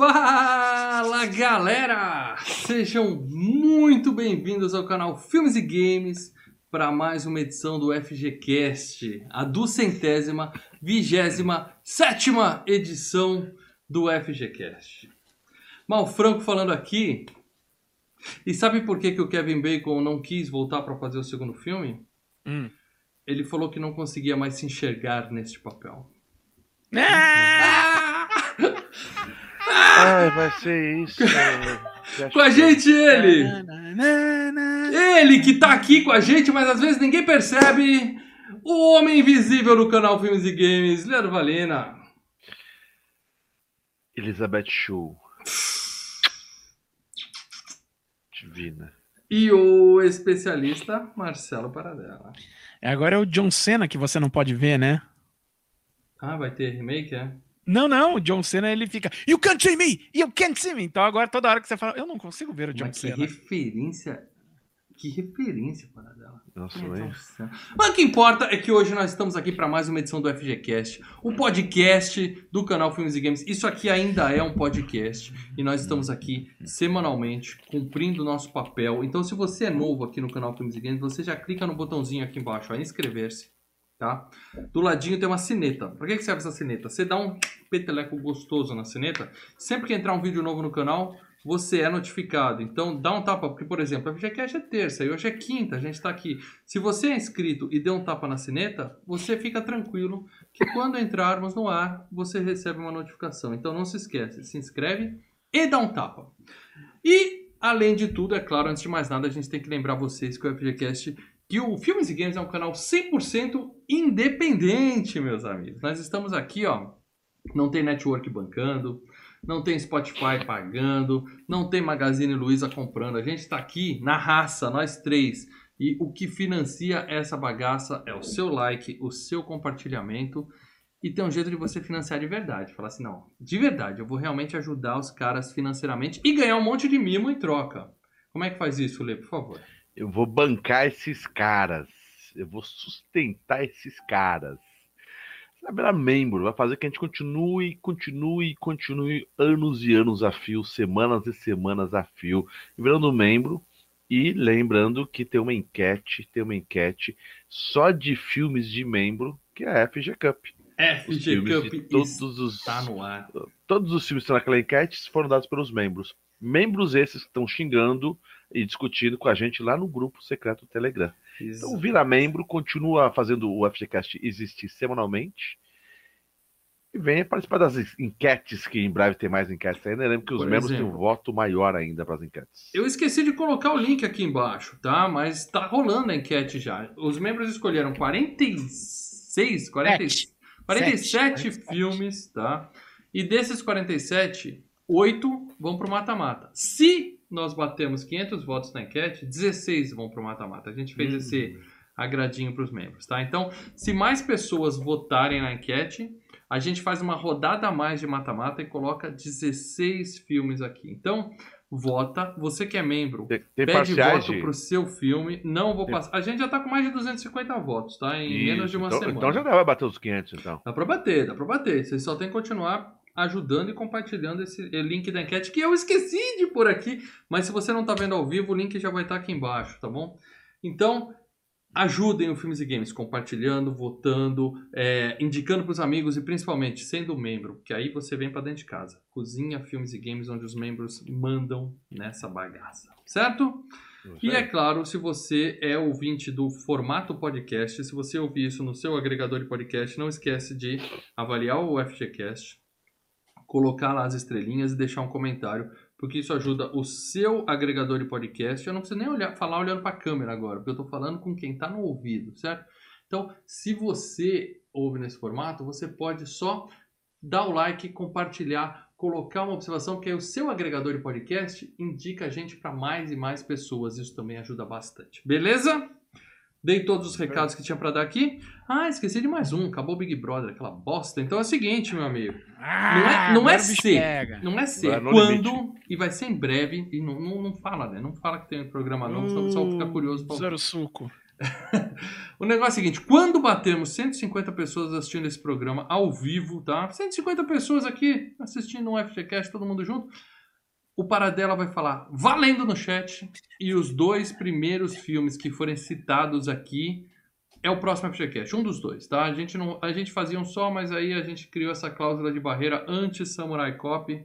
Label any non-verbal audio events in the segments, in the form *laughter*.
Fala galera! Sejam muito bem-vindos ao canal Filmes e Games para mais uma edição do FGCast, a duzentésima, vigésima, sétima edição do FGCast. Mal Franco falando aqui. E sabe por que, que o Kevin Bacon não quis voltar para fazer o segundo filme? Hum. Ele falou que não conseguia mais se enxergar neste papel. Ah! Ai, vai ser isso. *laughs* Com a gente ele! Ele que tá aqui com a gente, mas às vezes ninguém percebe. O homem invisível do canal Filmes e Games, Leandro Valena. Elizabeth Shue. Divina. E o especialista Marcelo Paradela. Agora é o John Cena que você não pode ver, né? Ah, vai ter remake, é? Não, não, o John Cena ele fica You can't see me! You can't see me! Então agora toda hora que você fala, eu não consigo ver o John Mas que Cena. referência. Que referência, Paradela. Nossa, Meu hein? Deus do céu. Mas o que importa é que hoje nós estamos aqui para mais uma edição do FGCast, o podcast do canal Filmes e Games. Isso aqui ainda é um podcast e nós estamos aqui semanalmente cumprindo o nosso papel. Então, se você é novo aqui no canal Filmes e Games, você já clica no botãozinho aqui embaixo, ó, inscrever-se, tá? Do ladinho tem uma sineta. Para que serve essa sineta? Você dá um peteleco gostoso na sineta. Sempre que entrar um vídeo novo no canal, você é notificado. Então, dá um tapa, porque, por exemplo, a FGCast é terça e hoje é quinta, a gente está aqui. Se você é inscrito e deu um tapa na sineta, você fica tranquilo que quando entrarmos no ar, você recebe uma notificação. Então, não se esquece, se inscreve e dá um tapa. E, além de tudo, é claro, antes de mais nada, a gente tem que lembrar vocês que o FGCast, que o Filmes e Games é um canal 100% independente, meus amigos. Nós estamos aqui, ó, não tem network bancando, não tem Spotify pagando, não tem Magazine Luiza comprando. A gente está aqui na raça, nós três. E o que financia essa bagaça é o seu like, o seu compartilhamento. E tem um jeito de você financiar de verdade. Falar assim, não, de verdade, eu vou realmente ajudar os caras financeiramente e ganhar um monte de mimo em troca. Como é que faz isso, Lê, por favor? Eu vou bancar esses caras. Eu vou sustentar esses caras. Vai virar membro, vai fazer que a gente continue, continue, continue anos e anos a fio, semanas e semanas a fio, virando membro. E lembrando que tem uma enquete, tem uma enquete só de filmes de membro, que é a FG Cup. FG Cup todos os está no ar. todos os filmes que estão naquela enquete foram dados pelos membros. Membros esses que estão xingando e discutindo com a gente lá no grupo secreto do Telegram. Então vira membro, continua fazendo o FGCast existir semanalmente. E venha participar das enquetes, que em breve tem mais enquetes ainda. Lembro que os Por membros têm exemplo. um voto maior ainda para as enquetes. Eu esqueci de colocar o link aqui embaixo, tá? Mas tá rolando a enquete já. Os membros escolheram 46, 40, Sete. 47 Sete. filmes, tá? E desses 47, 8 vão pro mata-mata. Se nós batemos 500 votos na enquete, 16 vão pro mata-mata. A gente fez Hum. esse agradinho pros membros, tá? Então, se mais pessoas votarem na enquete, a gente faz uma rodada a mais de mata-mata e coloca 16 filmes aqui. Então, vota. Você que é membro, Tem, tem pede voto pro seu filme. Não vou Tem- passar. A gente já tá com mais de 250 votos, tá? Em Isso, menos de uma então, semana. Então já vai bater os 500, então. Dá pra bater, dá pra bater. Vocês só tem que continuar ajudando e compartilhando esse eh, link da enquete que eu esqueci de pôr aqui. Mas se você não tá vendo ao vivo, o link já vai estar aqui embaixo, tá bom? Então, ajudem o Filmes e Games compartilhando, votando, eh, indicando pros amigos e principalmente sendo membro, que aí você vem pra dentro de casa. Cozinha Filmes e Games, onde os membros mandam nessa bagaça. Certo? E é claro, se você é ouvinte do formato podcast, se você ouvir isso no seu agregador de podcast, não esquece de avaliar o FGCast, colocar lá as estrelinhas e deixar um comentário, porque isso ajuda o seu agregador de podcast. Eu não preciso nem olhar, falar olhando para a câmera agora, porque eu estou falando com quem está no ouvido, certo? Então, se você ouve nesse formato, você pode só dar o like, compartilhar, colocar uma observação, que aí o seu agregador de podcast indica a gente para mais e mais pessoas. Isso também ajuda bastante. Beleza? Dei todos os recados que tinha para dar aqui. Ah, esqueci de mais um. Acabou o Big Brother, aquela bosta. Então é o seguinte, meu amigo. Ah, não é agora o bicho se. pega. Não é ser no quando e vai ser em breve. E não, não, não fala, né? Não fala que tem um programa não, só, só fica curioso. Pra... Zero suco. *laughs* o negócio é o seguinte: quando batemos 150 pessoas assistindo esse programa ao vivo, tá? 150 pessoas aqui assistindo um FGCast, todo mundo junto. O Paradela vai falar valendo no chat. E os dois primeiros filmes que forem citados aqui é o próximo FGCast. Um dos dois, tá? A gente, não, a gente fazia um só, mas aí a gente criou essa cláusula de barreira anti-Samurai Cop.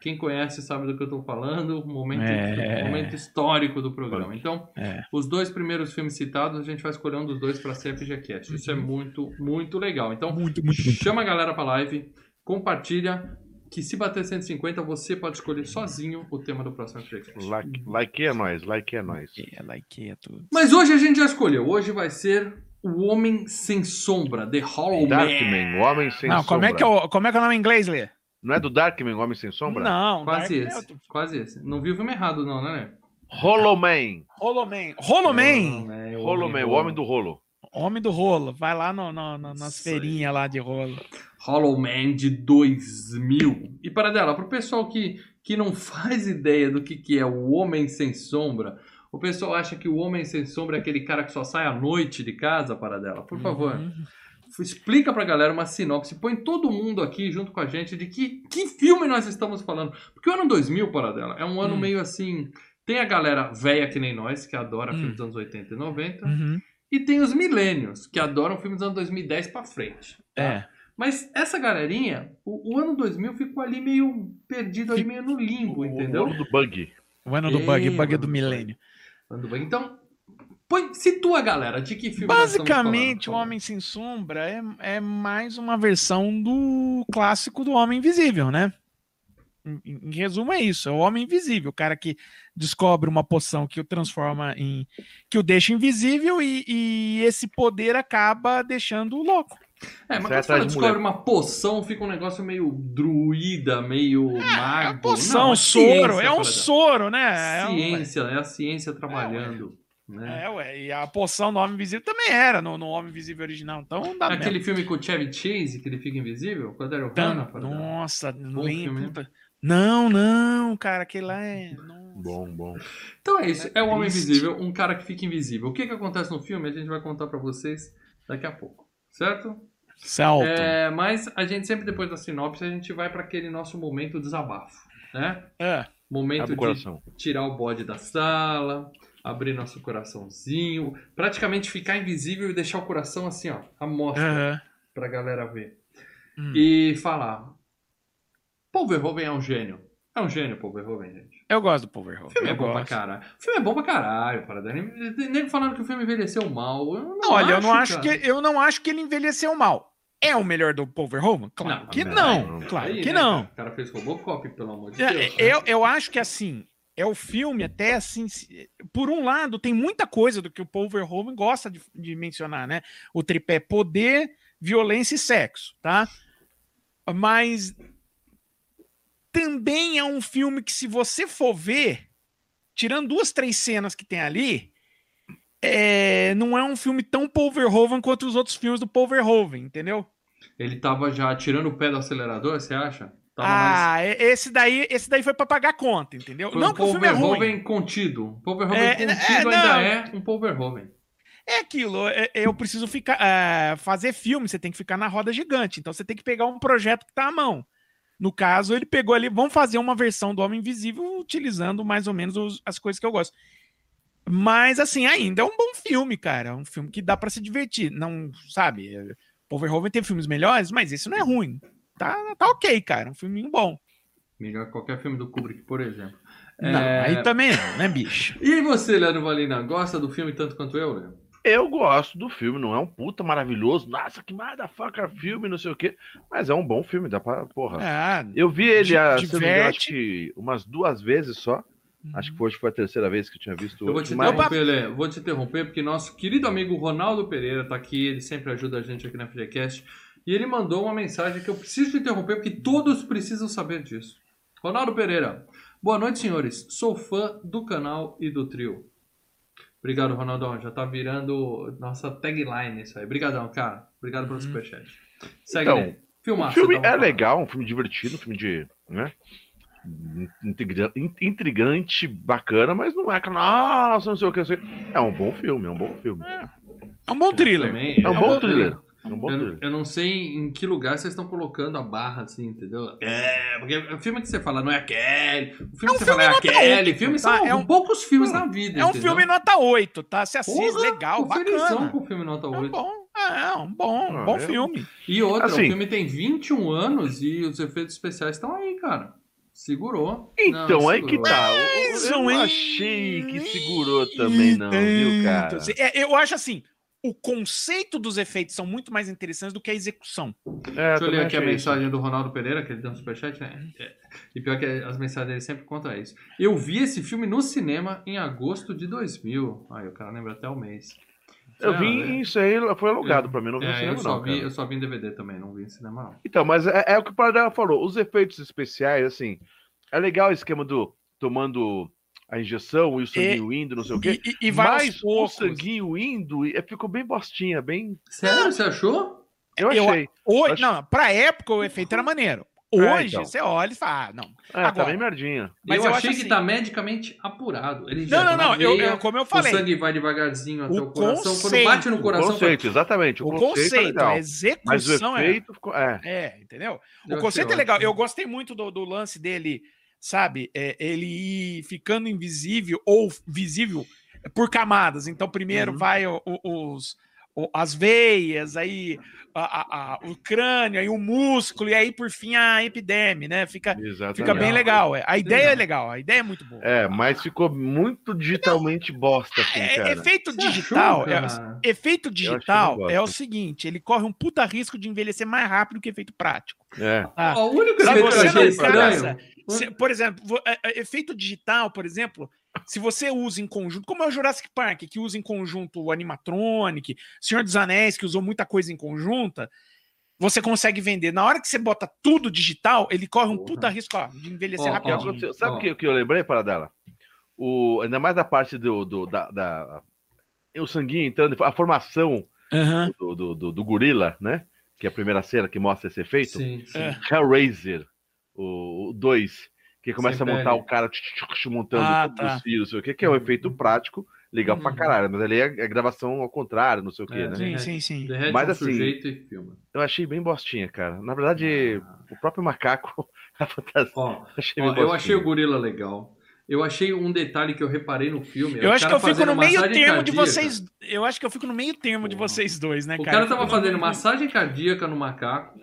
Quem conhece sabe do que eu tô falando, momento, É. momento histórico do programa. Então, É. os dois primeiros filmes citados, a gente vai escolher um dos dois para ser FGCast. Isso é muito, muito legal. Então, Muito, muito, muito. chama a galera pra live, compartilha, que se bater 150, você pode escolher sozinho o tema do próximo FGCast. Like, like é nós, like é nós. É, like, é tudo. Mas hoje a gente já escolheu. Hoje vai ser O Homem Sem Sombra, The Hollow Man. Darkman, o Homem Sem Não, Sombra. como é, que é o, como é que é o nome em inglês, Lê? Não é do Darkman, o Homem Sem Sombra? Não, Quase Dark- esse, quase esse. Não viu o filme errado não, né? Hollow Man. Hollow Man. Hollow Man. Man. Hollow Man, o Homem do Rolo. Homem do rolo. Vai lá no, no- no- nas feirinhas lá de rolo. Hollow Man de 2000. E para dela, pro pessoal que, que não *laughs* faz ideia do que, que é o Homem Sem Sombra, o pessoal acha que o Homem Sem Sombra é aquele cara que só sai à noite de casa, para dela. Por favor, Uhum. explica pra galera uma sinopse, põe todo mundo aqui junto com a gente de que, que filme nós estamos falando. Porque o ano 2000, para dela, é um ano Hum. meio assim... Tem a galera velha que nem nós, que adora Hum. filmes dos anos 80 e 90. Uhum. E tem os milênios, que adoram filmes dos anos 2010 pra frente. tá? É. Mas essa galerinha, o, o ano 2000 ficou ali meio perdido, ali meio no limbo, entendeu? O ano do Bug. O ano do É, bug, bug mano, do milênio. Ano do bug. Então, põe, situa a galera de que filme Basicamente, o. Homem Sem Sombra é, é mais uma versão do clássico do Homem Invisível, né? Em, em resumo, é isso: é o Homem Invisível, o cara que descobre uma poção que o transforma em. que o deixa invisível e, e esse poder acaba deixando louco. É, mas quando você descobre uma poção, fica um negócio meio druida, meio É mago. uma poção, Não, é soro, ciência, é um soro, né? É um- Ciência, é a ciência trabalhando. né? É, ué, e a poção do Homem Invisível também era no, no Homem Invisível original, então dá Aquele mesmo. filme com o Chevy Chase, que ele fica invisível, quando era o Hannah. Nossa, não Bom lembro. Não, não, cara, aquele lá é. nossa. Bom, bom. Então é isso, é o Homem. Invisível, um cara que fica invisível. O que, que acontece no filme, a gente vai contar pra vocês daqui a pouco, certo? Celto. É, mas a gente sempre depois da sinopse, a gente vai pra aquele nosso momento desabafo, né? É. Momento de tirar o bode da sala, abrir nosso coraçãozinho, praticamente ficar invisível e deixar o coração assim, ó, à mostra aham. pra galera ver. Hum. E falar, Paul Verhoeven é um gênio. É um gênio, Paul Verhoeven, gente. Eu gosto do Power Home. O filme eu é bom pra caralho. O filme é bom pra caralho, para Nem falando que o filme envelheceu mal. Eu não Olha, eu não acho cara. que eu não acho que ele envelheceu mal. É o melhor do Power Home? Claro Não, que não. Claro Aí, que né, não. cara? O cara fez Robocop, pelo amor de É, Deus. né? eu, eu acho que assim, é o filme até assim, por um lado, tem muita coisa do que o Paul Verhoeven gosta de, de mencionar, né? O tripé poder, violência e sexo, tá? Mas também é um filme que se você for ver, tirando duas, três cenas que tem ali, é, não é um filme tão Paul Verhoeven quanto os outros filmes do Paul Verhoeven, entendeu? Ele tava já tirando o pé do acelerador, você acha? Tava mais... Ah, e- esse daí, esse daí foi pra pagar conta, entendeu? Foi não um que o filme é ruim. Contido. O Paul Verhoeven É, contido é, ainda é um Paul Verhoeven. É aquilo, é- eu preciso ficar. é, fazer filme, você tem que ficar na roda gigante. Então você tem que pegar um projeto que tá à mão. No caso, ele pegou ali, vamos fazer uma versão do Homem Invisível utilizando mais ou menos os- as coisas que eu gosto. Mas, assim, ainda é um bom filme, cara. É um filme que dá pra se divertir. Não, sabe? é, Paul Verhoeven tem filmes melhores, mas esse não é ruim. Tá, tá ok, cara. Um filminho bom. Melhor que qualquer filme do Kubrick, por exemplo. Não, É, aí também não, né, bicho? E você, Leandro Valina, gosta do filme tanto quanto eu, Leandro? Eu gosto do filme, não é um puta maravilhoso. Nossa, que motherfucker filme, não sei o quê. Mas é um bom filme, dá pra. Porra. Ah, Eu vi ele, ah, se diverte. umas duas vezes só. Acho que hoje foi a terceira vez que eu tinha visto Eu vou te Mas... interromper, Lê. Vou te interromper, porque nosso querido amigo Ronaldo Pereira tá aqui, ele sempre ajuda a gente aqui na FGCast. E ele mandou uma mensagem que eu preciso te interromper, porque todos precisam saber disso. Ronaldo Pereira. Boa noite, senhores. Sou fã do canal e do trio. Obrigado, Ronaldão. Já tá virando nossa tagline isso aí. Obrigadão, cara. Obrigado pelo superchat. Segue Então, aí. O Filmaço. filme é falando. legal, um filme divertido, um filme de. Né? intriga- in- Intrigante, bacana, mas não é. Nossa, não sei o que. sei o. É um bom filme, é um bom filme. É um bom thriller. Também, É um bom thriller. É um bom thriller. Eu não sei em que lugar vocês estão colocando a barra, assim, entendeu? É, porque o filme que você fala não é aquele. O filme É um que você filme fala é nota aquele. oito, Filmes tá? são É um- poucos filmes na vida. É um entendeu? filme nota 8, tá? Se assiste, Porra, legal, bacana. com o filme nota É um 8. bom, é um bom, Ah, bom eu- filme. E outra, Assim- o filme tem 21 anos e os efeitos especiais estão aí, cara. Segurou. Então, Não, aí que tá. Mais Eu um, não achei que segurou também, não, viu, cara? Tanto. É, eu acho assim, o conceito dos efeitos são muito mais interessantes do que a execução. É, Deixa eu ler aqui a mensagem do Ronaldo Pereira, que ele deu um superchat, né? É. E pior que as mensagens dele sempre contam isso. Eu vi esse filme no cinema em agosto de 2000. Ai, o cara lembra até o mês. Eu vi é. isso aí, foi alugado pra mim, não vi no É, cinema, eu, só não. vi, cara. eu só vi em DVD também, não vi em cinema não. Então, mas é, é o que o Paradela falou. Os efeitos especiais, assim, é legal o esquema do tomando a injeção e o sanguinho indo, não sei o quê. E, e, e vai mas o sanguinho indo e- ficou bem bostinha, bem. Sério, você achou? Eu Eu- achei. Hoje, Acho- não, pra época o efeito era maneiro. É, Hoje, então. você olha e fala, ah, não. É, tá Agora- bem merdinha. Mas eu, eu achei que assim- tá medicamente apurado. Ele Não, não, não, eu, veia, eu- como eu O falei, sangue vai devagarzinho até O o, coração. Quando conceito- bate no O coração... conceito, exatamente. O, o conceito, é conceito, legal. a Mas o execução é... efeito ficou. É. É, entendeu? Eu O conceito é legal. ótimo. Eu gostei muito do, do lance dele, sabe? É, ele ir ficando invisível ou visível por camadas. Então, primeiro Uhum. vai o- o- os, as veias, aí a- a- a- o crânio, aí o músculo, e aí, por fim, a epiderme, né? Fica, Exatamente. fica bem legal. é. A ideia é legal, a ideia é muito boa. É, mas ficou muito digitalmente bosta, assim, É- cara. efeito Você achou, digital, é- efeito digital é o seguinte, ele corre um puta risco de envelhecer mais rápido que efeito prático. É. tá? Ó, O único Se efeito que eu você não casa, se- por exemplo, é, é, efeito digital, por exemplo, se você usa em conjunto, como é o Jurassic Park, que usa em conjunto o animatronic, Senhor dos Anéis, que usou muita coisa em conjunta, você consegue vender. Na hora que você bota tudo digital, ele corre um puta risco ó, de envelhecer Que rapidinho. aconteceu- Sabe o que, que eu lembrei, para dela? O, ainda mais da parte do, do- da, da- O sanguinho entrando, a formação Aham. do, do, do- do gorila, né? Que é a primeira cena que mostra esse efeito. Sim, sim. É. Hellraiser, o 2, que começa Sem a montar pele. o cara tch, tch, tch, montando Ah, tá. os fios, não sei o que, que é um efeito prático, legal pra Uhum. caralho. Mas ali é, é gravação ao contrário, não sei o que, É, né? Sim, sim, sim. Derrete Mas um assim, e. Eu achei bem bostinha, cara. Na verdade, o próprio macaco, *laughs* a fantasia, Ó, achei ó, bem eu achei o gorila legal. Eu achei um detalhe que eu reparei no filme. Eu acho que cara eu fico no meio termo de cardíaca. vocês. Eu acho que eu fico no meio termo de Porra. vocês dois, né, O cara? cara tava fazendo massagem cardíaca no macaco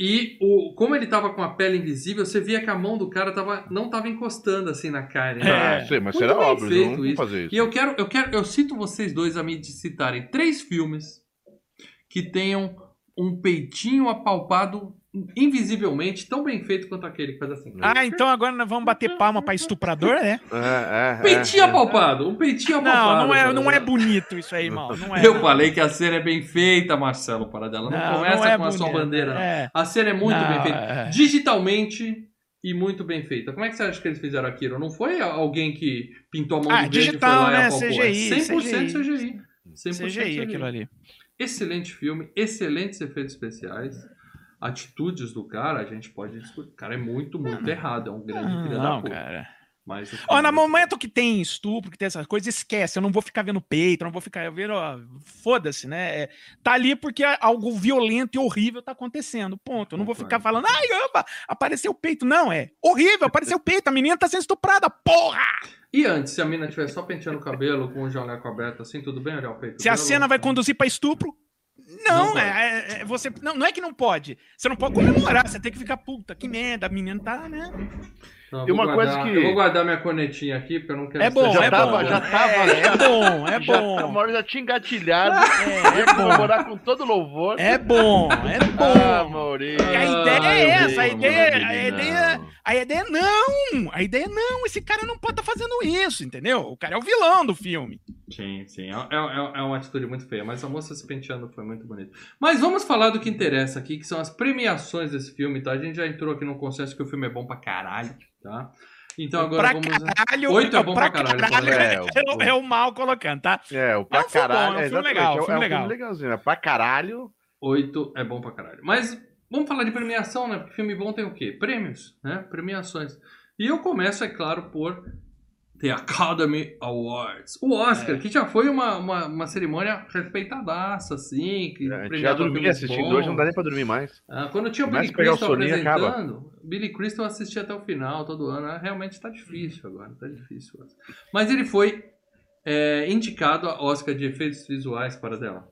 e o, como ele tava com a pele invisível, você via que a mão do cara tava, não tava encostando assim na cara. né? É. Ah, sei, mas será óbvio, feito não vou isso. fazer isso. E eu quero, eu quero, eu cito vocês dois a me citarem três filmes que tenham um peitinho apalpado invisivelmente tão bem feito quanto aquele que faz assim. Ah, então agora nós vamos bater palma pra estuprador, né? É, é, Peitinho é. apalpado, um peitinho apalpado. Não, não é, não é bonito isso aí, irmão. Não é, Eu não. falei que a cena é bem feita, Marcelo Paradela. Não, Não, começa não é com a sua bonito. bandeira. É. A cena é muito Não, bem feita. é. Digitalmente e muito bem feita. Como é que você acha que eles fizeram aquilo? Não foi alguém que pintou a mão Ah, de verde digital, e foi lá né? e apalpou. É CGI, 100% CGI. 100% CGI aquilo ali. Excelente filme, excelentes efeitos especiais. Atitudes do cara, a gente pode discutir. O cara é muito, muito errado. É um grande filho da Não, puta. cara. Mas o Ó, no momento que tem estupro, que tem essas coisas, esquece. Eu não vou ficar vendo peito, eu não vou ficar vendo. ó, Foda-se, né? É, tá ali porque algo violento e horrível tá acontecendo. Ponto. Eu não vou ficar falando, ai, opa, apareceu o peito. Não, é horrível, apareceu o peito. A menina tá sendo estuprada, porra! E antes, se a mina estiver só penteando o cabelo com o jaleco aberto assim, tudo bem olhar o peito Se a cena vai conduzir pra estupro. Não, Não pode. é, é- você, não, não é que não pode. Você não pode comemorar, você tem que ficar, puta, que merda, a menina tá, né? Não, eu E vou uma coisa guardar- que- Eu vou guardar minha cornetinha aqui, porque eu não quero É bom, Já é tava, bom. já tava, É, é bom, é já, bom. a Mauro já tinha engatilhado. *laughs* É, é ia bom. comemorar com todo louvor. É bom, é Ah, bom. Maurício. E a ideia é Ah, eu essa, a ideia, a ideia, a ideia é não, a ideia é não, esse cara não pode estar fazendo isso, entendeu? O cara é o vilão do filme. Sim, sim. É, é- é uma atitude muito feia, mas a moça se penteando foi muito bonito. Mas vamos falar do que interessa aqui, que são as premiações desse filme, tá? A gente já entrou aqui no consenso que o filme é bom pra caralho, tá? Então agora pra vamos. caralho, Oito é não, bom pra pra caralho, caralho é, é, o- o- é o mal colocando, tá? É, o É pra um bom, caralho. é um filme legal, é, filme é um legal. filme legalzinho. É pra caralho. Oito é bom pra caralho. Mas vamos falar de premiação, né? Porque filme bom tem o quê? Prêmios, né? Premiações. E eu começo, é claro, por The Academy Awards. O Oscar, É. que já foi uma, uma, uma cerimônia respeitadaça, assim. Que A gente já dormia filmes assistindo, hoje não dá nem pra dormir mais. Ah, quando tinha o Billy Crystal e acaba. apresentando, Billy Crystal assistia até o final, todo ano. Ah, Realmente tá difícil agora, tá difícil. Mas ele foi é, indicado a Oscar de efeitos visuais para dela.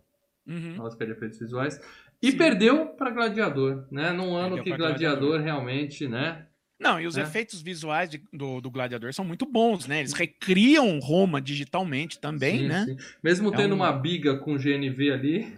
Uhum. Oscar de efeitos visuais. E Sim. perdeu para Gladiador, né? Num ano Perdeu que Gladiador, Gladiador. realmente, né? Não, e os É. efeitos visuais de- do, do Gladiador são muito bons, né? Eles recriam Roma digitalmente também, Sim, né? sim. Mesmo É tendo um- uma biga com GNV ali,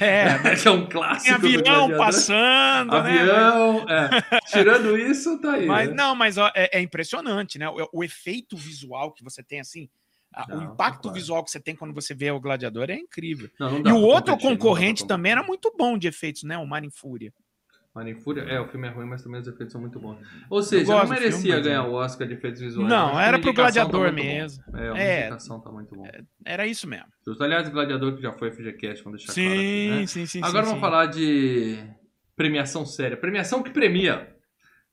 É, *laughs* que é um tem clássico do avião passando, né? Avião, é. *laughs* Tirando isso, tá aí. Mas né? não, mas ó, é, é impressionante, né? O, o efeito visual que você tem, assim, a- o Não, impacto claro. visual que você tem quando você vê o Gladiador é incrível. Não, não E o outro não concorrente também era muito bom de efeitos, né? O Mar em Fúria. Mano, em Fúria, é, o filme é ruim, mas também os efeitos são muito bons. Ou seja, não merecia filme, mas ganhar é. o Oscar de efeitos visuais. Não, mas era pro tá Gladiador bom. mesmo. É, a É. indicação tá muito bom. Era isso mesmo. Justo. Aliás, o Gladiador que já foi FGCast, vamos deixar claro aqui, Sim, né? sim, sim. Agora sim, vamos sim. falar de premiação séria. Premiação que premia.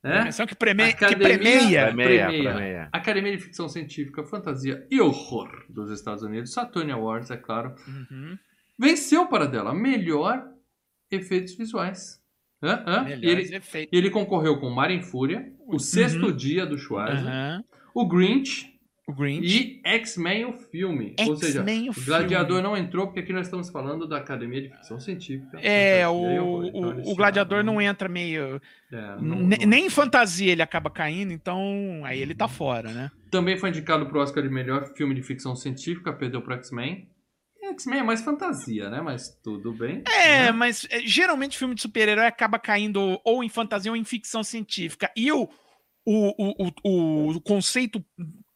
Né? Premiação que, preme... que Academia- premeia. Pra meia, Premia. pra meia. Academia de Ficção Científica, Fantasia e Horror dos Estados Unidos, Saturn Awards, é claro, Uhum. venceu para dela melhor efeitos visuais. Hã? Hã? E ele, efeitos. e ele concorreu com Mar em Fúria, O Sexto Uhum. Dia do Schwarzenegger, Aham. o Grinch O Grinch. e X-Men o filme. Ou seja, o o Gladiador filme. não entrou porque aqui nós estamos falando da Academia de Ficção Científica. É, o, então o, eles o gladiador não entra meio. É, não- não- Nem em fantasia ele acaba caindo, então aí ele tá fora, né? Também foi indicado pro Oscar de melhor filme de ficção científica, perdeu pro X-Men. X-Men é mais fantasia, né? Mas tudo bem. É, né? mas é, geralmente filme de super-herói acaba caindo ou em fantasia ou em ficção científica. E o, o, o, o, o conceito,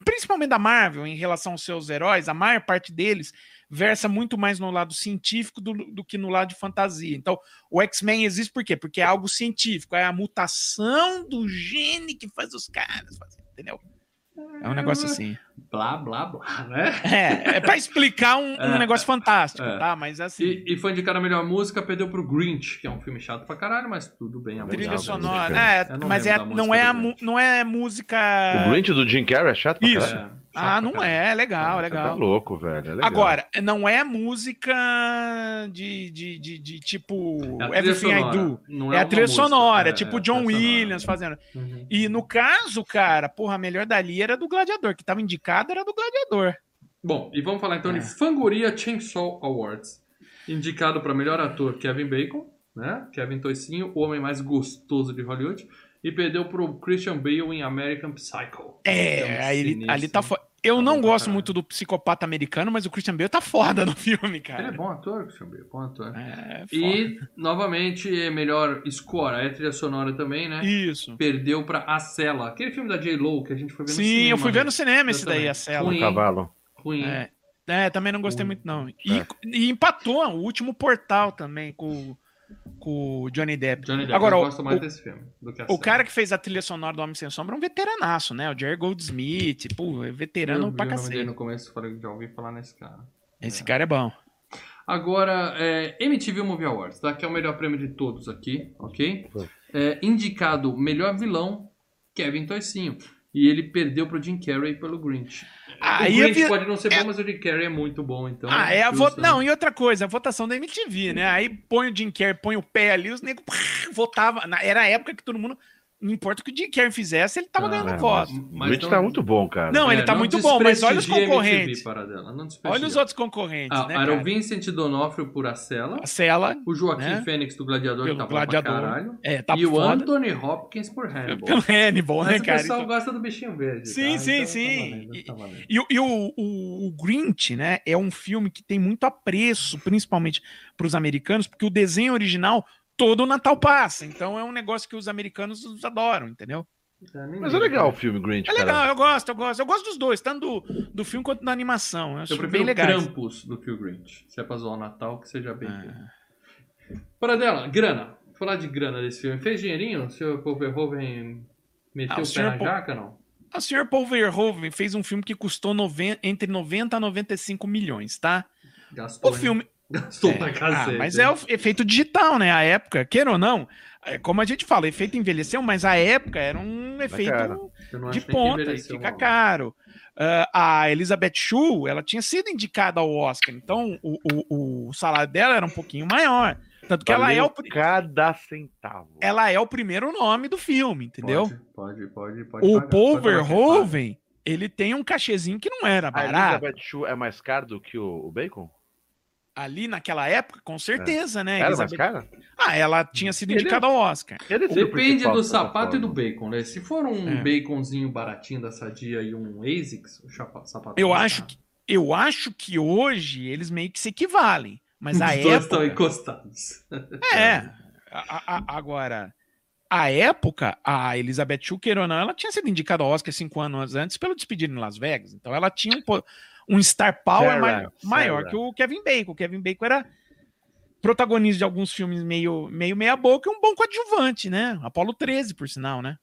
principalmente da Marvel, em relação aos seus heróis, a maior parte deles versa muito mais no lado científico do, do que no lado de fantasia. Então, o X-Men existe por quê? Porque é algo científico, é a mutação do gene que faz os caras fazer, entendeu? É um negócio assim. Blá, blá, blá, né? É, é pra explicar um, um *laughs* É, negócio fantástico, é. tá? Mas assim. E, e foi indicado a melhor música, perdeu pro Grinch, que é um filme chato pra caralho, mas tudo bem. a Trilha música- sonora. É, mas é, da não, é a não é música. O Grinch do Jim Carrey é chato pra Isso. É, caralho. Ah, não caralho. é, legal, Você legal. Tá louco, velho. é legal. Agora, não é música de, de, de, de tipo É Everything I sonora, Do. não É, a uma trilha música, sonora, é, tipo é John trilha sonora. Williams fazendo. Uhum. E no caso, cara, porra, a melhor dali era do Gladiador, que tava indicado era do Gladiador. Bom, e vamos falar então É. de Fangoria Chainsaw Awards. Indicado para melhor ator Kevin Bacon, né? Kevin Toicinho, o homem mais gostoso de Hollywood. E perdeu pro Christian Bale em American Psycho. É, É um sinistro. ali tá foda. Eu Tá não gosto caralho. muito do psicopata americano, mas o Christian Bale tá foda no filme, cara. Ele é bom ator, Christian Bale, bom ator. É, foda. E, novamente, é melhor score, é trilha sonora também, né? Isso. Perdeu pra A Cela, aquele filme da J-Lo que a gente foi ver no Sim, cinema. eu fui ver né? no cinema esse daí, a cela. Ruim. Cavalo. Ruim. É. É, também não gostei Ruim. muito, não. E, É. e empatou o último portal também com, com o Johnny Depp. Johnny Depp, Agora, eu o- gosto mais o- desse filme do que a O Cela. cara que fez a trilha sonora do Homem Sem Sombra é um veteranaço, né? O Jerry Goldsmith, pô, é veterano eu pra cacete. no começo, já ouvi falar nesse cara. Esse É. cara é bom. Agora, é, MTV Movie Awards, tá? Que é o melhor prêmio de todos aqui, ok? É, indicado melhor vilão, Kevin Toicinho. E ele perdeu pro Jim Carrey pelo Grinch. Aí o Grinch vi- pode não ser é- bom, mas o Jim Carrey é muito bom, então... ah, é a né? Não, e outra coisa, a votação da MTV, né? Aí põe o Jim Carrey, põe o pé ali, os negros votavam. Na- Era a época que todo mundo. Não importa o que o Jim Carrey fizesse, ele tava Ah, ganhando é, voto. O Mas Grinch não- tá muito bom, cara. Não, ele É, tá muito bom, mas olha os concorrentes. MTV, não Olha os outros concorrentes, Ah, né? era o? Vincent Donofrio por A Cela, A Cela, o Joaquim né? Fênix do Gladiador, que Pelo tá bom Gladiador. pra caralho, é, tá e o foda. Anthony Hopkins por Hannibal. Pelo Hannibal, Mas né, o cara? pessoal Então- gosta do bichinho verde. Sim, tá? sim, Então, sim. Tá valendo, tá valendo. E, o- e o, o, o Grinch, né, é um filme que tem muito apreço, principalmente para os americanos, porque o desenho original todo o Natal passa. Então é um negócio que os americanos adoram, entendeu? Mas é legal o filme Grinch, É cara. legal, eu gosto, eu gosto. Eu gosto dos dois, tanto do, do filme quanto da animação. Eu acho Eu bem prefiro o legal. Krampus do que o Grinch. Se é pra zoar o Natal, que seja bem. Ah. Para dela, grana. Falar de grana desse filme. Fez dinheirinho? O senhor Paul Verhoeven meteu Ah, o o pé senhor na Paul- jaca, não? O Sr. Paul Verhoeven fez um filme que custou noven- entre 90 a 95 milhões, tá? Gastou, O hein? filme, Gastou É, pra ah, cacete. mas é o efeito digital, né? A época, queira ou não, é, como a gente fala, efeito envelheceu, mas a época era um efeito. Eu não de ponta e fica mal. caro. Uh, a Elizabeth Shue, ela tinha sido indicada ao Oscar, então o, o, o salário dela era um pouquinho maior. Tanto que ela é o. Cada centavo. Ela é o primeiro nome do filme, entendeu? Pode, pode, pode. pode o Paul Verhoeven, ele tem um cachezinho que não era A barato. Elizabeth Shue é mais caro do que o, o Bacon? Ali naquela época, com certeza, né? Era mais Elizabeth- cara? Ah, ela tinha sido Ele- indicada ao Oscar. Ele Depende principal do sapato e do bacon, né? Se for um É. baconzinho baratinho da Sadia e um ASICS, o sapato. Eu acho que, eu acho que hoje eles meio que se equivalem. Mas a Os dois estão época. encostados. *laughs* É. A- a- agora, a época, a Elizabeth não, ela tinha sido indicada ao Oscar cinco anos antes pelo Despedido em Las Vegas. Então ela tinha um, po- um star power Sarah, mai- maior Sarah. que o Kevin Bacon. O Kevin Bacon era protagonista de alguns filmes meio, meio meia boca e um bom coadjuvante, né? Apolo 13, por sinal, né?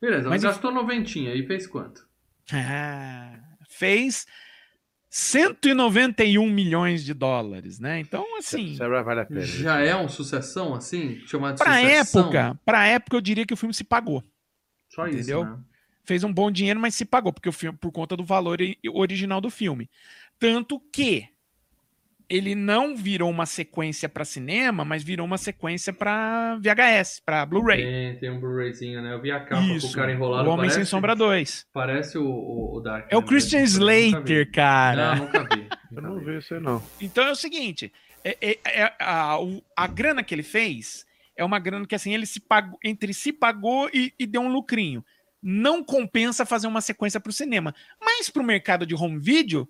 Beleza, Mas gastou noventinha e fez quanto? Ah, fez 191 milhões de dólares, né? Então, assim, Sarah vale a pena. Já é um sucessão, assim? Chamado de pra sucessão? época, pra época eu diria que o filme se pagou. Só isso, entendeu? né? Fez um bom dinheiro, mas se pagou porque o filme por conta do valor original do filme. Tanto que ele não virou uma sequência pra cinema, mas virou uma sequência pra VHS, pra Blu-ray. Tem, tem um Blu-rayzinho, né? Eu vi a capa com Isso. o cara enrolado. O Homem parece, Sem Sombra 2. Parece o, o, o Dark. É o né? Christian. Slater, cara. Não, nunca vi. *laughs* Eu não vi. isso aí, não. Então é o seguinte: é- é- é- a, o- a grana que ele fez é uma grana que assim ele se pagou, entre si pagou e, e deu um lucrinho. Não compensa fazer uma sequência para o cinema, mas para o mercado de home video,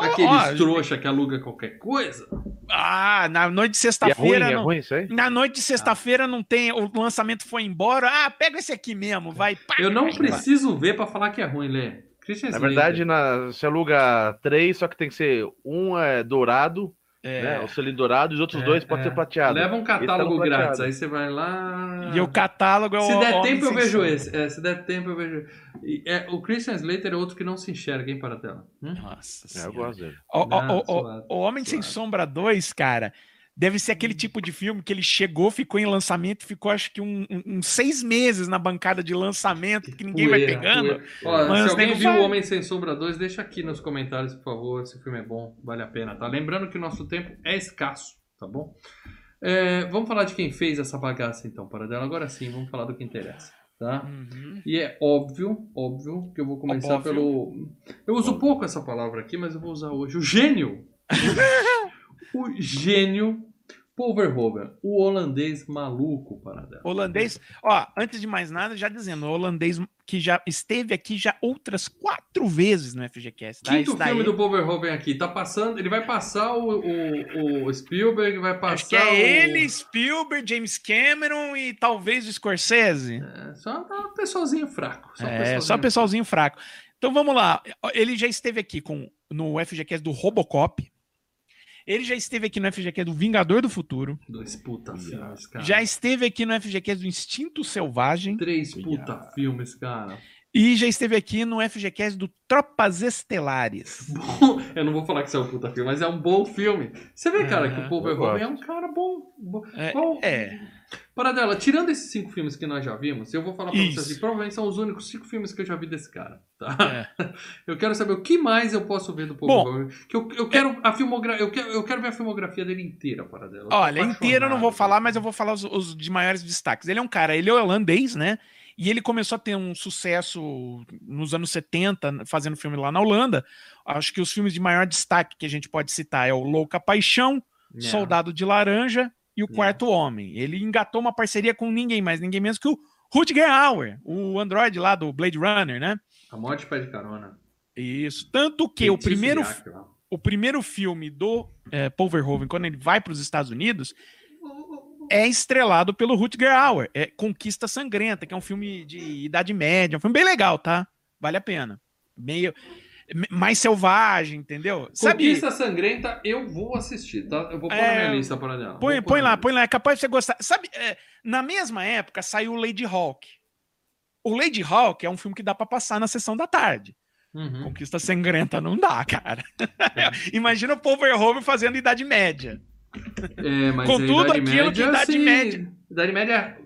Aqueles ó, trouxa que aluga qualquer coisa. ah, na noite de é ruim, sexta-feira, é não- ruim isso aí? na noite de sexta-feira não tem, o lançamento foi embora. Ah, pega esse aqui mesmo, vai. pá, Eu não pá. preciso ver pra falar que é ruim, Lê. Christian Na verdade, na, você aluga três, só que tem que ser um é dourado, É. né? O selinho dourado, e os outros É, dois pode é. ser prateado. Leva um catálogo Esse tá grátis, prateado. aí você vai lá. E o catálogo é o. Se der tempo, eu vejo esse. É, se der tempo, eu vejo. E, é, o Christian Slater é outro que não se enxerga, hein, para a tela. Hum? Nossa É, eu gosto dele. O, o- o- o- Homem Sem. Sombra 2, cara, deve ser aquele tipo de filme que ele chegou, ficou em lançamento, ficou acho que um- um- uns seis meses na bancada de lançamento, que ninguém vai Poeira, pegando. poeira. Ó, Mas se alguém viu vai. O Homem Sem Sombra 2, deixa aqui nos comentários, por favor, se o filme é bom, vale a pena, tá? Lembrando que o nosso tempo é escasso, tá bom? É, vamos falar de quem fez essa bagaça, então, para dela. Agora sim, vamos falar do que interessa, tá? Uhum. E é óbvio, óbvio, que eu vou começar Óbvio. pelo. Eu uso pouco essa palavra aqui, mas eu vou usar hoje. O gênio! *laughs* o gênio Paul Verhoeven, o holandês maluco, para dela. Holandês, ó, antes de mais nada, já dizendo, o holandês que já esteve aqui já outras quatro vezes no FGCast, tá? Quinto Esse daí- filme do Paul Verhoeven aqui, tá passando, ele vai passar o, o, o Spielberg, vai passar Acho que é o... ele, Spielberg, James Cameron e talvez o Scorsese. É, só um pessoalzinho fraco. Só um É, pessoalzinho só pessoalzinho fraco. Então vamos lá. Ele já esteve aqui com no FGCast do Robocop. Ele já esteve aqui no FGCast do Vingador do Futuro. Dois puta filmes, cara. Já esteve aqui no FGCast do Instinto Selvagem. Três puta filmes, cara. E já esteve aqui no FGCast do Tropas Estelares. *laughs* Bom, eu não vou falar que isso é um puta filme, mas é um bom filme. Você vê, cara, que o Paul Verhoeven é um cara bom. bom. É, Qual- é. Paradela, tirando esses cinco filmes que nós já vimos, eu vou falar pra Isso. vocês assim, provavelmente são os únicos cinco filmes que eu já vi desse cara, tá? *laughs* Eu quero saber o que mais eu posso ver do Paul Bom, Verhoeven. Que eu, eu quero a filmografia, eu quero, eu quero ver a filmografia dele inteira, Paradela. Olha, inteiro eu não vou falar, mas eu vou falar os, os de maiores destaques. Ele é um cara, ele é holandês, né? E ele começou a ter um sucesso nos anos 70, fazendo filme lá na Holanda. Acho que os filmes de maior destaque que a gente pode citar é o Louca Paixão, É. Soldado de Laranja e o É. Quarto Homem. Ele engatou uma parceria com ninguém mais, ninguém menos que o Rutger Hauer, o android lá do Blade Runner, né? A morte pede carona. Isso. Tanto que o primeiro, o primeiro filme do eh, Paul Verhoeven, quando ele vai para os Estados Unidos, é estrelado pelo Rutger Hauer. É Conquista Sangrenta, que é um filme de Idade Média. Um filme bem legal, tá? Vale a pena. Meio me- mais selvagem, entendeu? Sabe? Conquista Sangrenta, eu vou assistir, tá? Eu vou pôr na É, minha lista. Põe, Vou pôr põe na lá, põe lá. É capaz de você gostar. Sabe, é, na mesma época saiu o Lady Hawk. O Lady Hawk é um filme que dá pra passar na sessão da tarde. Uhum. Conquista Sangrenta não dá, cara. *laughs* Imagina o Paul Verhoeven fazendo Idade Média. É, mas Com tudo Idade aquilo que Média, Idade assim, Média- Idade Média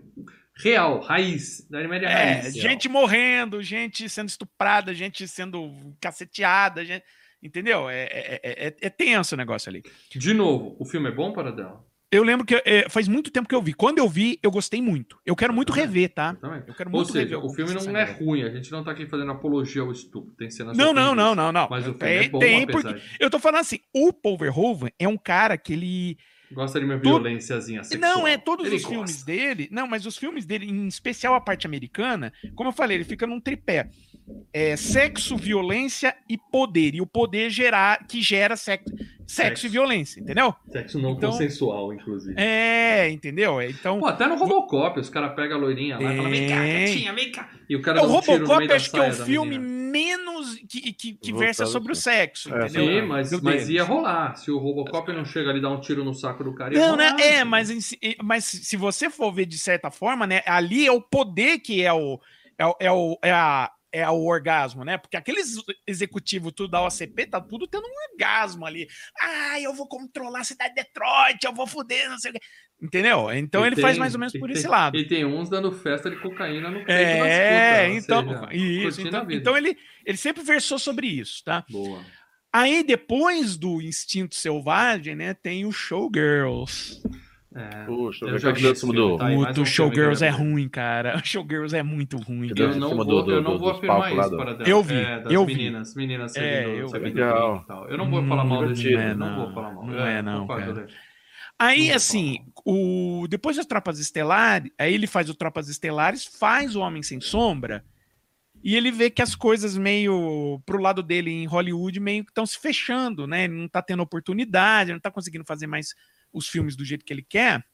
real, raiz, da Idade Média É, raiz. gente morrendo, gente sendo estuprada, gente sendo caceteada, gente... entendeu? É, é, é, é tenso o negócio ali. De novo, o filme é bom para dela? Eu lembro que é, faz muito tempo que eu vi. Quando eu vi, eu gostei muito. Eu quero muito também. rever, tá? Também. Eu quero Ou muito seja, rever. o filme não é ruim, a gente não tá aqui fazendo apologia ao estupro. Tem cenas Não, não, não, não, não. Mas o filme tem, é bom, tem porque de- eu tô falando assim, o Paul Verhoeven é um cara que ele Gosta de uma Tu- violênciazinha sexual. Não, é todos Ele os gosta. filmes dele. Não, mas os filmes dele, em especial a parte americana, como eu falei, ele fica num tripé. É sexo, violência e poder. E o poder gerar, que gera sexo, sexo, Sexo. e violência, entendeu? Sexo não Então- consensual, inclusive. É, entendeu? É, Então, Pô, até no Robocop, os caras pegam a loirinha lá e falam, vem cá, gatinha, vem cá. E o cara o Robocop acho que é o filme menina. menos que, que, que versa sobre o assim. sexo, É, entendeu? Sim, mas, mas ia rolar. Se o Robocop não chega ali e dá um tiro no saco do cara, ia Não, né? rolar, É, entendeu? mas, mas se você for ver de certa forma, né? Ali é o poder que é o. É, o- é, o, é, a, é o orgasmo, né? Porque aqueles executivos tudo da OCP tá tudo tendo um orgasmo ali. Ah, eu vou controlar a cidade de Detroit, eu vou foder, não sei o quê. Entendeu? Então E ele faz tem- mais ou menos por tem- esse lado. E tem uns dando festa de cocaína no peito É, putas, então, seja, isso, então, então ele, ele sempre versou sobre isso, tá? Boa. Aí depois do Instinto Selvagem, né, tem o Showgirls. É, Puxa, Eu já vi que esse do. tá? um o eu Showgirls é ruim, cara. O Showgirls é muito ruim. Eu não, vou, do- do- eu não vou afirmar isso do- para dela. Eu vi, É, das eu vi. meninas, meninas É, eu vi. Legal. Eu não vou falar mal Hum, desse não é, não, não. vou falar mal. Não é, não, cara. Lê. Aí, Não assim, o... depois das Tropas Estelares, aí ele faz o Tropas Estelares, faz o Homem Sem Sombra, e ele vê que as coisas meio pro lado dele em Hollywood meio que estão se fechando, né? Ele não tá tendo oportunidade, não tá conseguindo fazer mais os filmes do jeito que ele quer.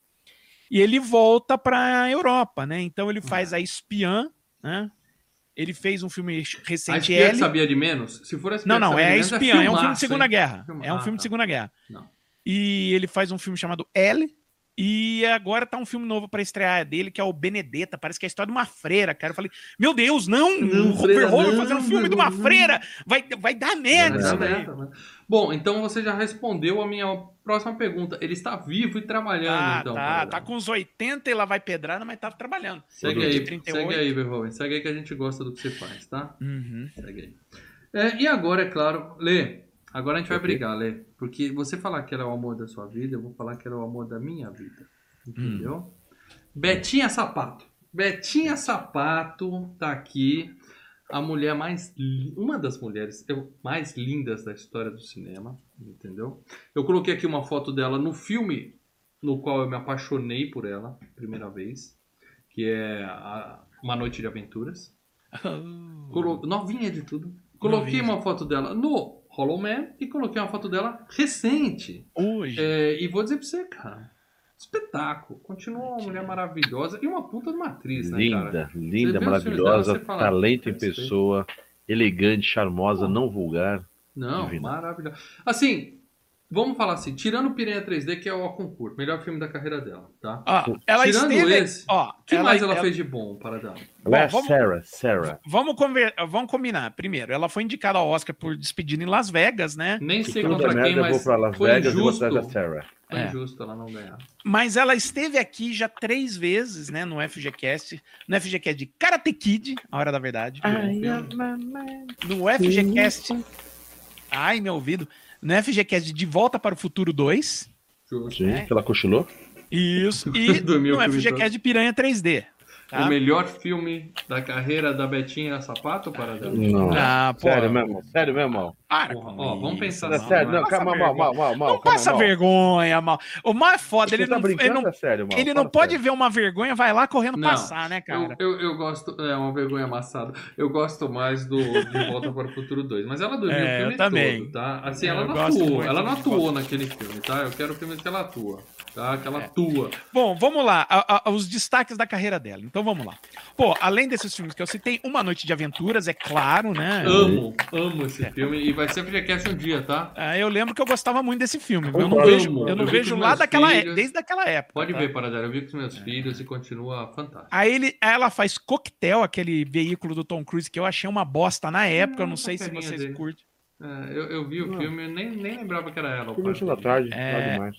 E ele volta pra Europa, né? Então ele faz a Espiã, né? Ele fez um filme A recente, espiã que L. sabia de menos? Se for a espiã Não, não, é a menos, Espiã, é um filme filmaço, de Segunda hein? Guerra. Filma- É um filme de. Segunda Guerra. Não. E ele faz um filme chamado L. E agora tá um filme novo pra estrear dele, que é o Benedetta. Parece que é a história de uma freira, cara. Eu falei, meu Deus, não! Não, o Verhoeven não, fazendo um filme de uma não. freira! Vai, vai dar merda Vai isso dar merda, né? Bom, então você já respondeu a minha próxima pergunta. Ele está vivo e trabalhando, Tá, então. tá, tá com uns 80 e lá vai pedrada, mas tá trabalhando. Segue aí, 38. segue aí, Verhoeven. Segue aí que a gente gosta do que você faz, tá? Uhum. Segue aí. É, e agora, é claro, Lê, agora a gente vai Ok. brigar, Lê. Porque você falar que ela é o amor da sua vida, eu vou falar que ela é o amor da minha vida. Entendeu? Hum. Betinha Sapato. Betinha Sapato tá aqui. A mulher mais. Uma das mulheres mais lindas da história do cinema. Entendeu? Eu coloquei aqui uma foto dela no filme no qual eu me apaixonei por ela, primeira vez. Que é a- Uma Noite de Aventuras. *laughs* Colo- Novinha de tudo. Coloquei Novinha. uma foto dela no Hollow Man e coloquei uma foto dela recente. Hoje. É, e vou dizer pra você, cara. Espetáculo. Continua uma mulher maravilhosa e uma puta de uma atriz, né, cara? Linda, Você linda, maravilhosa, dela, fala, talento em pessoa, elegante, charmosa, não vulgar. Não, maravilhosa. Assim, vamos falar assim, tirando Piranha 3D, que é o concurso, melhor filme da carreira dela, tá? Ó, ela Tirando esteve. esse, ó, O que mais ela, fez de bom para dar? Ela é a vamos- Sarah, Sarah. Vamos, conver... vamos combinar. Primeiro, ela foi indicada ao Oscar por Despedida em Las Vegas, né? Nem Se sei contra quem, merda, eu vou mas pra Las foi Vegas e vou injusto. Foi É. injusto ela não ganhar. Mas ela esteve aqui já três vezes, né, no FGCast. No FGCast de Karate Kid, a hora da verdade. No FGCast. Ai, meu ouvido. No FGCast de De Volta para o Futuro 2. Justo. Sim, É. que ela cochilou. Isso. E no FGCast todo. de Piranha 3D. Tá? O melhor filme da carreira da Betinha Sapato para dar? Não. Ah, sério mesmo, sério mesmo. Para Porra, com ó, vamos pensar É assim, sério, não, passa calma, mal, vergonha. mal, mal, mal. Não passa mal. vergonha, mal. O mal é foda. Ele tá não, ele não, é sério, mal. ele não Fala pode sério. ver uma vergonha, vai lá correndo Não, passar, né, cara? Eu, eu, eu gosto, é uma vergonha amassada. Eu gosto mais do De Volta para o Futuro 2, mas ela dormiu É, o filme eu também. todo, tá? Assim, É, ela não atuou, ela não atuou Volta. naquele filme, tá? Eu quero filmes que ela atua, tá? Que É. atua. Bom, vamos lá. a- a- os destaques da carreira dela. Então vamos lá. Pô, além desses filmes que eu citei, Uma Noite de Aventuras, é claro, né? Amo, amo esse filme e vai ser FGCast um dia, tá? Ah, eu lembro que eu gostava muito desse filme. Eu não Concordo. vejo, eu Eu não vi vejo lá daquela é- filhos. desde aquela época. Pode tá? ver, Paradela, eu vi com os meus filhos e continua fantástico. Aí ele, ela faz Coquetel, aquele veículo do Tom Cruise que eu achei uma bosta na época. Eu não Hum, sei se vocês dele. curtem. É, eu, eu vi o Não. filme e nem, nem lembrava que era ela. o Filme da tarde, É. demais.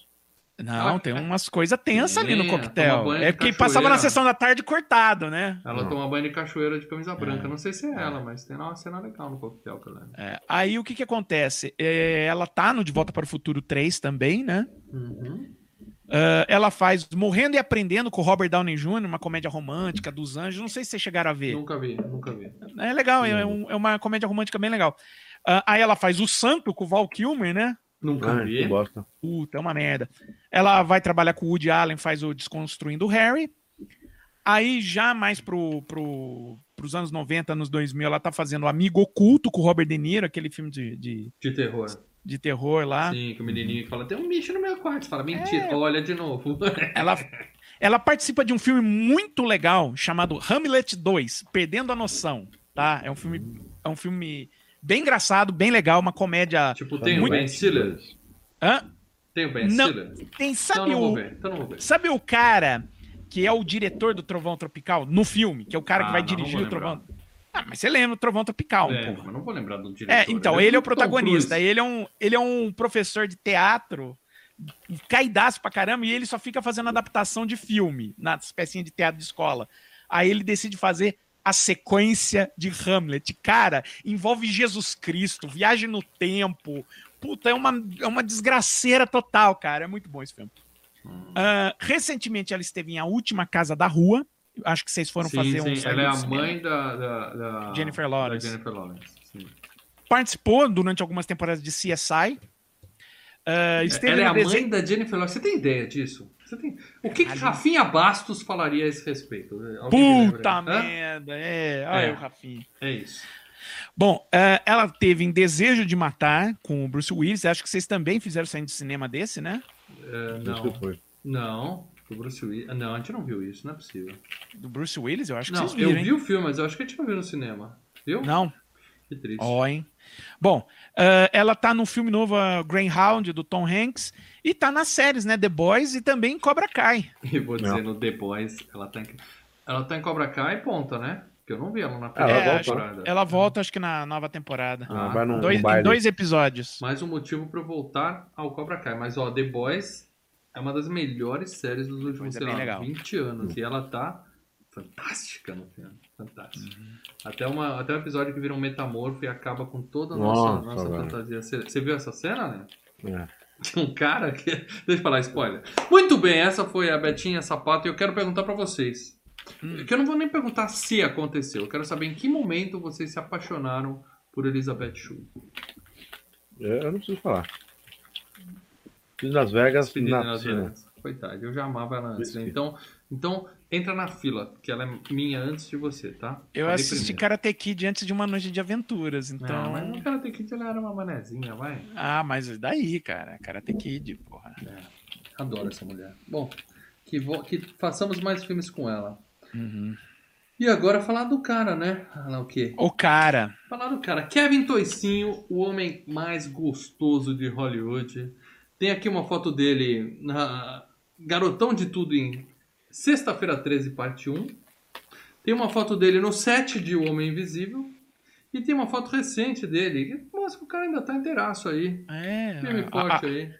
Não, Ela- tem umas coisas tensas ali no Tem, coquetel. É porque passava na sessão da tarde cortado, né? Ela Não. toma banho de cachoeira de camisa branca. Não sei se é ela, mas tem uma cena legal no coquetel que eu lembro. É, aí o que que acontece? É, ela tá no De Volta para o Futuro 3 também, né? Uhum. Ah, ela faz Morrendo e Aprendendo com o Robert Downey Jr., uma comédia romântica dos anjos. Não sei se vocês chegaram a ver. Nunca vi, nunca vi. É legal, é, um- é uma comédia romântica bem legal. Ah, aí ela faz O Santo com o Val Kilmer, né? Nunca Ah, vi. bosta. Puta, é uma merda. Ela vai trabalhar com o Woody Allen, faz o Desconstruindo o Harry. Aí, já mais pro, pro, pros anos 90, anos 2000, ela tá fazendo o Amigo Oculto com o Robert De Niro, aquele filme de, de, De terror. de terror lá. Sim, que o menininho fala, tem um bicho no meu quarto. Você fala, mentira, É. olha de novo. *laughs* Ela, ela participa de um filme muito legal chamado Hamlet 2, Perdendo a Noção. Tá? É um filme, é um filme bem engraçado, bem legal, uma comédia. tipo, tem Muito- o Ben Stiller. Hã? Tem o Ben Não. Stiller? Tem, Então sabe não vou o, ver. Então não vou ver. Sabe o cara que é o diretor do Trovão Tropical no filme? Que é o cara que Ah, vai não, não dirigir o Trovão. Ah, mas você lembra o Trovão Tropical, É, pô. mas não vou lembrar do diretor. É, então, Ele ele é o protagonista. Ele é, um, ele é um professor de teatro, caidaço pra caramba, e ele só fica fazendo adaptação de filme nas pecinhas de teatro de escola. Aí ele decide fazer a sequência de Hamlet. Cara, envolve Jesus Cristo, viagem no tempo. Puta, é uma, é uma desgraceira total, cara. É muito bom esse filme. Ah, recentemente ela esteve em A Última Casa da Rua. Acho que vocês foram sim, fazer sim, um. Ela é a mãe da, da, da- Jennifer da Lawrence. Jennifer Lawrence. Participou durante algumas temporadas de CSI. Ah, esteve Ela é a mãe da Jennifer Lawrence. Você tem ideia disso? Tem... O que, que. Rafinha Bastos falaria a esse respeito? Alguém Puta merda, é. Olha É. o Rafinha. É isso. Bom, eh, ela teve em Desejo de Matar com o Bruce Willis. Acho que vocês também fizeram saindo de cinema desse, né? É, não, não. O Bruce Willis... Não, a gente não viu isso. Não é possível. Do Bruce Willis, eu acho que Não, vocês viram, eu hein? vi o filme, mas eu acho que a gente não viu no cinema. Viu? Não? Que triste. Ó, hein? Bom, eh, ela tá no filme novo uh, Greyhound, do Tom Hanks. E tá nas séries, né? The Boys e também Cobra Kai. *laughs* E vou dizer, Não. no The Boys, ela tá em... Ela tá em Cobra Kai e ponta, né? Porque eu não vi ela na primeira É, volta, temporada. Ela volta, acho que na nova temporada. Ah, Ah, vai num, dois, num em baile. dois episódios. Mais um motivo pra eu voltar ao Cobra Kai. Mas, ó, The Boys é uma das melhores séries dos últimos, Pois é, sei bem lá, legal. 20 anos. E ela tá fantástica no filme. Fantástica. Uhum. Até, uma, até um episódio que vira um metamorfo e acaba com toda a Nossa, nossa, nossa fantasia. Você, você viu essa cena, né? É. Tinha um cara que. *laughs* Deixa eu falar spoiler. Muito bem, essa foi a Betinha Sapato e eu quero perguntar pra vocês. Hum. Que eu não vou nem perguntar se aconteceu. Eu quero saber em que momento vocês se apaixonaram por Elizabeth Shue. Eu não preciso falar. Fiz Las Vegas Despedida na piscina. Vegas. Coitado, eu já amava ela antes. né? Então, então, entra na fila, que ela é minha antes de você, tá? Eu Falei assisti primeiro. Karate Kid antes de uma noite de aventuras, Ah, então. mas no Karate Kid ela era uma manezinha, vai. Ah, mas daí, cara, Karate Kid, porra. Adoro essa mulher. Bom, que, vo- que façamos mais filmes com ela. Uhum. E agora falar do cara, né? Falar o quê? O cara, Falar do cara. Kevin Toicinho, o homem mais gostoso de Hollywood. Tem aqui uma foto dele na Garotão de Tudo em Sexta-feira 13, parte 1. Tem uma foto dele no set de O Homem Invisível. E tem uma foto recente dele. que Mostra que o cara ainda tá inteiraço aí. é. Firme e a- forte a- aí.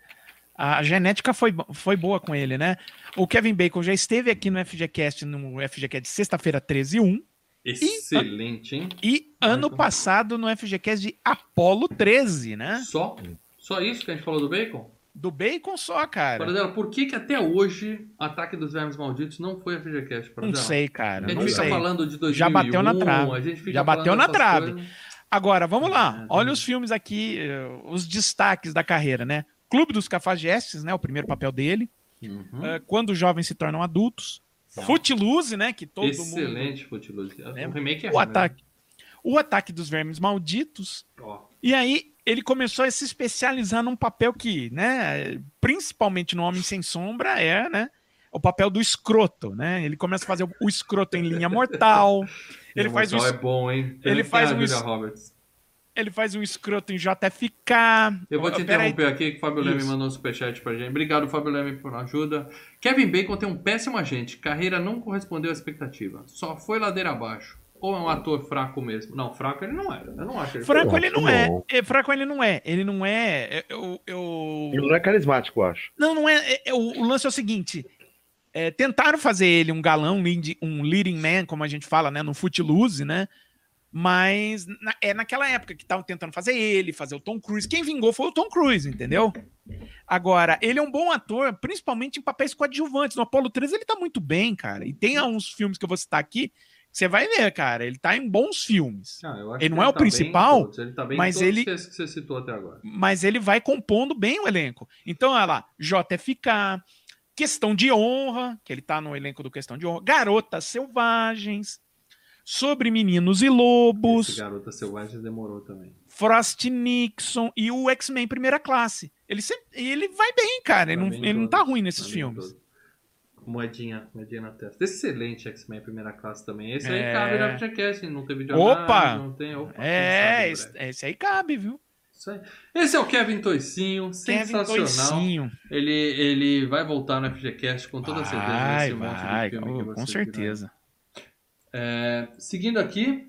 A genética foi, foi boa com ele, né? O Kevin Bacon já esteve aqui no FGCast, no FGCast de sexta-feira 13 e 1. Excelente, hein? E ano Bacon. passado no FGCast de Apollo 13, né? Só? Só isso que a gente falou do Bacon? Do Bacon só, cara. Paradela, por que que até hoje Ataque dos Vermes Malditos não foi a FGCast? Não Paradela? sei, cara. A gente Não fica sei. falando de 2001, Já bateu na trave. Já bateu na trave. coisas. Agora, vamos lá. É, Olha sim. os filmes aqui, eh, os destaques da carreira, né? Clube dos Cafajestes, né? O primeiro papel dele. Uhum. Eh, Quando os jovens se tornam adultos. Footloose, né? Que todo mundo... Excelente Footloose. É, O remake é O ruim, ataque. O ataque dos vermes malditos. né? Ó, E aí ele começou a se especializar num papel que, né, principalmente no Homem Sem Sombra, é, né, o papel do escroto, né? Ele começa a fazer o escroto em linha mortal. *laughs* Ele o faz, o, é bom, hein? Ele faz Julia es- Roberts. ele faz um escroto em JFK. Eu vou te Pera aí. interromper aqui, que o Fábio Leme mandou um superchat pra gente. Obrigado, Fábio Leme, por ajuda. Kevin Bacon tem um péssimo agente. Carreira não correspondeu à expectativa. Só foi ladeira abaixo. Ou é um ator fraco mesmo? Não, fraco ele não é. Eu não acho ele Franco Eu ele não é. é. Franco ele não é. Ele não é. Eu, eu... Ele não é carismático, eu acho. Não, não é. é- é- o, o lance é o seguinte: é, tentaram fazer ele um galão, um lead- um leading man, como a gente fala, né? No Footloose, né? Mas na- é naquela época que estavam tentando fazer ele, fazer o Tom Cruise. Quem vingou foi o Tom Cruise, entendeu? Agora, ele é um bom ator, principalmente em papéis coadjuvantes. No Apollo 13 ele tá muito bem, cara. E tem uns filmes que eu vou citar aqui, você vai ver, cara. Ele tá em bons filmes. Ah, eu acho Ele não é o tá principal, todos, ele tá mas ele- esses que você citou até agora. mas ele vai compondo bem o elenco. Então, olha lá, JFK, Questão de Honra, que ele tá no elenco do Questão de Honra, Garotas Selvagens, Sobre Meninos e Esse Lobos, Garota Selvagem demorou também. Frost Nixon e o X-Men Primeira Classe. Ele, sempre, ele vai bem, cara. Ele, não, ele não tá ruim nesses filmes. todo. Moedinha, moedinha na testa. Excelente X-Men primeira classe também. Esse aí É. cabe na FGCast, não teve de Opa! não tem. Opa, É, esse, esse aí cabe, viu? Aí. Esse é o Kevin Toicinho, Kevin sensacional. Toicinho. Ele, ele vai voltar no FGCast com toda certeza Vai, nesse monte vai, de filme que com, certeza. É, seguindo aqui,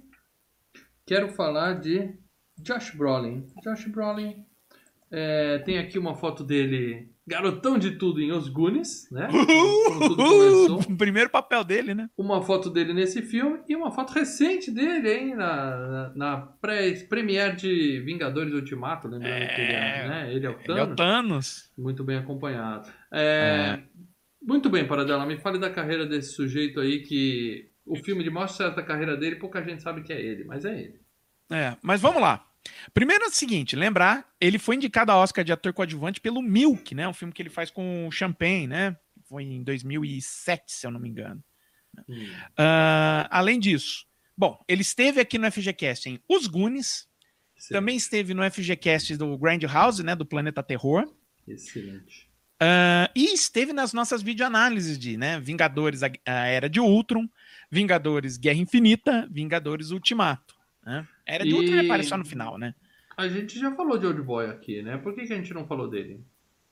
quero falar de Josh Brolin. Josh Brolin é, tem aqui uma foto dele, garotão de tudo em Os Goonies, né? *laughs* Começou. O primeiro papel dele, né? Uma foto dele nesse filme e uma foto recente dele, hein? Na, na, na pré, premiere de Vingadores Ultimato, lembrando que ele é, né? Ele é o Ele é o Thanos. Thanos. Muito bem acompanhado. É, Muito bem, Paradela. Me fale da carreira desse sujeito aí que o filme de maior sucesso da carreira dele, pouca gente sabe que é ele, mas é ele. É, mas vamos lá. Primeiro é o seguinte, lembrar, ele foi indicado a Oscar de ator coadjuvante pelo Milk, né? Um filme que ele faz com o Champagne, né? Foi em 2007, se eu não me engano. Hum. Ah, além disso, bom, ele esteve aqui no FGCast em Os Goonies, Excelente. também esteve no FGCast do Grand House, né? Do Planeta Terror. Excelente. Ah, e esteve nas nossas videoanálises de né, Vingadores, a, a Era de Ultron, Vingadores Guerra Infinita, Vingadores Ultimato. Né? Era de E- Ultron ele aparece só no final, né? A gente já falou de Old Boy aqui, né? Por que, que a gente não falou dele?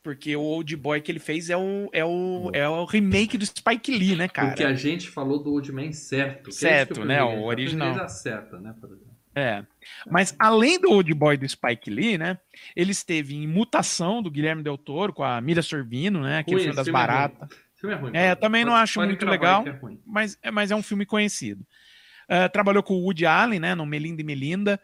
Porque o Old Boy que ele fez é o, é o, é o remake do Spike Lee, né, cara? Porque a gente falou do Old Man certo. que é Certo, que eu né, o original. primeira certa, né? Paradela? É. Mas além do Old Boy do Spike Lee, né? Ele esteve em Mutação do Guilherme Del Toro com a Mira Sorvino, né? Aquele Ruim, filme das é ruim. baratas. É ruim. É, também não Pode- acho pode muito legal. é ruim. mas, é- mas é um filme conhecido. Ah, trabalhou com o Woody Allen, né, no Melinda e Melinda.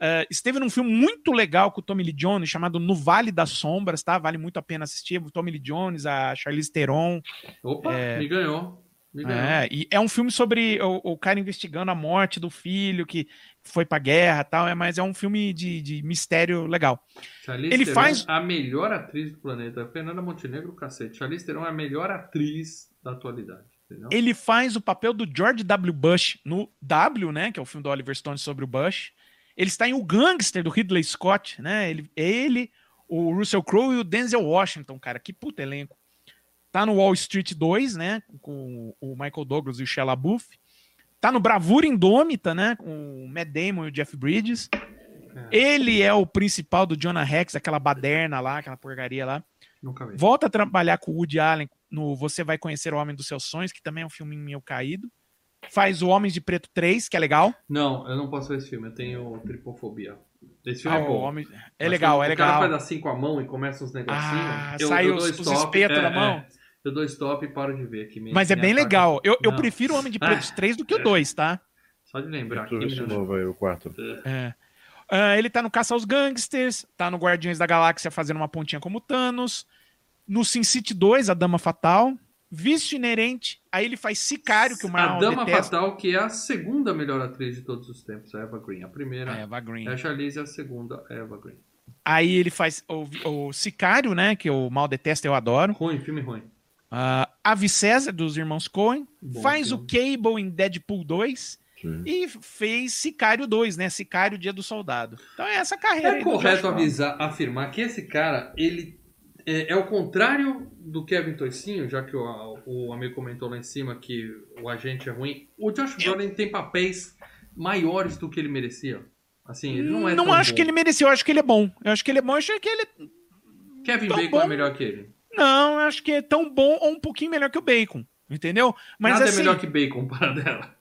Ah, esteve num filme muito legal com o Tommy Lee Jones, chamado No Vale das Sombras, tá? Vale muito a pena assistir. O Tommy Lee Jones, a Charlize Theron. Opa, me ganhou. Me ganhou. É, e é um filme sobre o, o cara investigando a morte do filho que foi pra guerra e tal, é, mas é um filme de, de mistério legal. Charlize Ele Theron, faz- a melhor atriz do planeta. Fernanda Montenegro, cacete. Charlize Theron é a melhor atriz da atualidade. Ele faz o papel do George W. Bush no W, né? Que é o filme do Oliver Stone sobre o Bush. Ele está em O Gangster do Ridley Scott, né? Ele, ele o Russell Crowe e o Denzel Washington, cara. Que puta elenco. Tá no Wall Street 2, né? Com o Michael Douglas e o Shia LaBeouf. Tá no Bravura Indômita, né? Com o Matt Damon e o Jeff Bridges. Ele é o principal do Jonah Rex, aquela baderna lá, aquela porcaria lá. Nunca vi. Volta a trabalhar com o Woody Allen no Você Vai Conhecer o Homem dos Seus Sonhos, que também é um filme meio caído. Faz o Homens de Preto 3, que é legal. Não, eu não posso ver esse filme. Eu tenho tripofobia. Esse filme Ah, é bom. Homem- É Mas legal, é O cara legal. faz assim com a mão e começa uns negocinhos. Ah, eu, sai eu os- os espetos é, da mão. é. eu dou stop e paro de ver aqui. Mas é bem ataca. legal. Eu, eu Não. prefiro o Homem de Preto 3 do que o *laughs* 2, tá? Só de lembrar aqui. Esse novo aí, o quarto. É. Ah, ele tá no Caça aos Gangsters, tá no Guardiões da Galáxia fazendo uma pontinha como Thanos. No Sin City 2, a Dama Fatal. Vício inerente. Aí ele faz Sicário, que o A Marlon Dama detesta. Fatal, que é a segunda melhor atriz de todos os tempos, a Eva Green. A primeira É, Eva Green. é a Charlize a segunda é a Eva Green. Aí ele faz o, o Sicário, né? Que o mal detesta, eu adoro. Ruim, filme ruim. Uh, Ave César, dos irmãos Coen. Bom faz filme. o Cable em Deadpool 2. Sim. E fez Sicário 2, né? Sicário Dia do Soldado. Então é essa carreira. É correto avisar, afirmar que esse cara, ele é, é o contrário do Kevin Toicinho, já que o, o amigo comentou lá em cima que o agente é ruim. O Josh Brolin tem papéis maiores do que ele merecia. Assim, ele não é Não tão acho bom. que ele mereceu, eu acho que ele é bom. Eu acho que ele é bom, eu acho que ele. Kevin tão Bacon bom. é melhor que ele. Não, eu acho que é tão bom ou um pouquinho melhor que o Bacon. Entendeu? Mas Nada assim. é melhor que bacon *laughs* para dela.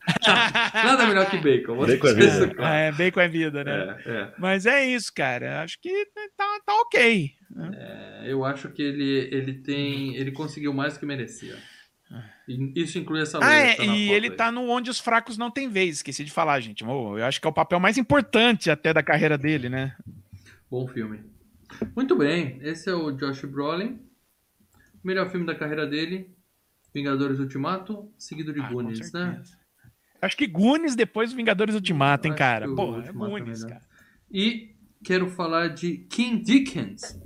Nada é melhor que bacon. Bacon é vida. isso claro. É, bacon é vida, né? É, é. Mas é isso, cara. Acho que tá, tá ok. É, eu acho que ele, ele tem. Ele conseguiu mais do que merecia. Isso inclui essa Ah, loira é, tá e ele aí. tá no Onde os Fracos Não Têm Vez. Esqueci de falar, gente. Eu acho que é o papel mais importante até da carreira dele, né? Bom filme. Muito bem, esse é o Josh Brolin. Melhor filme da carreira dele, Vingadores Ultimato, seguido de Ah, Goonies, né? Acho que Goonies depois Vingadores Ultimato, hein, Acho cara? Pô, é Goonies, é melhor. cara. E quero falar de Kim Dickens.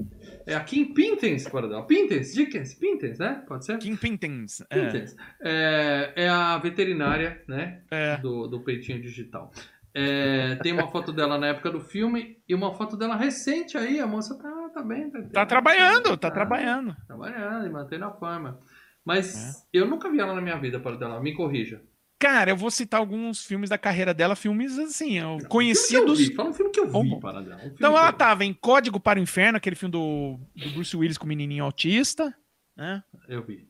É a Kim Pintens, para dar. Pintens, Dickens, Pintens, né? Pode ser? Kim Pintens. É, Pintens. É, é a veterinária, né? é. do, do peitinho digital. É, tem uma foto dela na época do filme e uma foto dela recente aí. A moça tá, tá bem. Tá, Tá trabalhando, tá trabalhando. Trabalhando e mantendo a forma. Mas É. eu nunca vi ela na minha vida, para dela. Me corrija. Cara, eu vou citar alguns filmes da carreira dela, filmes assim, eu- eu conhecidos. vi. Fala um filme que eu vi, Bom, bom. para dela. Um Então ela tava em Código para o Inferno, aquele filme do, do Bruce Willis com o menininho autista, né? Eu vi.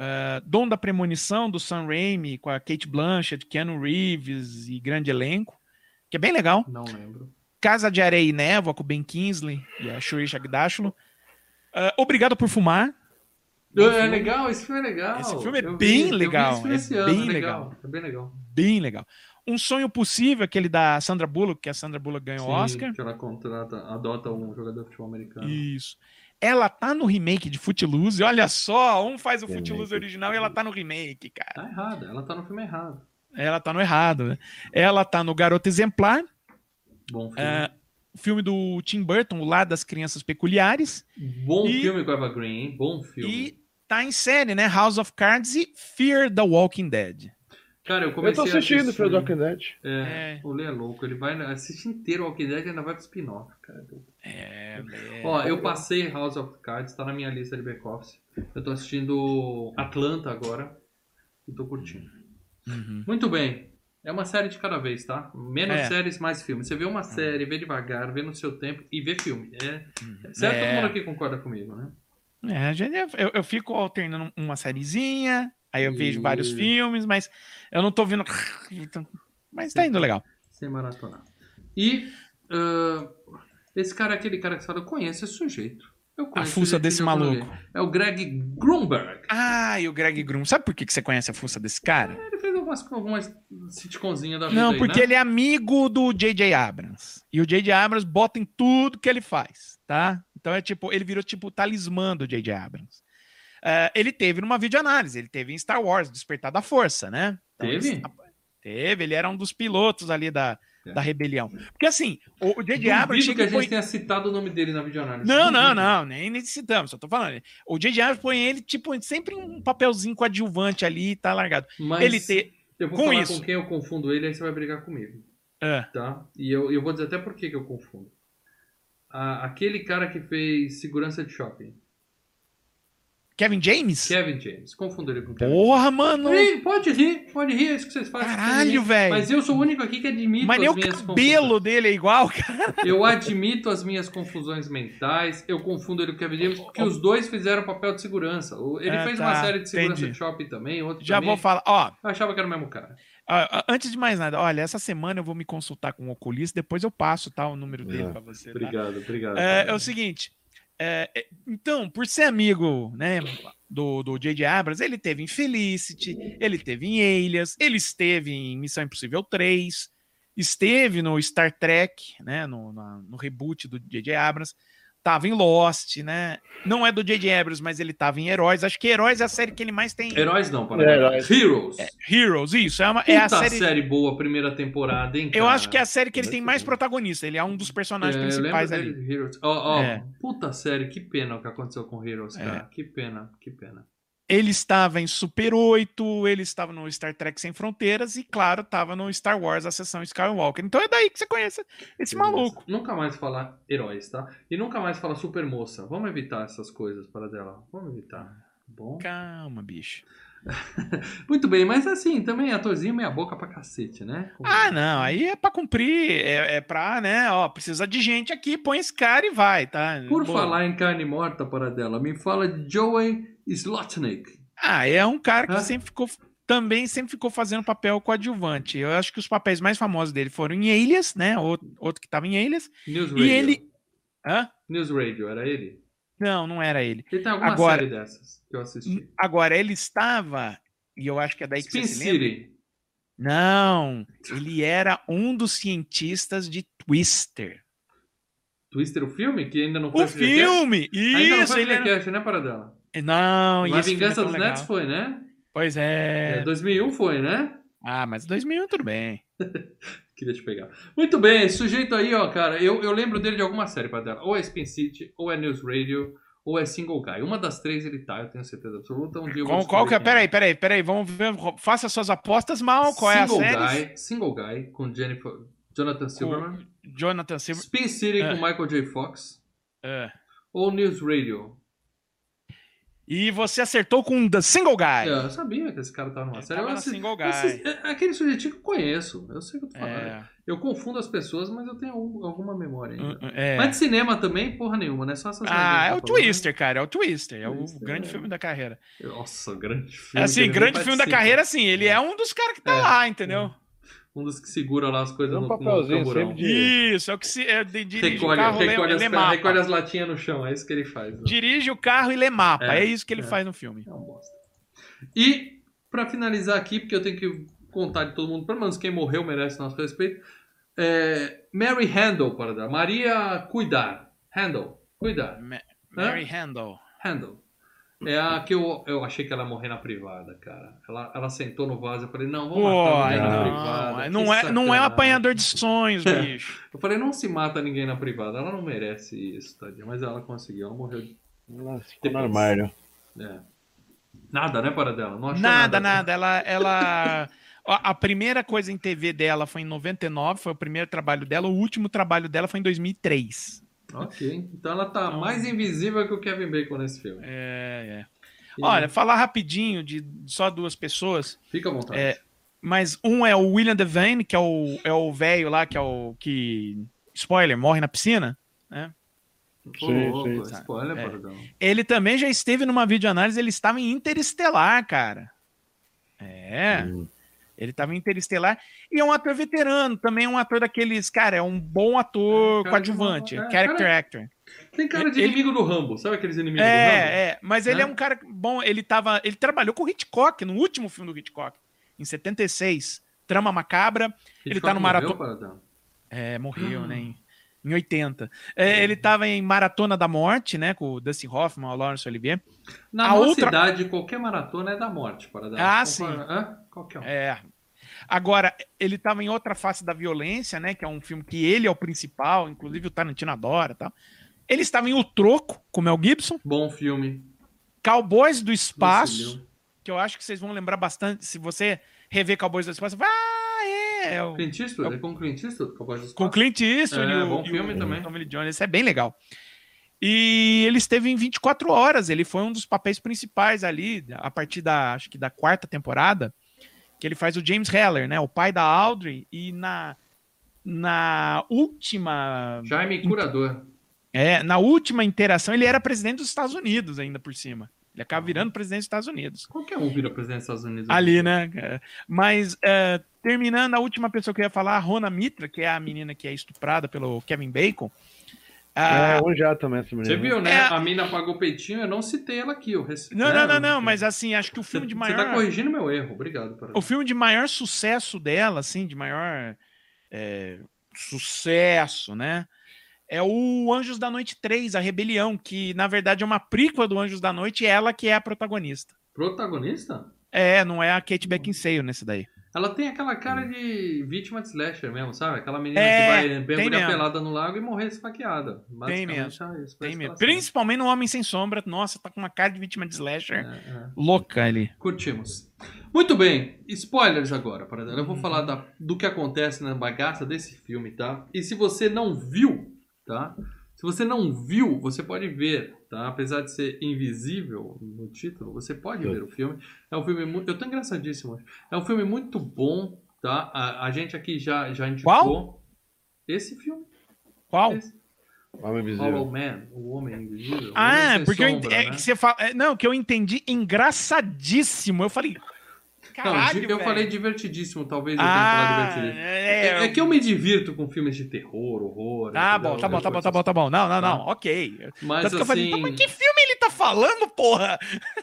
Uh, Dom da Premonição, do Sam Raimi, com a Kate Blanchett, Keanu Reeves e grande elenco, que é bem legal. Não lembro. Casa de Areia e Névoa, com o Ben Kingsley e a Shuri Shagdashlo. Uh, Obrigado por Fumar. É filme. legal, esse filme é legal. Esse filme é Eu bem vi legal, filme é esse ano, bem legal. É bem legal. Bem legal. Um Sonho Possível, aquele da Sandra Bullock, que a Sandra Bullock ganhou o Sim, Oscar. Que ela contrata, adota um jogador de futebol americano. Isso. Ela tá no remake de Footloose. Olha só, um faz o Remake. Footloose original e ela tá no remake, cara. Tá errada, ela tá no filme errado. Ela tá no errado, né? Ela tá no Garoto Exemplar, Bom filme. é, o filme do Tim Burton, O Lado das Crianças Peculiares, Bom e- filme com a Eva Green, hein? Bom filme. e tá em série, né? House of Cards e Fear the Walking Dead. Cara, eu Eu comecei tô assistindo a. Fear the Walking Dead. É, É. o Lê é louco. Ele vai assistir inteiro o Walking Dead e ainda vai pro spin-off, cara. É, Ó, eu passei House of Cards, tá na minha lista de back-office. Eu tô assistindo Atlanta agora e tô curtindo. Uhum. Muito bem. É uma série de cada vez, tá? Menos É. séries, mais filmes. Você vê uma série, vê devagar, vê no seu tempo e vê filme. É, certo? É. Todo mundo aqui concorda comigo, né? É, a eu, eu fico alternando uma sériezinha, aí eu vejo E- vários filmes, mas eu não tô vendo. *laughs* Mas tá indo legal. Sem maratonar. E ah, esse cara é aquele cara que fala, eu conheço esse sujeito. Eu A conheço fuça esse desse algum maluco. É o Greg Grunberg. Ah, e o Greg Grum. Sabe por que que você conhece a fuça desse cara? Ele fez algumas, algumas sitcomzinhas da vida Não, aí, porque né? ele é amigo do J.J. Abrams. E o J.J. Abrams bota em tudo que ele faz, tá? Então é tipo, ele virou tipo o talismã do J.J. Abrams. Ah, ele teve numa videoanálise, ele teve em Star Wars, Despertar da Força, né? Então, Teve? ele- teve, ele era um dos pilotos ali da, É. da rebelião. Porque assim, o, J.J. Abrams Duvido que a põe... gente tenha citado o nome dele na videoanálise. Não, não, não, nem necessitamos, só tô falando. O J.J. Abrams põe ele, tipo, sempre um papelzinho coadjuvante ali e tá largado. Mas Ele te... eu vou com falar isso. com quem eu confundo ele, aí você vai brigar comigo, Ah, tá? E eu, eu vou dizer até por que eu confundo. A- aquele cara que fez segurança de shopping, Kevin James? Kevin James. Confundo ele com Kevin Porra, mano! Ih, Pode rir, pode rir, é isso que vocês fazem. Caralho, velho. Mas eu sou o único aqui que admito Mas nem o cabelo dele é igual, cara. *laughs* Eu admito as minhas confusões mentais. Eu confundo ele com o Kevin James, porque os dois fizeram papel de segurança. Ele Ah, fez tá, uma série de segurança entendi. de shopping também, outro Já também. vou falar. Ó, Eu achava que era o mesmo cara. Ó, ó, antes de mais nada, olha, essa semana eu vou me consultar com o oculista, depois eu passo tá, o número dele É. pra você. Tá? Obrigado, obrigado. É, é o seguinte. é, é, então, por ser amigo, né, do do J.J. Abrams, ele teve em Felicity, ele teve em Alias, ele esteve em Missão Impossível 3, esteve no Star Trek, né, no, na- no reboot do J.J. Abrams, tava em Lost, né, não é do J.J. Abrams, mas ele tava em Heróis, acho que Heróis é a série que ele mais tem... Heróis não, para É, Heróis. Heroes. Heroes, isso, é, uma, Puta é a série... série... boa, primeira temporada, hein, Eu cara? acho que é a série que ele tem mais protagonista, ele é um dos personagens É, eu principais ali. Heroes. Ó, ó, É. puta série, que pena o que aconteceu com Heroes, É. cara. Que pena, que pena. Ele estava em Super 8, ele estava no Star Trek Sem Fronteiras e, claro, estava no Star Wars, a sessão Skywalker. Então é daí que você conhece esse maluco. Nunca mais falar heróis, tá? E nunca mais falar super moça. Vamos evitar essas coisas para dela. Vamos evitar. tá Bom. Calma, bicho. *laughs* Muito bem, mas assim, também atorzinho meia boca pra cacete, né? Como- Ah, não, aí é pra cumprir, é, é pra, né, ó, precisa de gente aqui, põe esse cara e vai, tá? Por Boa. falar em carne morta para dela, me fala de Joey Slotnick. Ah, é um cara que Hã? sempre ficou. Também sempre ficou fazendo papel coadjuvante. Eu acho que os papéis mais famosos dele foram em Alias, né? Outro, outro que tava em Alias. News Radio. E ele. Hã? News Radio, era ele? Não, não era ele. Ele tem alguma Agora- série dessas que eu assisti. Agora, ele estava. E eu acho que é daí que Spin você se lembra. City. Não, ele era um dos cientistas de Twister. Twister, o filme? Que ainda não foi O filme! Ainda não Isso, foi ele era... FGCast, né, Paradela? Não, Na é Vingança dos legal. Netos foi, né? Pois É, é. 2001 foi, né? Ah, mas 2001 tudo bem. *laughs* Queria te pegar. Muito bem, sujeito aí, ó, cara, eu, eu lembro dele de alguma série, Paradela. Ou é Spin City, ou é News Radio, ou é Single Guy. Uma das três ele tá, eu tenho certeza absoluta. Um dia Qual, qual que é? quem Peraí, peraí, peraí. Vamos ver. Faça suas apostas mal. Qual é a Single série? Guy, Single Guy, com Jennifer, Jonathan Silverman. Jonathan Silver. Spin City É. com Michael J. Fox. É. Ou News Radio. E você acertou com The Single Guy. É, eu sabia que esse cara tava numa Ele série. tava Eu assi- Single Guy. é aquele sujeitinho que eu conheço. Eu sei o que eu tô falando. É. Eu confundo as pessoas, mas eu tenho algum- alguma memória ainda. Hum, é. Mas de cinema também, porra nenhuma, né? Só essas Ah, é merdas o falando. Twister, cara. É o Twister. É o Twister, grande é. filme da carreira. Nossa, grande É filme. assim, grande filme da carreira, assim. Ele é um dos caras que tá É. lá, entendeu? Um dos que segura lá as coisas É um no, no papelzinho camburão. sempre de- Isso, é o que se é, de- dirige Recolhe, o carro, lê, recolhe, lê as, mapa. recolhe as latinhas no chão, é isso que ele faz. né? Dirige o carro e lê mapa. É, É, isso que ele é. faz no filme. É um bosta. E, pra finalizar aqui, porque eu tenho que contar de todo mundo, pelo menos quem morreu merece nosso respeito, é Mary Handel, para dar. Maria Cuidar. Handel. Cuidar. Ma- Mary Handel. Handel. É a que eu, eu achei que ela ia morrer na privada, cara. Ela, ela sentou no vaso, eu falei, não, vamos matar ninguém na não, privada. não, Que é, não é um apanhador de sonhos, *laughs* bicho. Eu falei, não se mata ninguém na privada, ela não merece isso, tadinha. Mas ela conseguiu, ela morreu. de- Ela ficou no armário. É. Nada, né, para dela? Não achou Nada, nada. Ela, *laughs* ela. ó, A primeira coisa em TV dela foi em 99, foi o primeiro trabalho dela. O último trabalho dela foi em 2003. Ok. Então ela tá Então- mais invisível que o Kevin Bacon nesse filme. É, é. E- Olha, falar rapidinho de só duas pessoas, Fica à vontade. é, mas um é o William Devane, que é o é o velho lá, que é o que spoiler, morre na piscina, né? Sim, louco, sim. Spoiler, É. Paradão. Ele também já esteve numa videoanálise, ele estava em Interestelar, cara. É. Hum. Ele estava em Interestelar e é um ator veterano, também é um ator daqueles, cara, é um bom ator É, cara coadjuvante, uma- é, character cara- actor. Tem cara de Ele- inimigo do Rambo. Sabe aqueles inimigos do Rambo? É, é, mas ele né? é um cara bom, ele tava, ele trabalhou com o Hitchcock no último filme do Hitchcock, em 76, Trama Macabra, ele tá no maratona- é, morreu, Ah. né, em, em 80. É, ele tava em Maratona da Morte, né, com o Dustin Hoffman, o Laurence Olivier. Na A outra- idade, qualquer maratona é da morte, Paradão. Ah, Compara- sim. Hã? Qualquer um. É. Agora, ele tava em outra face da violência, né? Que é um filme que ele é o principal, inclusive o Tarantino adora e tal. Ele estava em O Troco, com o Mel Gibson. Bom filme. Cowboys do Espaço, Liu. que eu acho que vocês vão lembrar bastante. Se você rever Cowboys do Espaço, vai, ah, é. é o- Clint Eastwood? É com Clint Eastwood? Cowboys do com Espaço? Clint Eastwood É, e o, bom e filme o também. Tommy Jones. Isso é bem legal. E ele esteve em 24 horas. Ele foi um dos papéis principais ali, a partir da, acho que da quarta temporada, que ele faz o James Heller, né? O pai da Audrey. E na, na última. Jaime Curador. É, na última interação, ele era presidente dos Estados Unidos ainda por cima. Ele acaba virando presidente dos Estados Unidos. Qualquer um vira presidente dos Estados Unidos. Ali, né? É. Mas, é, terminando, a última pessoa que eu ia falar, a Rona Mitra, que é a menina que é estuprada pelo Kevin Bacon. Ah, É, um já também essa menina. Você viu, né? É. A mina pagou peitinho, eu não citei ela aqui. Eu rece- Não, né? não, não, não, mas assim, acho que o Você, filme de você maior. tá corrigindo meu erro. Obrigado. Paradão. O filme de maior sucesso dela, assim, de maior é, sucesso, né? É o Anjos da Noite 3, A Rebelião, que na verdade é uma prequel do Anjos da Noite e ela que é a protagonista. Protagonista? É, não é a Kate Beckinsale nesse daí. Ela tem aquela cara de vítima de slasher mesmo, sabe? Aquela menina É, que vai mergulhar pelada no lago e morrer esfaqueada. Tem mesmo. é isso, Tem mesmo. ela Principalmente no Homem Sem Sombra. Nossa, tá com uma cara de vítima de slasher. É, é. Louca ali. Curtimos. Muito bem, spoilers agora, para Eu Uhum. vou falar da- do que acontece na bagaça desse filme, tá? E se você não viu, tá? Se você não viu, você pode ver, tá? Apesar de ser invisível no título, você pode ver o filme. É um filme muito. Eu tô engraçadíssimo. É um filme muito bom, tá? A, a gente aqui já, já indicou. Qual? Esse filme. Qual? Esse. Homem Hollow Invisível. Man, o Homem Invisível. Ah, porque eu ent- Sombra, é, né? que você fala. é, Não, que eu entendi engraçadíssimo. Eu falei. Não, Caralho, di- eu velho. falei divertidíssimo, talvez eu tenha Ah, falado divertidíssimo. é, É, é que eu me divirto com filmes de terror, horror. Tá entendeu? bom, tá bom, tá bom, tá bom, tá bom. Não, não, não, Tá. ok. Mas Tanto que eu falei, "Pô, assim, mas que filme ele tá falando, porra?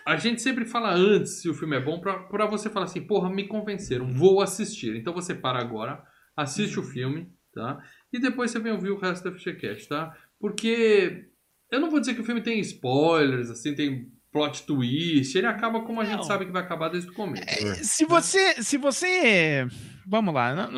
a gente sempre fala antes se o filme é bom pra, pra você falar assim, porra, me convenceram, vou assistir. Então você para agora, assiste o filme, tá? E depois você vem ouvir o resto do FGCast, tá? Porque eu não vou dizer que o filme tem spoilers, assim, tem plot twist, ele acaba como a gente Não. sabe que vai acabar desde o começo. Se você, se você, vamos lá,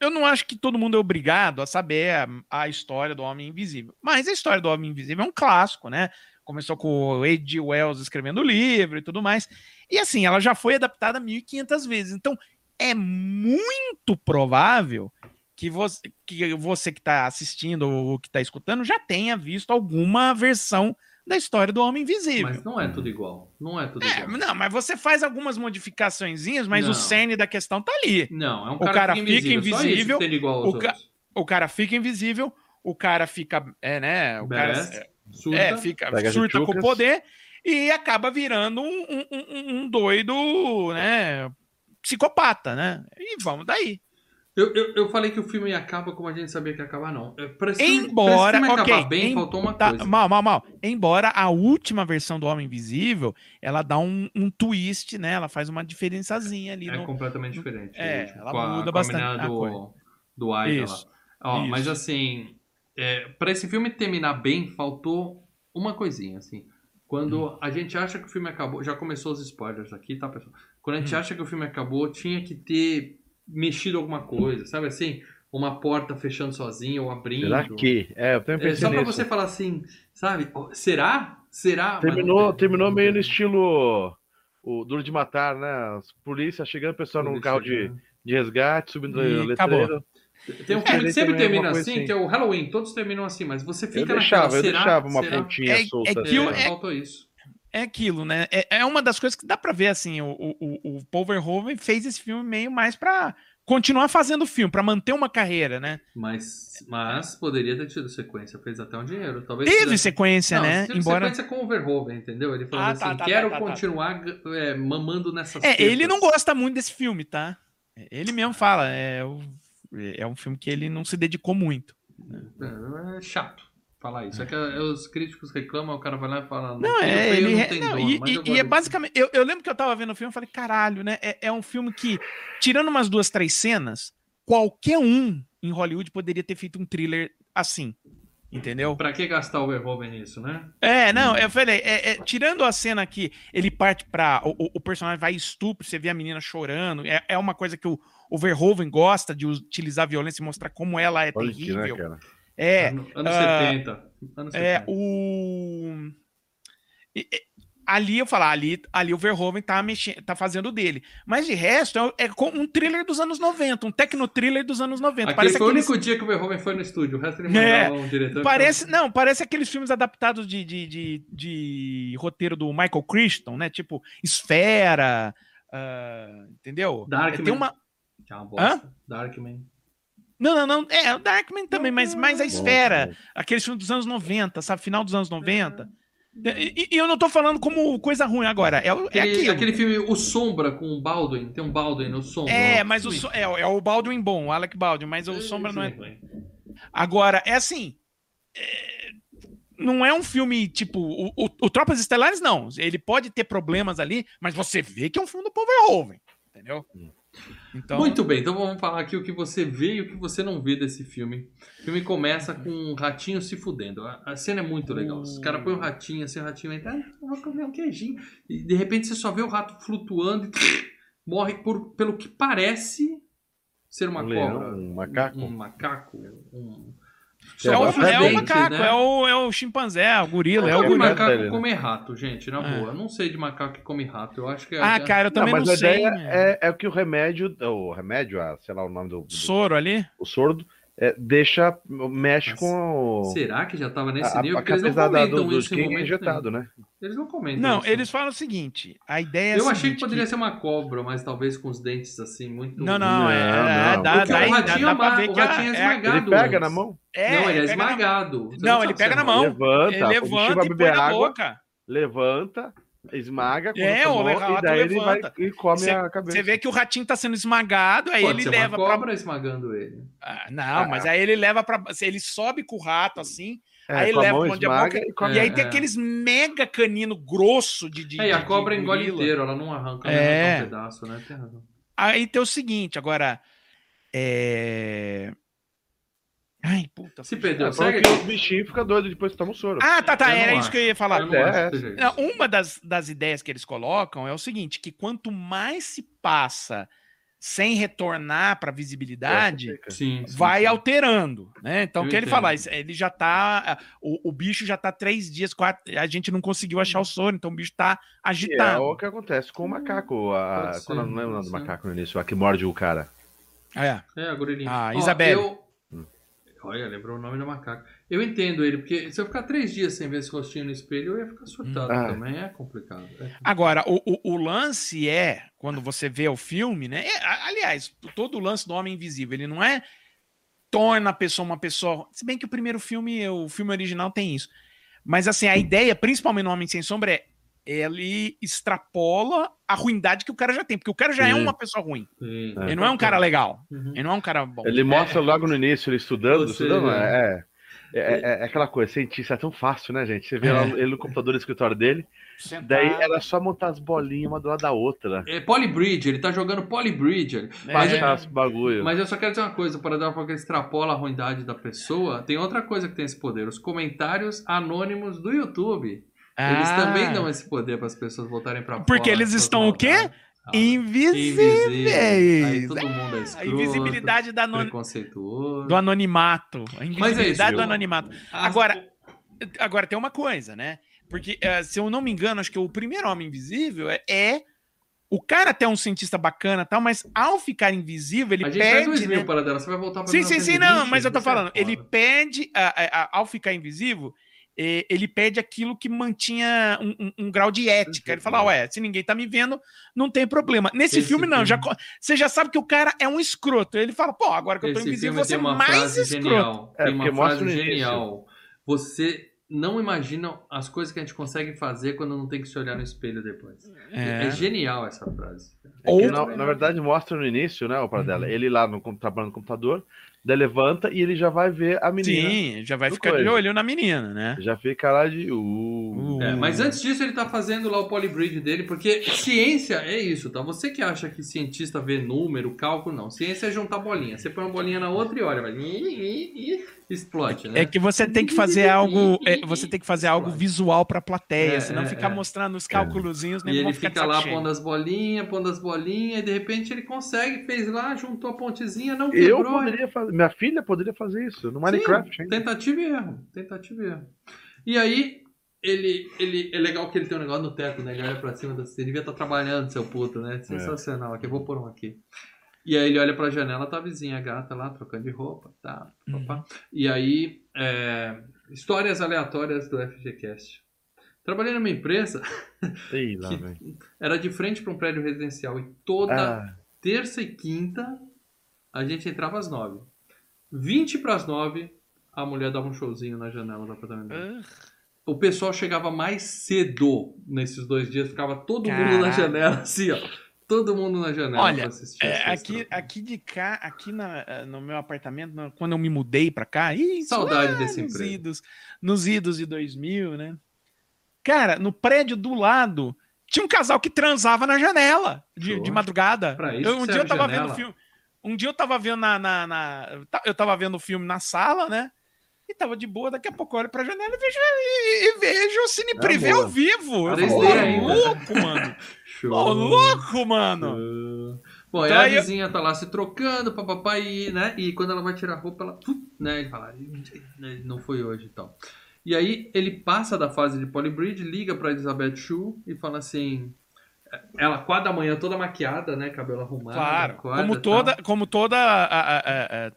eu não acho que todo mundo é obrigado a saber a, a história do Homem Invisível, mas a história do Homem Invisível é um clássico, né? Começou com o H.G. Wells escrevendo o livro e tudo mais, e assim, ela já foi adaptada 1.500 vezes, então é muito provável que você que, você que está assistindo ou que está escutando já tenha visto alguma versão da história do Homem Invisível. Mas não é tudo igual. Não é tudo É, igual. não, mas você faz algumas modificaçõezinhas, mas Não. o cerne da questão tá ali. Não, é um O cara, cara que fica invisível, o ca-. O cara fica invisível, o cara fica, é, né? O cara Badass, surta. é, fica, surta com chuchucas. poder e acaba virando um, um- um- um doido, né? Psicopata, né? E vamos daí. Eu, eu, eu falei que o filme acaba como a gente sabia que ia acabar, não. É, Pra esse filme- Embora, pra esse filme ok, acabar bem, em- faltou uma Tá, coisa. mal, mal, mal. Embora a última versão do Homem Invisível, ela dá um, um twist, né? Ela faz uma diferençazinha ali É no, completamente diferente. É, o último, ela a, muda bastante do, coisa. do Aida Isso, lá. Ó, isso. Mas assim, é, pra esse filme terminar bem, faltou uma coisinha, assim. Quando Hum. a gente acha que o filme acabou, já começou os spoilers aqui, tá, pessoal? Quando a gente Hum. acha que o filme acabou, tinha que ter mexido alguma coisa, sabe assim? Uma porta fechando sozinha ou abrindo. Será que? É, eu também É, só pra nisso. você falar assim, sabe? Será? Será? Mas Terminou, tem. terminou meio no estilo o Duro de Matar, né? As polícia chegando, o pessoal num carro de, de resgate, subindo E letreiro. Tem um Eu filme que sempre termina assim, coisa que é o Halloween. Todos terminam assim, mas você Eu fica deixava, naquela, eu será? deixava uma Será? pontinha É- é solta. que assim, o- né? é- faltou isso. É aquilo, né? É, é uma das coisas que dá pra ver, assim, o, o, o- Paul Verhoeven fez esse filme meio mais pra continuar fazendo filme, pra manter uma carreira, né? Mas, mas poderia ter tido sequência, fez até um dinheiro. Talvez Teve fizesse- sequência, Não, né? teve Embora... sequência com o Verhoeven, entendeu? Ele falou Ah, assim, tá, tá, quero tá, tá, tá. continuar é, mamando nessas É, ele tetas." não gosta muito desse filme, tá? Ele mesmo fala, é, é um filme que ele não se dedicou muito. É, é chato falar isso. É que é, os críticos reclamam, o cara vai lá e fala... Não, tudo é, ele, não é- tem não, dono, e, e- e é basicamente. Eu, eu lembro que eu tava vendo o filme e falei, caralho, né? É, é um filme que, tirando umas duas, três cenas, qualquer um em Hollywood poderia ter feito um thriller assim. Entendeu? Pra que gastar o Verhoeven nisso, né? É, não, eu falei, é, é, tirando a cena que ele parte pra. O, o- personagem vai estupro, você vê a menina chorando. É, é uma coisa que o, o Verhoeven gosta de utilizar a violência e mostrar como ela é Olha aqui, né, terrível. cara? É, Ano- anos ah, 70. Anos é 70. o. e- Ali eu falar, ali, ali o Verhoeven tá, mexendo, tá fazendo dele. Mas de resto, é, é um thriller dos anos 90, um tecno-thriller dos anos 90. Aquele parece foi o único dia que o Verhoeven foi no estúdio. O resto ele É, um diretor. Parece, não, parece aqueles filmes adaptados de, de, de, de roteiro do Michael Crichton, né? Tipo, Esfera, ah, entendeu? Darkman. É, Tem uma... Que é uma bosta. Darkman. Não, não, não, é, o Darkman também, mas mais a Esfera, Bom, aqueles filmes dos anos 90, sabe? Final dos anos 90. E, e eu não tô falando como coisa ruim agora, é, é Aquele, aquele filme O Sombra com o Baldwin. Tem um Baldwin no Sombra. É, mas o, é, é o Baldwin bom, o Alec Baldwin, mas o Esse Sombra não é. ruim. Agora, é assim. é, Não é um filme tipo. O, o, o Tropas Estelares, não. Ele pode ter problemas ali, mas você vê que é um filme do Paul Verhoeven. Entendeu? Então, Muito bem, então vamos falar aqui o que você vê e o que você não vê desse filme. O filme começa com um ratinho se fudendo. A, cena é muito legal. Os caras põem o ratinho, assim, o ratinho entra, ah, vou comer um queijinho. E de repente você só vê o rato flutuando e *laughs* morre por, pelo que parece ser uma Um leão, cobra. um macaco. Um, um macaco. Um... é, o, é o macaco, né? é, o, é o chimpanzé, é o gorila, é o gorila. macaco dele, né? come rato, gente, na É. boa. Eu não sei de macaco que come rato. Eu acho que é. Ah, cara, eu também não, não, mas a sei. ideia né? é, é que o remédio, o remédio, ah, sei lá o nome do, do Soro ali? o sordo, é, deixa, mexe Mas com o, Será que já tava nesse a, nível? a Porque eles não comentam do, do isso em momento injetado, né? Eles não comentam. Não, isso. eles falam o seguinte: a ideia é. Eu a achei que poderia ser uma cobra, mas talvez com os dentes assim, muito. Não, não, Não, é, é, não. dá, dá, o dá, ratinho, dá pra ama- ver o que a- ratinho é é a- esmagado. Ele pega antes. na mão, É, não, ele é pega na- esmagado. Não, ele pega é na mão. levanta, Ele levanta vai e beber põe na boca. levanta, esmaga com É, o rato e daí ele vai levanta. e come Cê- a cabeça. Você vê que o ratinho tá sendo esmagado, aí Pode ele ser leva uma pra. cobra esmagando ele. Ah, não, mas aí ele leva pra. Ele sobe com o rato assim, É, aí leva mão pra onde a boca- e come. e aí É, tem é. aqueles mega canino grosso de. de É, e a cobra de engole inteiro, ela não arranca, não É. um pedaço, né? Tem razão. Aí tem o seguinte, agora. É. Ai, puta. Se perdeu, É, segue os bichinhos ficam doidos depois que toma o soro. Ah, tá, tá. Eu Era acho. isso que eu ia falar. Eu não É, acho é. Não, uma das, das ideias que eles colocam é o seguinte: que quanto mais se passa sem retornar para visibilidade, fica. Sim, sim, vai sim. alterando, né? Então, Eu o que ele fala, ele já tá, o, o bicho já tá três dias, quatro, a gente não conseguiu achar o sono, então o bicho tá é agitado. o que acontece com o macaco. A... Ser, Quando não lembro o nome do macaco no início, a que morde o cara. É. É, a gorilinha. Ah, Ó, Isabelle. eu- Olha, lembrou o nome do macaco. Eu entendo ele, porque se eu ficar três dias sem ver esse rostinho no espelho, eu ia ficar surtado Ah. também. É complicado. É Agora, o, o, o lance é, quando você vê o filme, né? é, aliás, todo o lance do Homem Invisível, ele não é torna a pessoa uma pessoa. Se bem que o primeiro filme, o filme original tem isso. Mas assim, a ideia, principalmente no Homem Sem Sombra, é ele extrapola a ruindade que o cara já tem, porque o cara já é Sim. uma pessoa ruim. Sim. É. Ele não é um cara legal. Uhum. Ele não é um cara bom. Ele mostra logo no início, ele estudando, Você, estudando, é, é, é, é aquela coisa, cientista é tão fácil, né, gente? Você vê É. lá ele no computador do escritório dele, Sentado. daí era só montar as bolinhas uma do lado da outra. É Polybridge, ele tá jogando Polybridge. É. Mas, esse bagulho. mas eu só quero dizer uma coisa, para dar porque extrapola a ruindade da pessoa, tem outra coisa que tem esse poder, os comentários anônimos do YouTube. Eles Ah, também dão esse poder para as pessoas voltarem para fora. Porque eles estão o quê? Ah, Invisíveis. Aí todo mundo é A escroto, invisibilidade da preconceituoso. do anonimato. A é invisibilidade do eu- anonimato. As- Agora, agora tem uma coisa, né? Porque, eh, se eu não me engano, acho que o primeiro Homem Invisível é, é- O cara até é um cientista bacana e tal, mas ao ficar invisível, ele a gente perde. 2000 né? para dela, você vai voltar para Sim, sim, sim, não, mas eu tô é falando. Ele perde, a- a- a- ao ficar invisível, ele perde aquilo que mantinha um, um- um grau de ética. Ele fala, ué, se ninguém tá me vendo, não tem problema. Nesse Esse filme, não. filme- Já, você já sabe que o cara é um escroto. Ele fala, pô, agora que eu tô Esse invisível, você é tem uma mais frase escroto. genial. É, tem uma frase início. genial. Você não imagina as coisas que a gente consegue fazer quando não tem que se olhar no espelho depois. É, É. genial essa frase. É Ou- na, na verdade, mostra no início, né, o dela. Uhum. Ele lá no, trabalhando no computador, daí levanta e ele já vai ver a menina. Sim, já vai ficar de coisa. olho na menina, né? Já fica lá de. Uh, Uh. É, mas antes disso, ele tá fazendo lá o polybridge dele, porque ciência é isso, tá? Você que acha que cientista vê número, cálculo, não. Ciência é juntar bolinha. Você põe uma bolinha na outra e olha, vai. Explode, né? É que você tem que fazer *laughs* algo, é, você tem que fazer algo visual pra plateia, É, senão é, ficar é. mostrando os cálculozinhos, né? E ele ficar de fica lá cheio. pondo as bolinhas, pondo as bolinhas, e de repente ele consegue, fez lá, juntou a pontezinha, não eu quebrou. poderia fazer. Minha filha poderia fazer isso no Minecraft, Sim? Tentativa e erro. Tentativa e erro. E aí, ele, ele. É legal que ele tem um negócio no teto, né? Ele olha pra cima, você devia estar trabalhando, seu puto, né? Sensacional. Aqui, eu vou pôr um aqui. E aí ele olha pra janela, tá a vizinha a gata lá, trocando de roupa, tá. papá. E aí, é, histórias aleatórias do FGCast. Trabalhei numa empresa, *laughs* Sei lá, que- velho. era de frente pra um prédio residencial e toda Ah, terça e quinta, a gente entrava às nove. 20 para as nove, a mulher dava um showzinho na janela do apartamento. dela. Ah, O pessoal chegava mais cedo nesses dois dias, ficava todo mundo na Caraca. janela, assim, ó. Todo mundo na janela Olha, pra assistir. é, aqui, aqui de cá, aqui na- eh, no meu apartamento, quando eu me mudei pra cá, isso Saudade lá desse nos emprego. idos, nos idos de 2000, né? Cara, no prédio do lado tinha um casal que transava na janela de, de madrugada. Pra isso Eu- um dia eu tava janela. vendo filme. Um dia eu tava vendo na, na, na- eu ta- eu tava vendo o filme na sala, né? E tava de boa, daqui a pouco eu olho pra janela e vejo, e, e vejo o Cine É Privé boa. ao vivo. Eu 3D falo, "Ô, ainda." louco, mano. *laughs* Show. Ô, louco, mano. Uh, Bom, Então aí a aí eu- vizinha tá lá se trocando, papapá, e, né? E quando ela vai tirar a roupa, ela. pum, Né, ele fala, "Ih, não foi hoje e tal. E aí ele passa da fase de polybridge, liga pra Elizabeth Shue e fala assim. Ela quadra da manhã toda maquiada, né? Cabelo arrumado. Claro, acorda, como tal. toda, como toda a, a- a- a-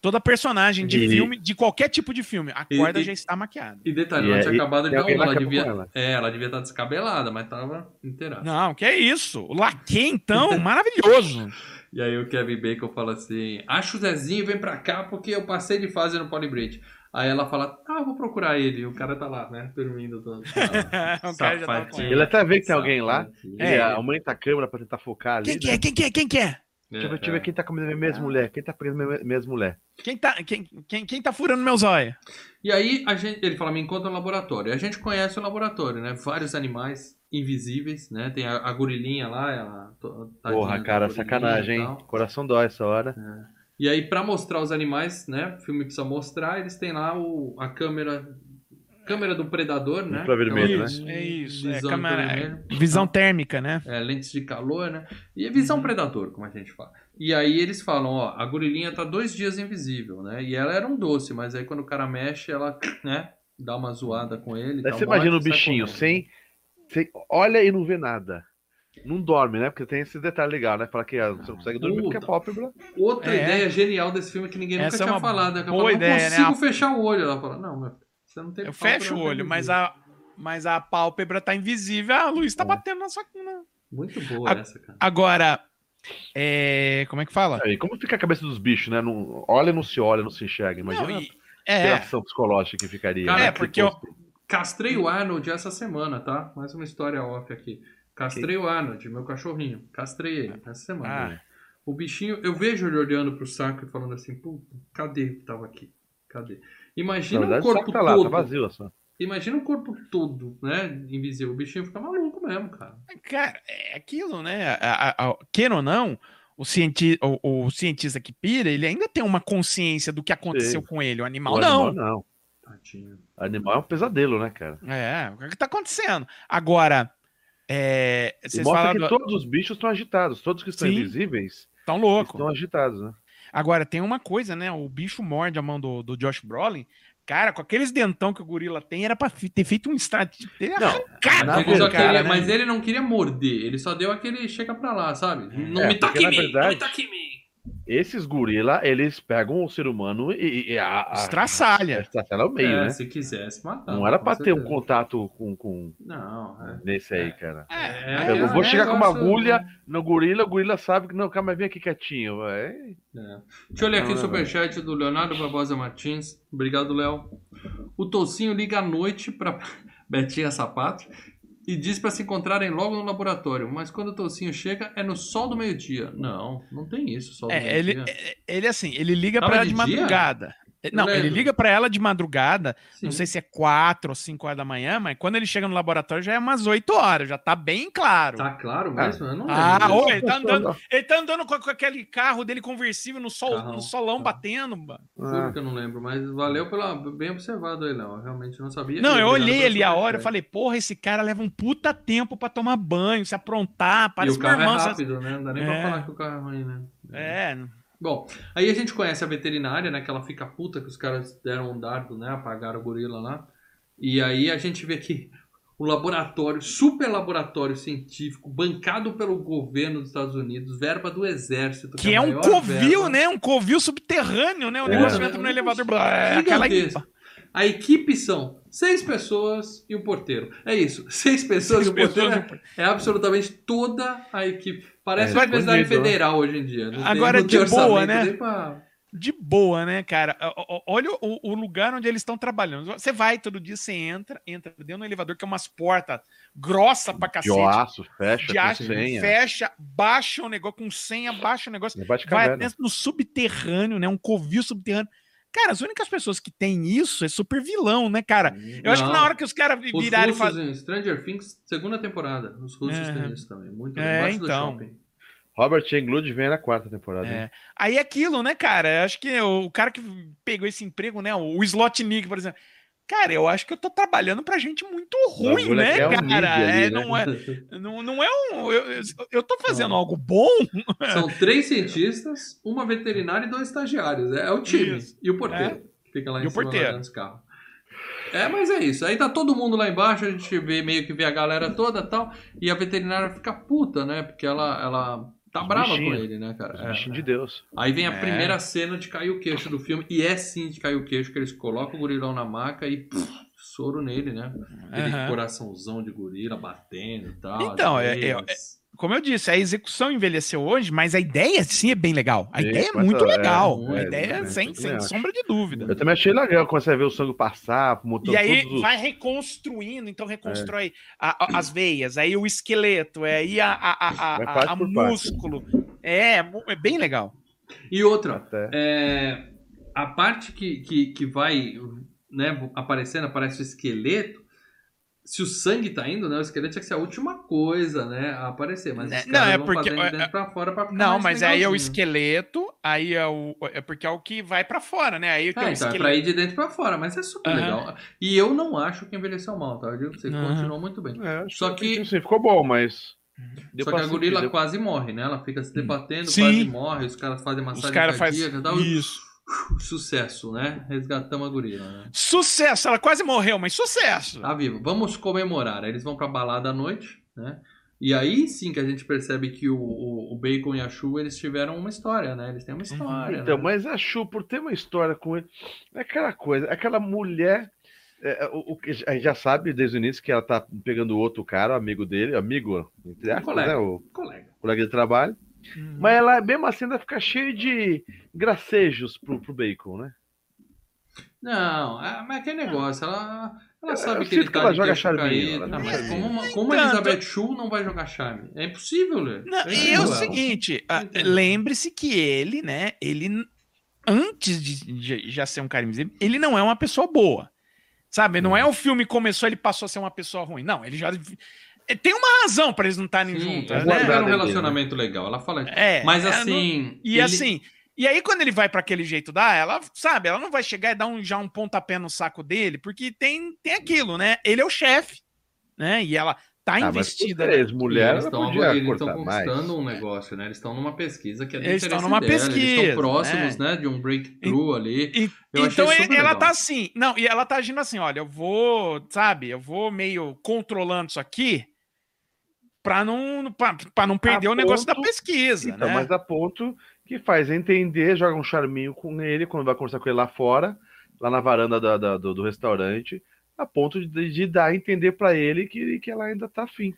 Toda personagem de E- filme, de qualquer tipo de filme, a E- corda e- já está maquiada. E detalhe, E ela é- tinha e- acabado de ela cama devia. ela. É, ela devia estar descabelada, mas tava inteira. Não, que é isso. O Laque, então, *laughs* maravilhoso. E aí o Kevin Bacon fala assim: acha o Zezinho, vem pra cá porque eu passei de fase no Polybridge. Aí ela fala, ah, vou procurar ele. E o cara tá lá, né? Dormindo todo. o *laughs* cara já com Ele até vê que tem alguém lá. É. Ele aumenta a câmera pra tentar focar ali. Quem que é? Quem que é? Quem que é? Deixa eu ver, deixa eu ver quem tá comendo a mesma mulher. Quem tá pegando a me- mesma mulher. Quem tá, quem, quem, quem tá furando meus olhos? E aí a gente, ele fala, me encontra no laboratório. E a gente conhece o laboratório, né? Vários animais invisíveis, né? Tem a, a gorilinha lá, ela. Porra, cara, sacanagem, hein? Coração dói essa hora. E aí, pra mostrar os animais, né? O filme precisa mostrar, eles têm lá o, a câmera. Câmera do predador, né? Infravermelho, Aquela Isso, é isso. É, visão câmera, infravermelho. visão térmica, né? É, lentes de calor, né? E é visão predador, como a gente fala. E aí eles falam, ó, a gorilinha tá dois dias invisível, né? E ela era um doce, mas aí quando o cara mexe, ela, né? Dá uma zoada com ele. Dá você uma imagina o bichinho sem, sem. Olha e não vê nada. Não dorme, né? Porque tem esse detalhe legal, né? Fala que ah, você não consegue dormir porque é Puta. pálpebra. Outra É. ideia genial desse filme que ninguém nunca Essa é tinha falado. né? Ela boa ideia, né? não consigo A- fechar o olho. Ela fala, não, meu, você não tem Eu fecho o não olho, mas visível." a, mas a pálpebra tá invisível, a luz tá É. batendo na sua. na- Muito boa A- essa, cara. Agora, é, como é que fala? Aí, como fica a cabeça dos bichos, né? Não, olha, não se olha, não se enxerga. Imagina Não, a e- é, reação psicológica que ficaria. Cara, né? é, porque eu- Castrei o Arnold essa semana, tá? Mais uma história off aqui. Castrei o Arnold, meu cachorrinho. Castrei ele essa semana. Ah. O bichinho, eu vejo ele olhando pro saco e falando assim, puta, cadê que tava aqui? Cadê? Na Imagina o verdade, o corpo saco tá lá, todo. tá vazio só. Imagina o corpo todo, né? Invisível. O bichinho fica maluco mesmo, cara. Cara, é aquilo, né? A, a, a, queira ou não, o, cienti o, o cientista que pira, ele ainda tem uma consciência do que aconteceu Sim. com ele. O animal O não. animal não. Tadinho. Animal é um pesadelo, né, cara? É, o que tá acontecendo? Agora, é, vocês mostra falaram. que todos os bichos estão agitados. Todos que estão Sim. invisíveis Tão louco. estão agitados, né? Agora, tem uma coisa, né? O bicho morde a mão do, do Josh Brolin. Cara, com aqueles dentão que o gorila tem, era pra ter feito um strat. Ter Não, Ele cara, queria- né? Mas ele não queria morder, ele só deu aquele chega pra lá, sabe? Não É, me toque em mim, não me verdade, toque em mim. Esses gorila, eles pegam o ser humano e, e a, a, Estraçalha. estraçalha ao meio, É, né? Se quisesse matar. Não era pra ter um contato com, com Não, é. nesse aí, cara. É, Eu é, vou é chegar com uma agulha no gorila, o gorila sabe que não, calma, mas vem aqui quietinho. vai. É. Deixa eu ler aqui o superchat do Leonardo Barbosa Martins. Obrigado, Léo. O Tocinho liga à noite pra *laughs* Betinha Sapato e diz pra se encontrarem logo no laboratório. Mas quando o Tocinho chega, é no sol do meio-dia. Não, não tem isso, sol do É, ele, meio-dia. é, ele assim, ele liga ela de de madrugada. Não, ele liga pra ela de madrugada. Não Sim. sei se é 4 ou 5 horas da manhã, mas quando ele chega no laboratório já é umas 8 horas, já tá bem claro. Tá claro mesmo? Eu não Ah, lembro. ô, ele tá andando, *laughs* ele tá andando com, com aquele carro dele conversível no, sol, Carrão, no solão carro. batendo. mano. Juro Ah, que eu não lembro, mas valeu pela. Bem observado aí, Léo. Eu realmente não sabia. Não, E eu olhei ali a hora e falei, porra, esse cara leva um puta tempo pra tomar banho, se aprontar, E parece o meu carro irmão. é rápido, né? Não dá nem É. pra falar que o carro é ruim, né? É, Bom, aí a gente conhece a veterinária, né? Que ela fica puta que os caras deram um dardo, né? Apagaram o gorila lá. E aí a gente vê que o laboratório, super laboratório científico, bancado pelo governo dos Estados Unidos, verba do exército. que a é um maior covil, verba, né? Um covil subterrâneo, né? O É. negócio entra no elevador. blá, aquela Gigantesco. A equipe são seis pessoas e um porteiro. É isso. Seis pessoas Seis e um porteiro. é- É absolutamente toda a equipe. Parece É, a Universidade né? Federal hoje em dia. Não tem- Agora, não tem de boa, né? pra- De boa, né, cara? Olha o, o lugar onde eles estão trabalhando. Você vai todo dia, você entra, entra dentro do elevador, que é umas portas grossas pra de cacete. aço, fecha, de com aço, senha. fecha, baixa o negócio com senha, baixa o negócio. Bate vai dentro no subterrâneo, né? Um covil subterrâneo. Cara, as únicas pessoas que têm isso é super vilão, né, cara? Eu acho que Não. na hora que os caras Os virarem e russos falar. em Stranger Things, segunda temporada. Os russos É. têm isso também. Muito É, embaixo do então. shopping. Robert Englund vem na quarta temporada. hein? É. Aí é aquilo, né, cara? Eu acho que o cara que pegou esse emprego, né? O Slotnik, por exemplo. Cara, eu acho que eu tô trabalhando pra gente muito ruim, né, aqui é um cara? ali, É, né? não, é, *laughs* não, não é um. Eu, eu- tô fazendo algo bom. São três *laughs* cientistas, uma veterinária e dois estagiários. É, é o time. Isso. E o porteiro. que Fica lá E em o cima porteiro. lavando os carros. É, mas é isso. Aí tá todo mundo lá embaixo, a gente vê meio que vê a galera toda e tal. E a veterinária fica puta, né? Porque ela, ela tá Os brava com bichinhos. ele, né, cara? É, de Deus. Aí vem a É. primeira cena de cair o queixo do filme, e é sim de cair o queixo, que eles colocam o gorilão na maca e pff, soro nele, né? Aquele Aham. coraçãozão de gorila batendo e tal. Então, é- é-. Como eu disse, a execução envelheceu hoje, mas a ideia sim é bem legal. A Sim, ideia é muito é, legal. é, a ideia é é, sem, sem sombra de dúvida. Eu também achei legal começar a ver o sangue passar, montando E aí todos os... vai reconstruindo, então reconstrói a- a- as veias, aí o esqueleto, aí a, a, a, a, músculo. É, é bem legal. E outra, é, a parte que, que, que vai né, aparecendo, aparece o esqueleto. Se o sangue tá indo, né? O esqueleto tinha que ser a última coisa, né? A aparecer. Mas Né, os não, caras é vão porque- de é- dentro pra fora pra ficar Não, mais mas aí é o esqueleto, aí é o. É porque é o que vai pra fora, né? Aí que É, é o então, é esqueleto. pra ir de dentro pra fora, mas é super Aham. legal. E eu não acho que envelheceu mal, tá? Eu digo pra você, Aham. continuou muito bem. É, acho Só que- assim, ficou bom, mas... deu Só que a gorila sentir, deu- quase morre, né? Ela fica se debatendo, Sim. quase morre, os caras fazem Os massagem caras fazem. cardíaca e tal. Isso. Sucesso, né? Resgatamos a gorila, né? Sucesso! Ela quase morreu, mas sucesso! Tá vivo. Vamos comemorar. Eles vão pra balada à noite, né? E aí sim que a gente percebe que o, o, o Bacon e a Shu, eles tiveram uma história, né? Eles têm uma história. Então, né? mas a Chu, por ter uma história com ele, é aquela coisa, aquela mulher. é, o, o que a gente já sabe desde o início que ela tá pegando outro cara, amigo dele, amigo, entre aspas, colega. né? O Colega. colega de trabalho. Hum. Mas ela, mesmo assim, ainda fica cheia de gracejos pro, pro Bacon, né? Não, é, mas aquele negócio, ela, ela Eu- sabe eu que ele que tá ela de joga Tá, mas charminho. como, uma- como Tanto- Elizabeth Shu não vai jogar charme? É impossível, Lê. Não, É e é o seguinte, lembre-se que ele, né, ele, antes de, de já ser um cara ele não é uma pessoa boa, sabe? Não é o filme começou, ele passou a ser uma pessoa ruim. Não, ele já... Tem uma razão pra eles não estarem juntos, eles né? tiveram um relacionamento legal. Ela fala isso. É, Mas é, não- assim. E ele- assim, e aí quando ele vai pra aquele jeito dar, ela, sabe, ela não vai chegar e dar um, já um pontapé no saco dele, porque tem, tem aquilo, né? Ele é o chefe, né? E ela tá Ah, mas investida. né? três mulheres, eles estão podia eles estão cortar mais. conquistando um negócio, né? Eles estão numa pesquisa que é do Eles estão numa dela, Eles pesquisa, estão próximos, né? De um breakthrough ali. E- Eu então achei e- super ela legal. tá assim, não, e ela tá agindo assim, olha, eu vou, sabe, eu vou meio controlando isso aqui pra não, pra, pra não perder A o negócio da pesquisa, Então, né? mas a ponto que faz entender, joga um charminho com ele quando vai conversar com ele lá fora, lá na varanda da- da- do, do restaurante, a ponto de, de dar a entender pra ele que, que ela ainda tá afim.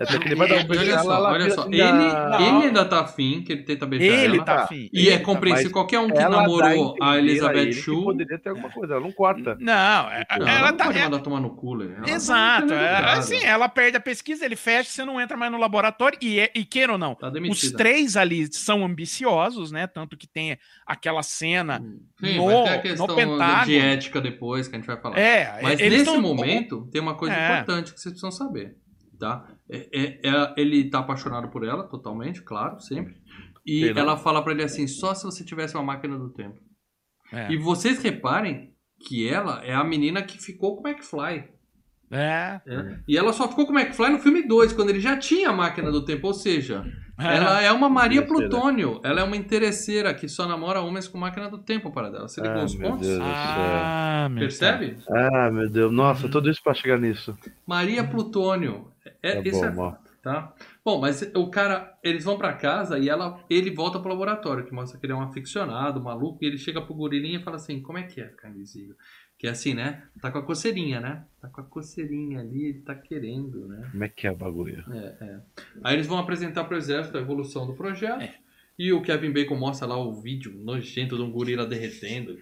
Até que ele vai dar um E beijo olha nela, só, ela olha vira só. assim, Ele, "Ah". ele ainda tá afim, que ele tenta beijar Ele ela. tá tá. afim. E é ele tá- compreensível. Qualquer um que Ela namorou a Elizabeth Shue. Poderia ter alguma coisa, ela não corta. Não, é- Não, ela não tá. pode é- mandar tomar no. Ela tá Exato, é, educada. assim, ela perde a pesquisa, ele fecha, você não entra mais no laboratório, e, é, e queira ou não, Tá os três ali são ambiciosos, né? Tanto que tem aquela cena. Sim, no- vai ter a no Pentágono. de ética depois que a gente vai falar. É, Mas nesse momento, tem uma coisa É. importante que vocês precisam saber, tá? É- é- é- ele tá apaixonado por ela, totalmente, claro, sempre. E Sei não. ela fala pra ele assim, só se você tivesse uma máquina do tempo. É. E vocês reparem que ela é a menina que ficou com o McFly. É. né? E ela só ficou com o McFly no filme 2, quando ele já tinha a máquina do tempo. Ou seja, É. ela é uma Maria Interesseira. Plutônio. Ela é uma interesseira que só namora homens com máquina do tempo para dela. Você ligou Ah, os meu pontos? Deus. Ah, Percebe? Ah, meu Deus. Nossa, tudo isso pra chegar nisso. Maria Plutônio. É, Tá bom, é tá? Bom, mas o cara, eles vão pra casa e ela, ele volta pro laboratório, que mostra que ele é um aficionado, maluco, e ele chega pro gorilinha e fala assim: "Como é que é ficar invisível?" Que é assim, né? Tá com a coceirinha, né? Tá com a coceirinha ali, ele tá querendo, né? Como é que é o bagulho? É, é. Aí eles vão apresentar pro exército a evolução do projeto. E o Kevin Bacon mostra lá o vídeo nojento de um gorila derretendo.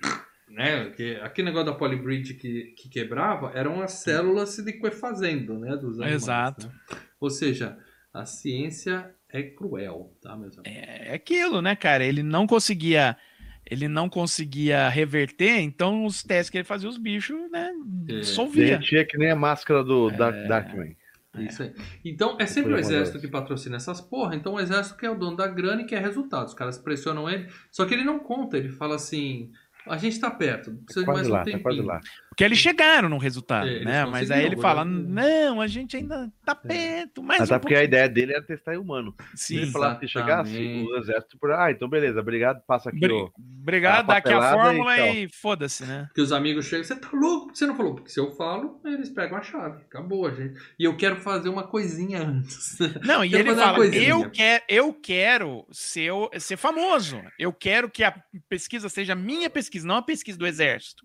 Né? Que, aquele negócio da polybridge que, que quebrava eram as células se liquefazendo, né? Dos animais, Exato. né? Ou seja, a ciência é cruel, tá, meus amigos? É aquilo, né, cara? Ele não conseguia. Ele não conseguia reverter, então os testes que ele fazia, os bichos, né? É. Dissolvia. Derretia que nem a máscara do Dark, Darkman. É Isso aí. Então, é sempre o exército que patrocina essas porra. Então, o exército que é o dono da grana e quer resultados. Os caras pressionam ele. Só que ele não conta. Ele fala assim: a gente tá perto. Precisa de mais um lá, tá tempinho. quase lá. Porque eles chegaram no resultado, É, né? Mas aí ele fala: agora- não, a gente ainda tá perto, mas. Até um porque a ideia dele era testar em humano. Se Sim. ele falasse que chegasse, o exército por. Ah, então beleza, obrigado, passa aqui, Bri- ó. Obrigado, dá aqui a fórmula e e, foda-se, né? Que os amigos chegam, você tá louco? Você não falou? Porque se eu falo, eles pegam a chave. Acabou, gente. E eu quero fazer uma coisinha antes. *laughs* Não, e ele fala: eu, quer, eu quero ser, ser famoso. Eu quero que a pesquisa seja a minha pesquisa, não a pesquisa do exército.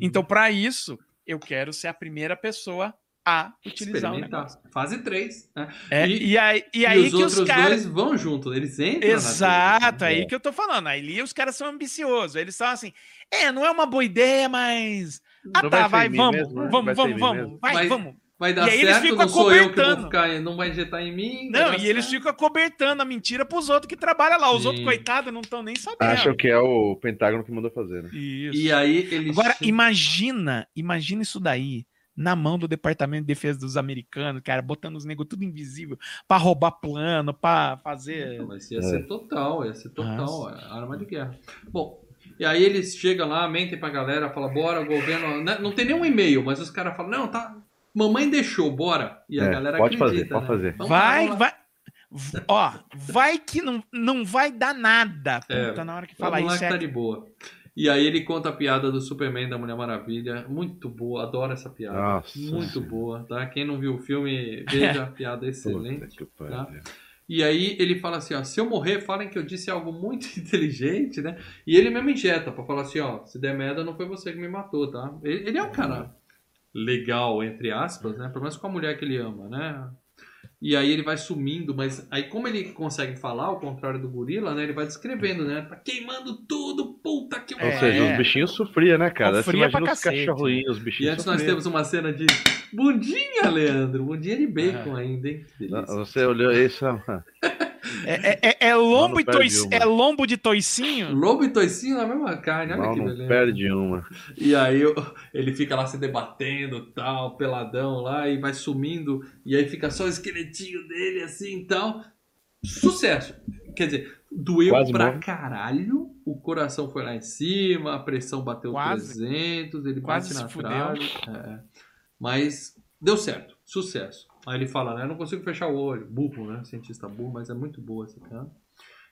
Então, para isso, eu quero ser a primeira pessoa a utilizar o negócio. Fase 3. Né? É, E- e, aí, e E, aí os que outros os caras. dois vão junto. Eles entram Exato, aí né? que eu tô falando. Aí os caras são ambiciosos. Eles são assim, é, não é uma boa ideia, mas. Ah, Não tá, vai vai, vamos, mesmo, né? vamos, Vai vamos, vamos, mesmo. vai, Mas- vamos. Vai dar E aí eles certo, ficam não sou eu que vou ficar, não vai injetar em mim. Não, e eles ficam acobertando a mentira pros outros que trabalham lá. Os Sim. outros, coitados, não estão nem sabendo. Acham que é o Pentágono que mandou fazer, né? Isso. E aí eles. Agora, imagina, imagina isso daí na mão do Departamento de Defesa dos Americanos, cara, botando os negros tudo invisível pra roubar plano, pra fazer. Mas ia É. ser total, ia ser total, é, arma de guerra. Bom, e aí eles chegam lá, mentem pra galera, falam, bora, o governo. né, Não tem nenhum e-mail, mas os caras falam, não, tá. Mamãe deixou, bora. E a É, galera pode acredita. fazer, pode né? fazer. Vai, vamos lá. vai. v- Ó, vai que não, não vai dar nada. É, Puta, na hora que falar Vamos lá isso que tá é. de boa. E aí ele conta a piada do Superman da Mulher Maravilha. Muito boa, adoro essa piada. Nossa Muito Senhora. boa, tá? Quem não viu o filme, veja a *laughs* piada é Puta excelente. que pariu. E aí ele fala assim, ó, se eu morrer, falem que eu disse algo muito *laughs* inteligente, né? E ele mesmo injeta pra falar assim, ó, se der merda, não foi você que me matou, tá? Ele, ele é um cara legal, entre aspas, né? Pelo menos com a mulher que ele ama, né? E aí ele vai sumindo, mas aí como ele consegue falar, ao contrário do gorila, né? Ele vai descrevendo, né? Tá queimando tudo, puta que Ou É, seja, é. os bichinhos sofriam, né, cara? Você Sofria imagina pra os cacete. cachorrinhos, os E bichinhos antes nós sofriam. temos uma cena de bundinha, Leandro. Bundinha de bacon ainda, hein? Que Não, delícia. Você olhou isso, É, é- é- é lombo, e uma. é lombo de toicinho? Lobo e toicinho na mesma carne, olha não, que beleza. perde uma. E aí ele fica lá se debatendo, tal, peladão lá, e vai sumindo, e aí fica só o esqueletinho dele assim e tal. Sucesso! Quer dizer, doeu Quase pra morre. caralho, o coração foi lá em cima, a pressão bateu Quase. 300, ele Quase bate na trave. é. Mas deu certo, sucesso. Aí ele fala, né? Eu não consigo fechar o olho. Burro, né? Cientista burro, mas é muito boa essa cara.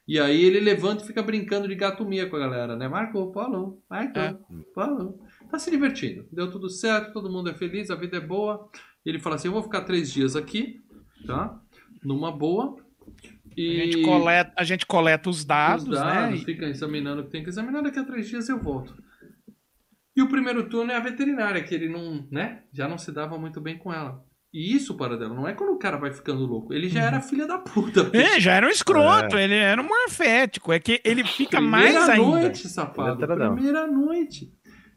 E aí ele levanta e fica brincando de gato mia com a galera, né? Marcou, falou, marcou, É. falou. Tá se divertindo. Deu tudo certo, todo mundo é feliz, a vida é boa. Ele fala assim: eu vou ficar três dias aqui, tá? Numa boa. E A gente coleta, a gente coleta os dados, os dados, né? fica examinando o que tem que examinar, daqui a três dias eu volto. E o primeiro turno é a veterinária, que ele não, né? Já não se dava muito bem com ela. E isso, para dela, não é quando o cara vai ficando louco. Ele já era filha da puta. É, já era um escroto, ele era um morfético. É que ele fica mais Primeira ainda. noite, safado. Ele é taradão. Primeira noite.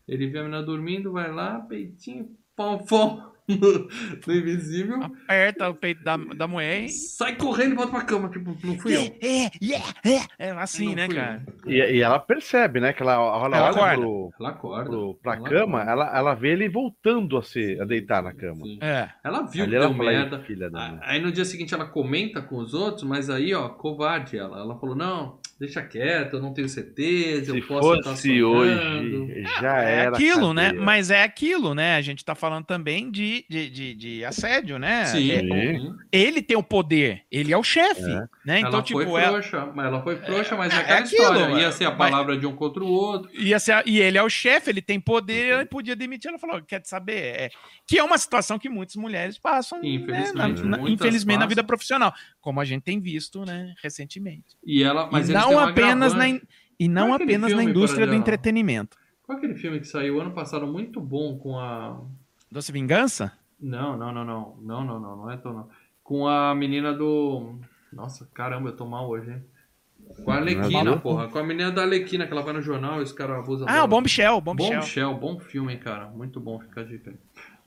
Ele vê a menina dormindo, vai lá, peitinho, pão, pão, no, *laughs* no invisível. Aperta o peito da, da mulher e. Sai correndo e volta pra cama. Tipo, não fui eu. É, yeah, é, é assim, Não né, cara? E, e ela percebe, né? Que ela, ela, Ela olha acorda. pro, Ela acorda. pro, pra Ela cama, acorda. ela, ela vê ele voltando a, se, a deitar na cama. Sim. É. Ela viu Ali que ela deu fala, "Ih, merda. filha da mãe. Aí no dia seguinte ela comenta com os outros, mas aí, ó, covarde ela. Ela falou, não, deixa quieto, eu não tenho certeza, Se eu posso estar fosse sonhando." hoje, já É era. aquilo, né? cadeia. Mas é aquilo, né? A gente tá falando também de, de, de, de assédio, né? Sim. É, ele tem o poder, ele é o chefe, É. né? Então, ela tipo, foi ela, frouxa, mas ela foi frouxa, mas é, é aquela aquilo, história. Ia é, ser a mas- palavra de um contra o outro. ia ser, e ele é o chefe, ele tem poder, ele podia demitir. Ela falou: quer saber? É, que é uma situação que muitas mulheres passam, né, Infelizmente, na- na- muitas infelizmente na passam. vida profissional, como a gente tem visto, né, recentemente. E ela, mas e eles não apenas na, in- e não Qual é apenas na indústria do entretenimento. Qual é aquele filme que saiu ano passado muito bom com a. Doce Vingança? Não, não, não, não. Não, não, não, não é tão não. Com a menina do. Nossa, caramba, eu tô mal hoje, hein? Com a Alequina, Maluco. porra. Com a menina da Alequina, que ela vai no jornal e os caras abusam Ah, dela. o Bom Michel, o Bom Bom Michel. Michel, bom filme, cara. Muito bom, fica a dica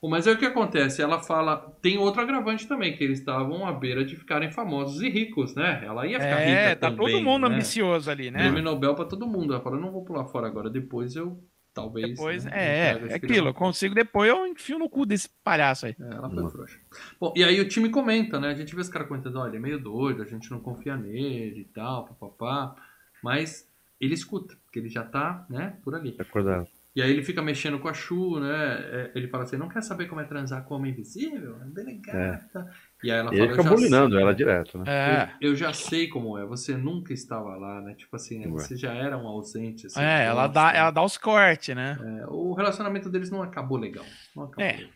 Mas aí o que acontece? Ela fala. Tem outro agravante também, que eles estavam à beira de ficarem famosos e ricos, né? Ela ia ficar rica. É, tá também, todo mundo né? ambicioso ali, né? Prêmio Nobel pra todo mundo. Ela fala, eu não vou pular fora agora, depois eu. Talvez. Depois, né, é, é aquilo, eu consigo depois, eu enfio no cu desse palhaço aí. é, ela foi frouxa. Bom, e aí o time comenta, né? A gente vê os caras comentando, olha, ele é meio doido, a gente não confia nele e tal, papapá. Mas ele escuta, porque ele já tá, né, por ali. Acordado. E aí ele fica mexendo com a Chu, né? É, Ele fala assim, não quer saber como é transar com homem invisível? É bem legal. tá? E aí ela E ele fala, fica bulinando sei. ela direto, né? É. Eu, eu já sei como é, você nunca estava lá, né? Tipo assim, Ué. você já era um ausente. assim, É, ela nossa, dá, né? ela dá os cortes, né? É, o relacionamento deles não acabou legal. Não acabou. É. né?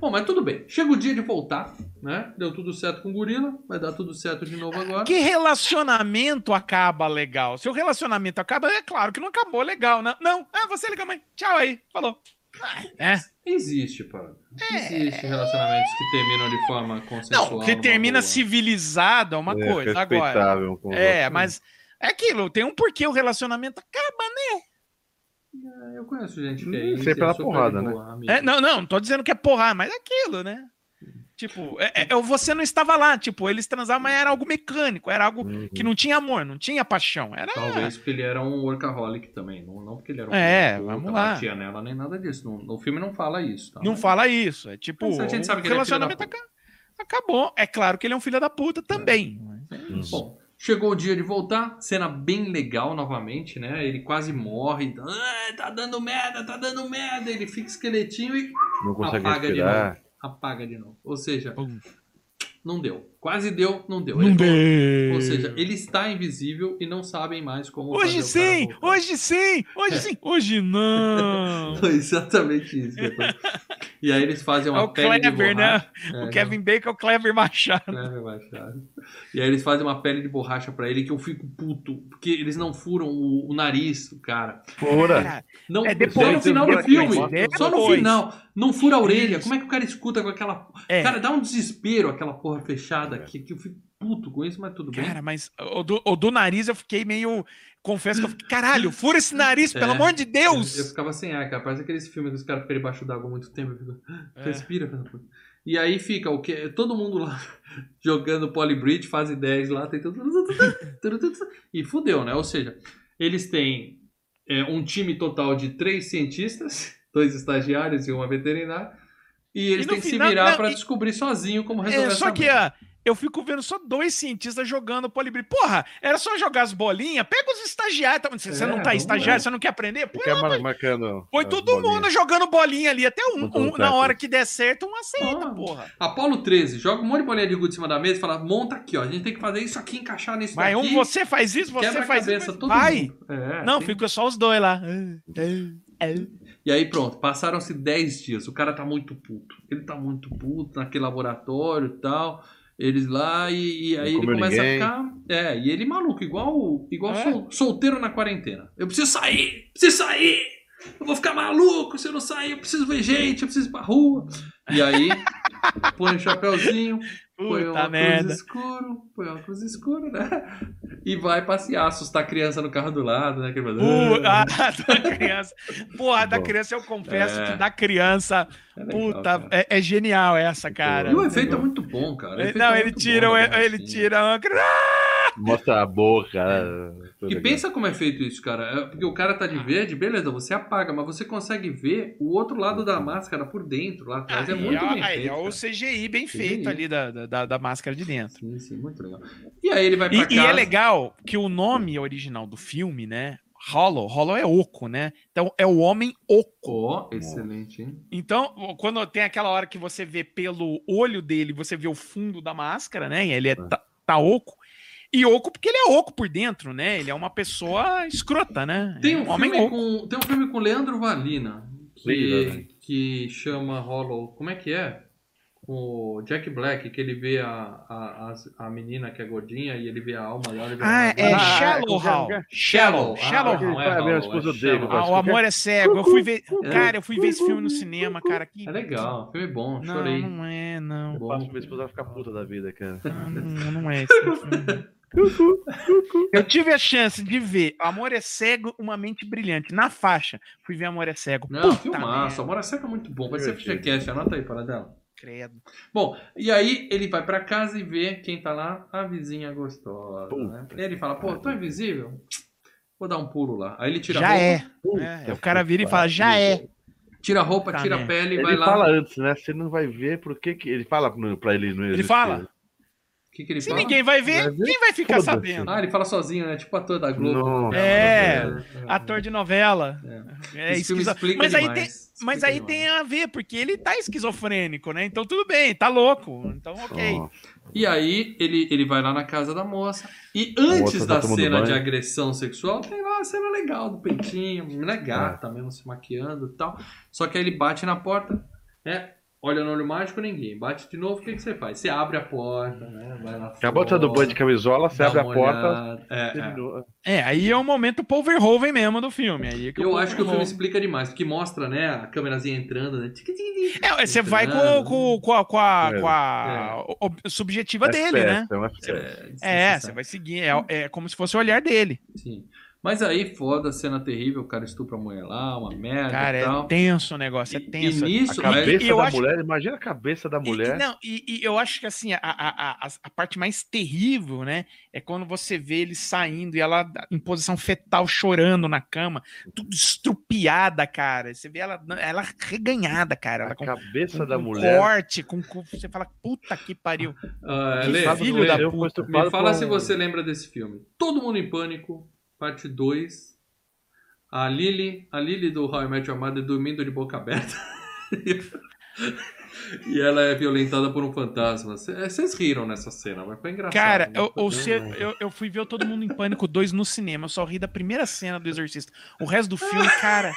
Bom, mas tudo bem. Chega o dia de voltar, né? Deu tudo certo com o gorila, vai dar tudo certo de novo agora. Que relacionamento acaba legal? Se o relacionamento acaba, é claro que não acabou legal. Não, não. Ah, você liga, mãe. Tchau aí. Falou. É. Existe, pá. Existe relacionamentos que terminam de forma consensual. Não, que termina boa. civilizado é uma É, coisa. Agora. É, mas é aquilo, tem um porquê o relacionamento acaba, né? É, Eu conheço gente que Hum, é isso. sempre na sou porrada, né? boa. É, não, não, não tô dizendo que é porrar, mas é aquilo, né? Tipo, é, é- você não estava lá, tipo, eles transavam, mas era algo mecânico, era algo Uhum. que não tinha amor, não tinha paixão, era... Talvez porque ele era um workaholic também. Não, não porque ele era um É, vamos lá. batia nela nem nada disso. No, no filme não fala isso. Tá? Não Mas- fala isso, é tipo, Mas a gente sabe o que ele é filho da relacionamento aca- acabou. É claro que ele é um filho da puta também. Uhum. Bom, chegou o dia de voltar, cena bem legal novamente, né? Ele quase morre, ah, tá dando merda, tá dando merda. Ele fica esqueletinho e Não consegue apaga de respirar. novo. Apaga de novo. Ou seja, não deu. Quase deu, não deu. Não Ele- deu. Ou seja, ele está invisível e não sabem mais como Hoje fazer o cara sim, hoje sim, hoje sim, hoje não. *laughs* Foi exatamente isso. e aí eles fazem É uma o pele de Clever, né? borracha. O É, Kevin Bacon é o Clever Machado. Clever Machado. E aí eles fazem uma pele de borracha pra ele que eu fico puto, porque eles não furam o, o nariz do cara. Fora. Cara, Não, É depois, só no final do filme. depois. Só no final. Não fura a orelha. Como é que o cara escuta com aquela. É. Cara, dá um desespero aquela porra fechada aqui, que eu fico puto com isso, mas tudo bem. Cara, mas o do, o do nariz eu fiquei meio. Confesso que eu fiquei, caralho, fura esse nariz, pelo É. amor de Eu, eu Deus! ficava sem ar, cara. Parece aqueles filmes que os caras ficam debaixo d'água muito tempo. Eu fico, É. respira. E aí fica o que? Todo mundo lá *laughs* jogando Polybridge, fase 10 lá. E fudeu, né? Ou seja, eles têm é, um time total de três cientistas, *laughs* dois estagiários e uma veterinária. E eles E têm que se final- virar não, pra e- descobrir sozinho como resolver É, essa só que merda. Eu fico vendo só dois cientistas jogando polibri. Porra, era só jogar as bolinhas, pega os estagiários. tá- Você, É, não tá estagiário, lá. você não quer aprender? Pô, Fica mar- marcando. Foi todo bolinhas. mundo jogando bolinha ali, até um, um, na hora que der certo, um aceita, Ah. porra. Apolo 13, joga um monte de bolinha de gude em cima da mesa e fala: monta aqui, ó. A gente tem que fazer isso aqui, encaixar Vai daqui. um, você faz isso, você faz cabeça, isso. todo Vai! mundo. É, Não, tem- fica só os dois lá. E aí pronto, passaram-se 10 dias. O cara tá muito puto. Ele tá muito puto naquele laboratório e tal. Eles lá e, e aí ele começa ninguém. a ficar. É, e ele maluco, igual, igual É? sol- solteiro na quarentena. Eu preciso sair! Preciso sair! Eu vou ficar maluco se eu não sair, eu preciso ver gente, eu preciso ir pra rua. E aí, põe o chapéuzinho, põe um Puta óculos merda. escuro, põe um óculos escuro, né? E vai passear, assustar a criança no carro do lado, né? Aquele... Uh, *laughs* ah, *laughs* da criança. Porra, da Bom. criança eu confesso É. que da criança, É legal, puta, é, é genial essa, cara. E o efeito é muito bom, cara. Não, é ele tira, bom ele borrachinha. tira uma... Mostra a boca. E legal. pensa como é feito isso, cara. É, Porque o cara tá de verde, beleza, você apaga, mas você consegue ver o outro lado da máscara por dentro, lá atrás. é Aí, muito ó, bem aí, feito. ó, o. CGI bem CGI. feito ali da, da, da máscara de dentro. Sim, sim, muito legal. E aí ele vai pra E, casa. e é legal que o nome original do filme, né? Hollow, Hollow é oco, né? Então é o homem oco. Ó, excelente, hein? Então, quando tem aquela hora que você vê pelo olho dele, você vê o fundo da máscara, né? E ele é tá, tá oco. E oco porque ele é oco por dentro, né? Ele é uma pessoa escrota, né? Tem É um, homem filme oco. com, tem um filme com Leandro Valina que, Leandro. que chama Hollow. Como é que é? Com o Jack Black, que ele vê a, a, a, menina que é gordinha e ele vê a alma ele vê Ah, a- é Ah, Shallow é, é. Shallow, Ah, Shallow não How. é Ah, é Shallow. Ah, o amor é cego. Eu fui ver. Cara, eu fui ver esse filme no cinema, cara. Que... É legal, filme bom, Não, chorei. não é, não. Bom. Faço minha esposa ficar puta da vida, cara. Não, não, não é esse filme. *laughs* Eu tive a chance de ver Amor é Cego, Uma Mente Brilhante, na faixa. Fui ver Amor é Cego. Não, Puta filmaço. Amor à Seca é muito bom. Vai ser. FGCast, anota aí para dela. credo. Bom, e aí ele vai pra casa e vê quem tá lá, a vizinha gostosa. Né? E ele fala, pô, tô invisível? Vou dar um pulo lá. Aí ele tira a Já roupa, é. Puta É, o cara vira e fala, já é. tira a roupa, Tá tira a pele e Ele vai lá. fala antes, né? Você não vai ver porque que ele fala pra ele não Ele existir. fala. Que, que ele Se fala? ninguém vai ver, Vai ver? quem vai ficar sabendo? Ah, ele fala sozinho, né? Tipo ator da Globo. É, É. Ator de novela. É, filme esquizo- explica Mas aí demais, tem, mas aí demais. tem a ver, porque ele tá esquizofrênico, né? Então tudo bem, tá louco. Então, ok. Nossa. E aí ele, ele vai lá na casa da moça. E antes moça da tá cena de agressão sexual, tem lá uma cena legal do peitinho, menina gata mesmo se maquiando e tal. Só que aí ele bate na porta, né? Olha no olho mágico, ninguém. Bate de novo, o que, que você faz? Você abre a porta, né? Vai lá Acabou de sair do banho de camisola, você abre a porta. É, é. É, aí é o momento Paul Verhoeven mesmo do filme. Aí é Eu acho que o filme explica demais, porque mostra, né, a câmerazinha entrando, né? É, você vai com, Entrando. com, com a, com a, É. com a ob- subjetiva dele, FPS, né? É. É, você vai seguir. É, é como se fosse o olhar dele. Sim. Mas aí, foda, cena terrível, o cara estupra a mulher lá, uma merda Cara, e é tenso o negócio, é E- tenso. E nisso, A cabeça eu da acho- mulher, imagina a cabeça da E- mulher. E, não, e, e eu acho que assim, a, a, a, a parte mais terrível, né? É quando você vê ele saindo e ela em posição fetal chorando na cama, tudo estrupiada, cara. Você vê ela, ela reganhada, cara. Ela a com, cabeça com- da com mulher. corte, com, com- Você fala, puta que pariu. Ah, Que Lê, filho Lê, da puta. me fala se você lembra desse filme. Todo Mundo em Pânico, parte 2. A Lily, a Lily do How I Met Your Mother dormindo de boca aberta. *laughs* e ela é violentada por um fantasma. Cê- Vocês riram nessa cena, mas foi engraçado. Cara, né? eu, ou se- eu, eu fui ver o Todo Mundo em Pânico 2 no cinema. Eu só ri da primeira cena do Exorcista. O resto do filme, *laughs* cara,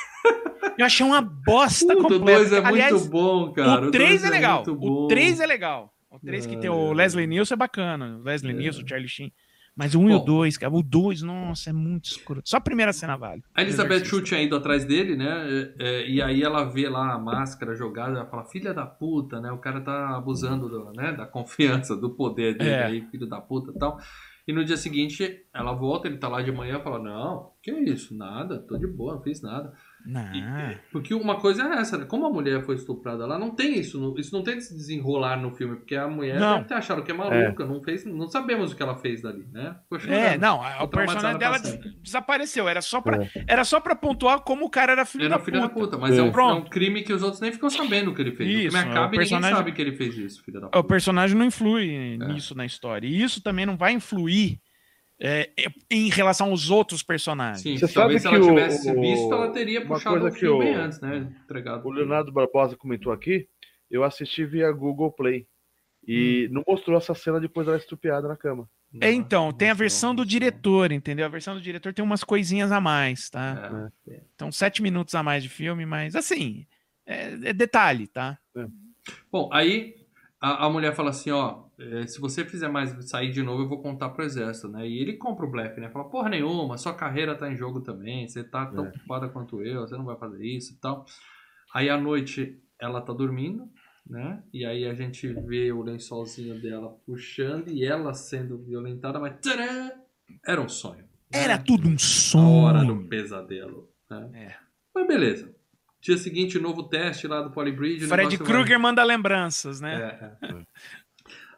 eu achei uma bosta o completa. 2 é Aliás, muito bom, cara. o 3 dois é legal. O bom. 3 é legal. O 3 que tem o Ai, Leslie Nielsen é bacana. O Leslie Nielsen, o Charlie Sheen. Mas o 1 e o Bom. 2, cara. O 2, nossa, é muito escuro. Só a primeira cena vale. A Elizabeth. Shue tinha ido atrás dele, né? É, é, e aí ela vê lá a máscara jogada, ela fala, filha da puta, né? O cara tá abusando do, né? da confiança, do poder dele É. aí, filho da puta e tal. E no dia seguinte, ela volta, ele tá lá de manhã e fala, não, que isso, nada, tô de boa, não fiz nada. Não. E- porque uma coisa é essa, né? Como a mulher foi estuprada lá, não tem isso, no- isso não tem que se desenrolar no filme, porque a mulher Não. deve ter achado que é maluca, não fez, não sabemos o que ela fez dali, né? É, não, a- o personagem dela des- desapareceu. Era só pra, era só pra pontuar como o cara era filho, Ele da, era filho puta. da puta, mas é, um, é Pronto. um crime que os outros nem ficam sabendo que ele fez. Isso, o filme é, o acaba e personagem- ninguém sabe que ele fez isso, filho da O puta. personagem não influi É. nisso na história. E isso também não vai influir é, em relação aos outros personagens. Sim, Você talvez sabe se ela que o- tivesse visto, ela teria uma puxado coisa o filme o- antes, né? Entregado. O Leonardo Barbosa comentou aqui, eu assisti via Google Play. E não mostrou essa cena depois dela estupiada na cama. É, então, tem a versão do diretor, entendeu? A versão do diretor tem umas coisinhas a mais, tá? É. Então, sete minutos a mais de filme, mas assim, é, é detalhe, tá? Bom, aí a, a mulher fala assim, ó, eh, se você fizer mais sair de novo, eu vou contar pro exército, né? E ele compra o blefe, né? Fala, porra nenhuma, sua carreira tá em jogo também, você tá tão É. ocupada quanto eu, você não vai fazer isso e tal. Aí à noite ela tá dormindo, né? E aí a gente vê o lençolzinho dela puxando e ela sendo violentada, mas tcharam, era um sonho. né? Era tudo um a hora do sonho. pesadelo. Né? É. Mas beleza. Dia seguinte, novo teste lá do Polybridge. Fred Krueger manda lembranças, né? é, é. *laughs*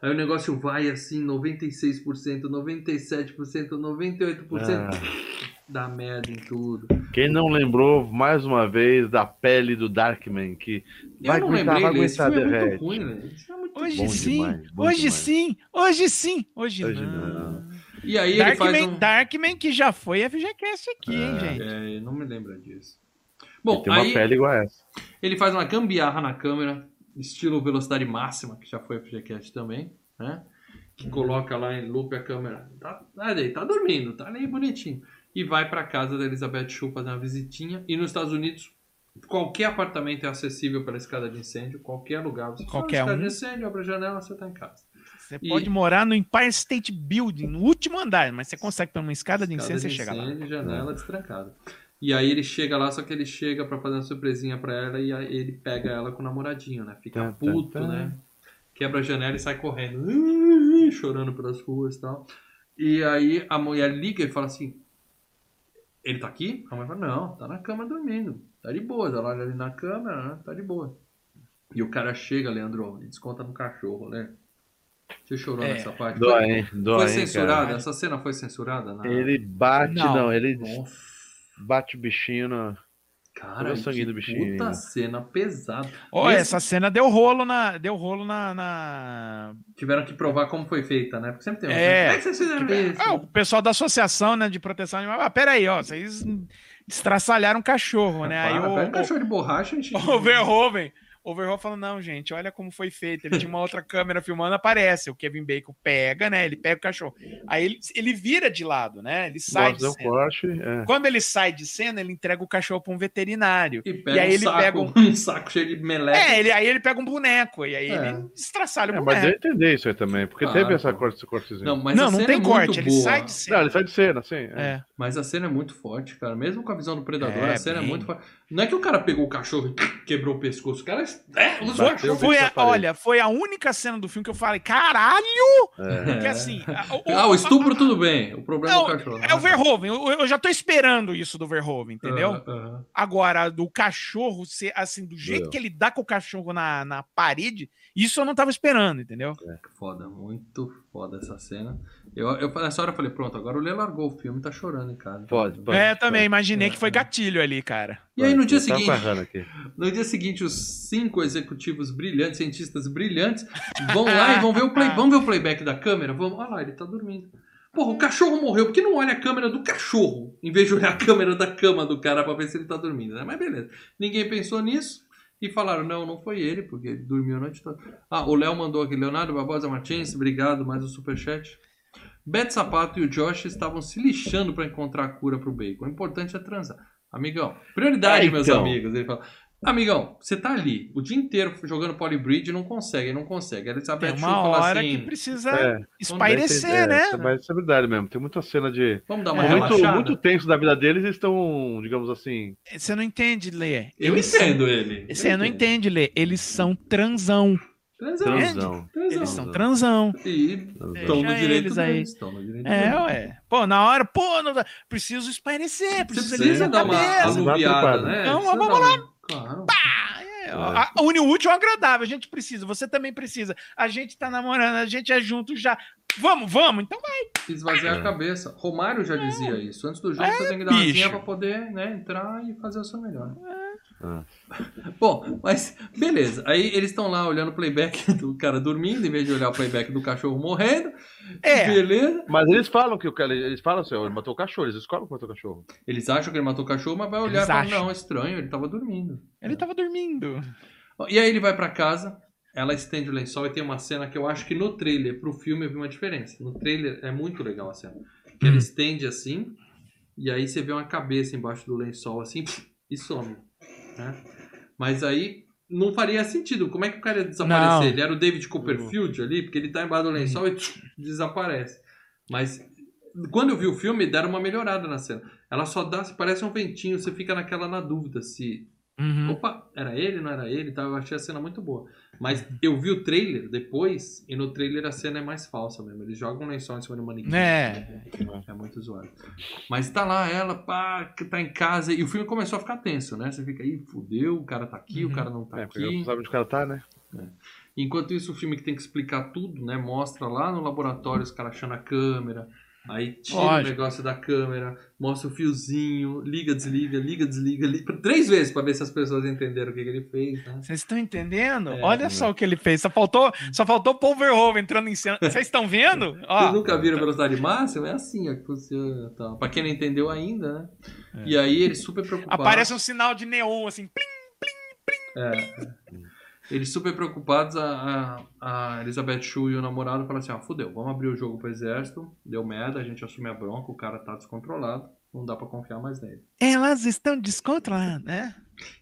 Aí o negócio vai assim, 96%, 97%, 98%. Ah, Dá merda em tudo. quem não lembrou, mais uma vez, da pele do Darkman, que Eu vai não aguentar, lembrei, vai aguentar, é ruim, né? É muito Hoje Bom sim, demais, hoje demais. sim, hoje sim, hoje, Hoje não. não. E aí ele faz Darkman, um... Darkman que já foi FGCast aqui, hein, gente? É, não me lembro disso. Bom, tem uma aí pele igual a essa. ele faz uma gambiarra na câmera, estilo velocidade máxima, que já foi FGCast também, né? Que coloca lá em loop a câmera. Tá, tá, aí, tá dormindo, tá ali bonitinho. E vai pra casa da Elizabeth Shue fazer uma visitinha. E nos Estados Unidos, qualquer apartamento é acessível pela escada de incêndio, qualquer lugar. Você Qualquer a escada um. de incêndio, abre a janela, você tá em casa. Você E- pode morar no Empire State Building, no último andar, mas você consegue pela uma escada de Escada incêndio, de você chega lá. incêndio, janela destrancada. E aí ele chega lá, só que ele chega pra fazer uma surpresinha pra ela e aí ele pega ela com o namoradinho, né? Fica Tá, tá, puto, tá. né? Quebra a janela e sai correndo, chorando pelas ruas e tal. E aí a mulher liga e fala assim: Ele tá aqui? A mulher fala: Não, tá na cama dormindo. Tá de boa. Ela olha ali na câmera, né? tá de boa. E o cara chega, Leandro, e desconta no cachorro, né? Você chorou É. nessa parte? Dói, Foi, hein? Dói, foi censurada? Essa cena foi censurada? Na... Ele bate, Não. não, ele Nossa. Bate o bichinho na. Cara, sangue que do bichinho, puta né? cena pesada. Ó, Esse- essa cena deu rolo na. Deu rolo na. na- Tiveram que provar como foi feita, né? Porque sempre tem um. É. Como é que vocês fizeram isso? Ah, o pessoal da associação né, de proteção animal. Ah, peraí, ó. Vocês estraçalharam um cachorro, né? Aí Para, o, pega um cachorro de borracha e o, *laughs* o Verhoeven. O Verhoeven falou: não, gente, olha como foi feito. Ele tinha uma outra câmera filmando, aparece. O Kevin Bacon pega, né? Ele pega o cachorro. Aí ele, ele vira de lado, né? Ele sai de Fazer um cena. corte. É. Quando ele sai de cena, ele entrega o cachorro para um veterinário. E, pega E aí um ele saco, pega um- *laughs* um saco cheio de meleca. É, ele, aí ele pega um boneco. E aí É. ele estraçalha o É, mas eu boneco. entendi isso aí também, porque Claro, teve essa corte, esse cortezinho. Não, mas não, não tem é corte. Ele boa. sai de Não, cena. ele sai de cena, assim. É. É. Mas a cena é muito forte, cara. Mesmo com a visão do predador, É, a cena bem. é muito forte. Não é que o cara pegou o cachorro e quebrou o pescoço. O cara é, cachorro. Foi a- olha, foi a única cena do filme que eu falei, caralho! É. Que assim. a- o- Ah, o estupro tudo bem. O problema Não, é o cachorro. É o Verhoeven. Eu, eu já tô esperando isso do Verhoeven, entendeu? Aham, aham. Agora, do cachorro ser assim, do jeito Meu. que ele dá com o cachorro na, na parede, isso eu não tava esperando, entendeu? Foda, muito foda essa cena. Eu, eu nessa hora eu falei, pronto, agora o Lê largou o filme, tá chorando em casa. Pode, pode. é, também imaginei É, que foi é. gatilho ali, cara. E aí no dia seguinte, no dia seguinte, os cinco executivos brilhantes, cientistas brilhantes, vão lá e vão ver o play, vamos ver o playback da câmera? Vamos, olha lá, ele tá dormindo. Porra, o cachorro morreu, por que não olha a câmera do cachorro, em vez de olhar a câmera da cama do cara pra ver se ele tá dormindo, né? Mas beleza. Ninguém pensou nisso. E falaram, não, não foi ele, porque ele dormiu a noite toda. Ah, o Léo mandou aqui, Leonardo Barbosa Martins, obrigado, mais um superchat. Beto Sapato e o Josh estavam se lixando pra encontrar a cura pro bacon. O importante é transar. Amigão, prioridade, É, meus então. amigos. Ele fala, amigão, você tá ali o dia inteiro jogando polybridge e não consegue, não consegue. A Tem Elizabeth Shue uma fala hora assim, que precisa É, espairecer, é, né? Mas isso é verdade mesmo. Tem muita cena de. vamos dar uma É, muito, muito tenso da vida deles, eles estão, digamos assim. Você não entende, Lê. Eu Eles entendo ele. São... Você Eu não entende, Lê. Eles são transão. Transão. Transão. Transão. Eles são transão. E estão no direito eles aí. Estão no direito É, deles. ué. Pô, na hora, pô, não preciso espairecer, Você preciso precisa aliviar a dar uma cabeça. aluviada, né? Então, vamos dar Claro. É, a- a- une o útil ao agradável. A gente precisa, você também precisa. A gente tá namorando, a gente é junto já. Vamos, vamos, então vai. Esvaziar É. a cabeça. Romário já dizia isso. Antes do jogo você tem que dar uma É, bicho. zinha pra poder né, entrar e fazer o seu melhor. Ah. Bom, mas beleza. Aí eles estão lá olhando o playback *laughs* do cara dormindo, em vez de olhar o playback do cachorro morrendo. É. Beleza. Mas eles falam que o cara. Eles falam assim, ó, ele matou o cachorro, eles escolhem que matou o cachorro. Eles acham que ele matou o cachorro, mas vai olhar Eles e falar, acham. não, é estranho, ele tava dormindo. Ele tava dormindo. E aí ele vai pra casa, ela estende o lençol e tem uma cena que eu acho que no trailer, pro filme, eu vi uma diferença. No trailer é muito legal a cena. Que ela Hum. estende assim, e aí você vê uma cabeça embaixo do lençol assim, e some. né? Mas aí não faria sentido. Como é que o cara ia desaparecer? Não. Ele era o David Copperfield ali, porque ele tá embaixo do lençol e desaparece. Mas quando eu vi o filme, deram uma melhorada na cena. Ela só dá, parece um ventinho, você fica naquela na dúvida se Uhum. Opa, era ele, não era ele, tá? Eu achei a cena muito boa. Mas eu vi o trailer depois, e no trailer a cena é mais falsa mesmo. Eles jogam um lençol em cima do manequim. É. É muito zoado. Mas tá lá ela, pá, que tá em casa, e o filme começou a ficar tenso, né? Você fica aí, fudeu, o cara tá aqui, Uhum. o cara não tá É, porque não aqui. sabe onde o cara tá, né? Enquanto isso, o filme que tem que explicar tudo, né? Mostra lá no laboratório os caras achando a câmera. Aí tira o Lógico. negócio da câmera, mostra o fiozinho, liga, desliga, liga, desliga, liga. Três vezes pra ver se as pessoas entenderam o que, que ele fez, né? Vocês estão entendendo? É, Olha só o que ele fez. Só faltou, só faltou Paul Verhoeven entrando em cena. Vocês estão vendo? *laughs* Vocês nunca viram velocidade máxima? É assim ó, que funciona. Tá. Pra quem não entendeu ainda, né? É. E aí eles super preocupados. aparece um sinal de neon assim. plim. É. Eles super preocupados, a, a, a Elizabeth Shue e o namorado falam assim, ah, fudeu, vamos abrir o jogo pro exército, deu merda, a gente assume a bronca, o cara tá descontrolado, não dá pra confiar mais nele. Elas estão descontroladas, né?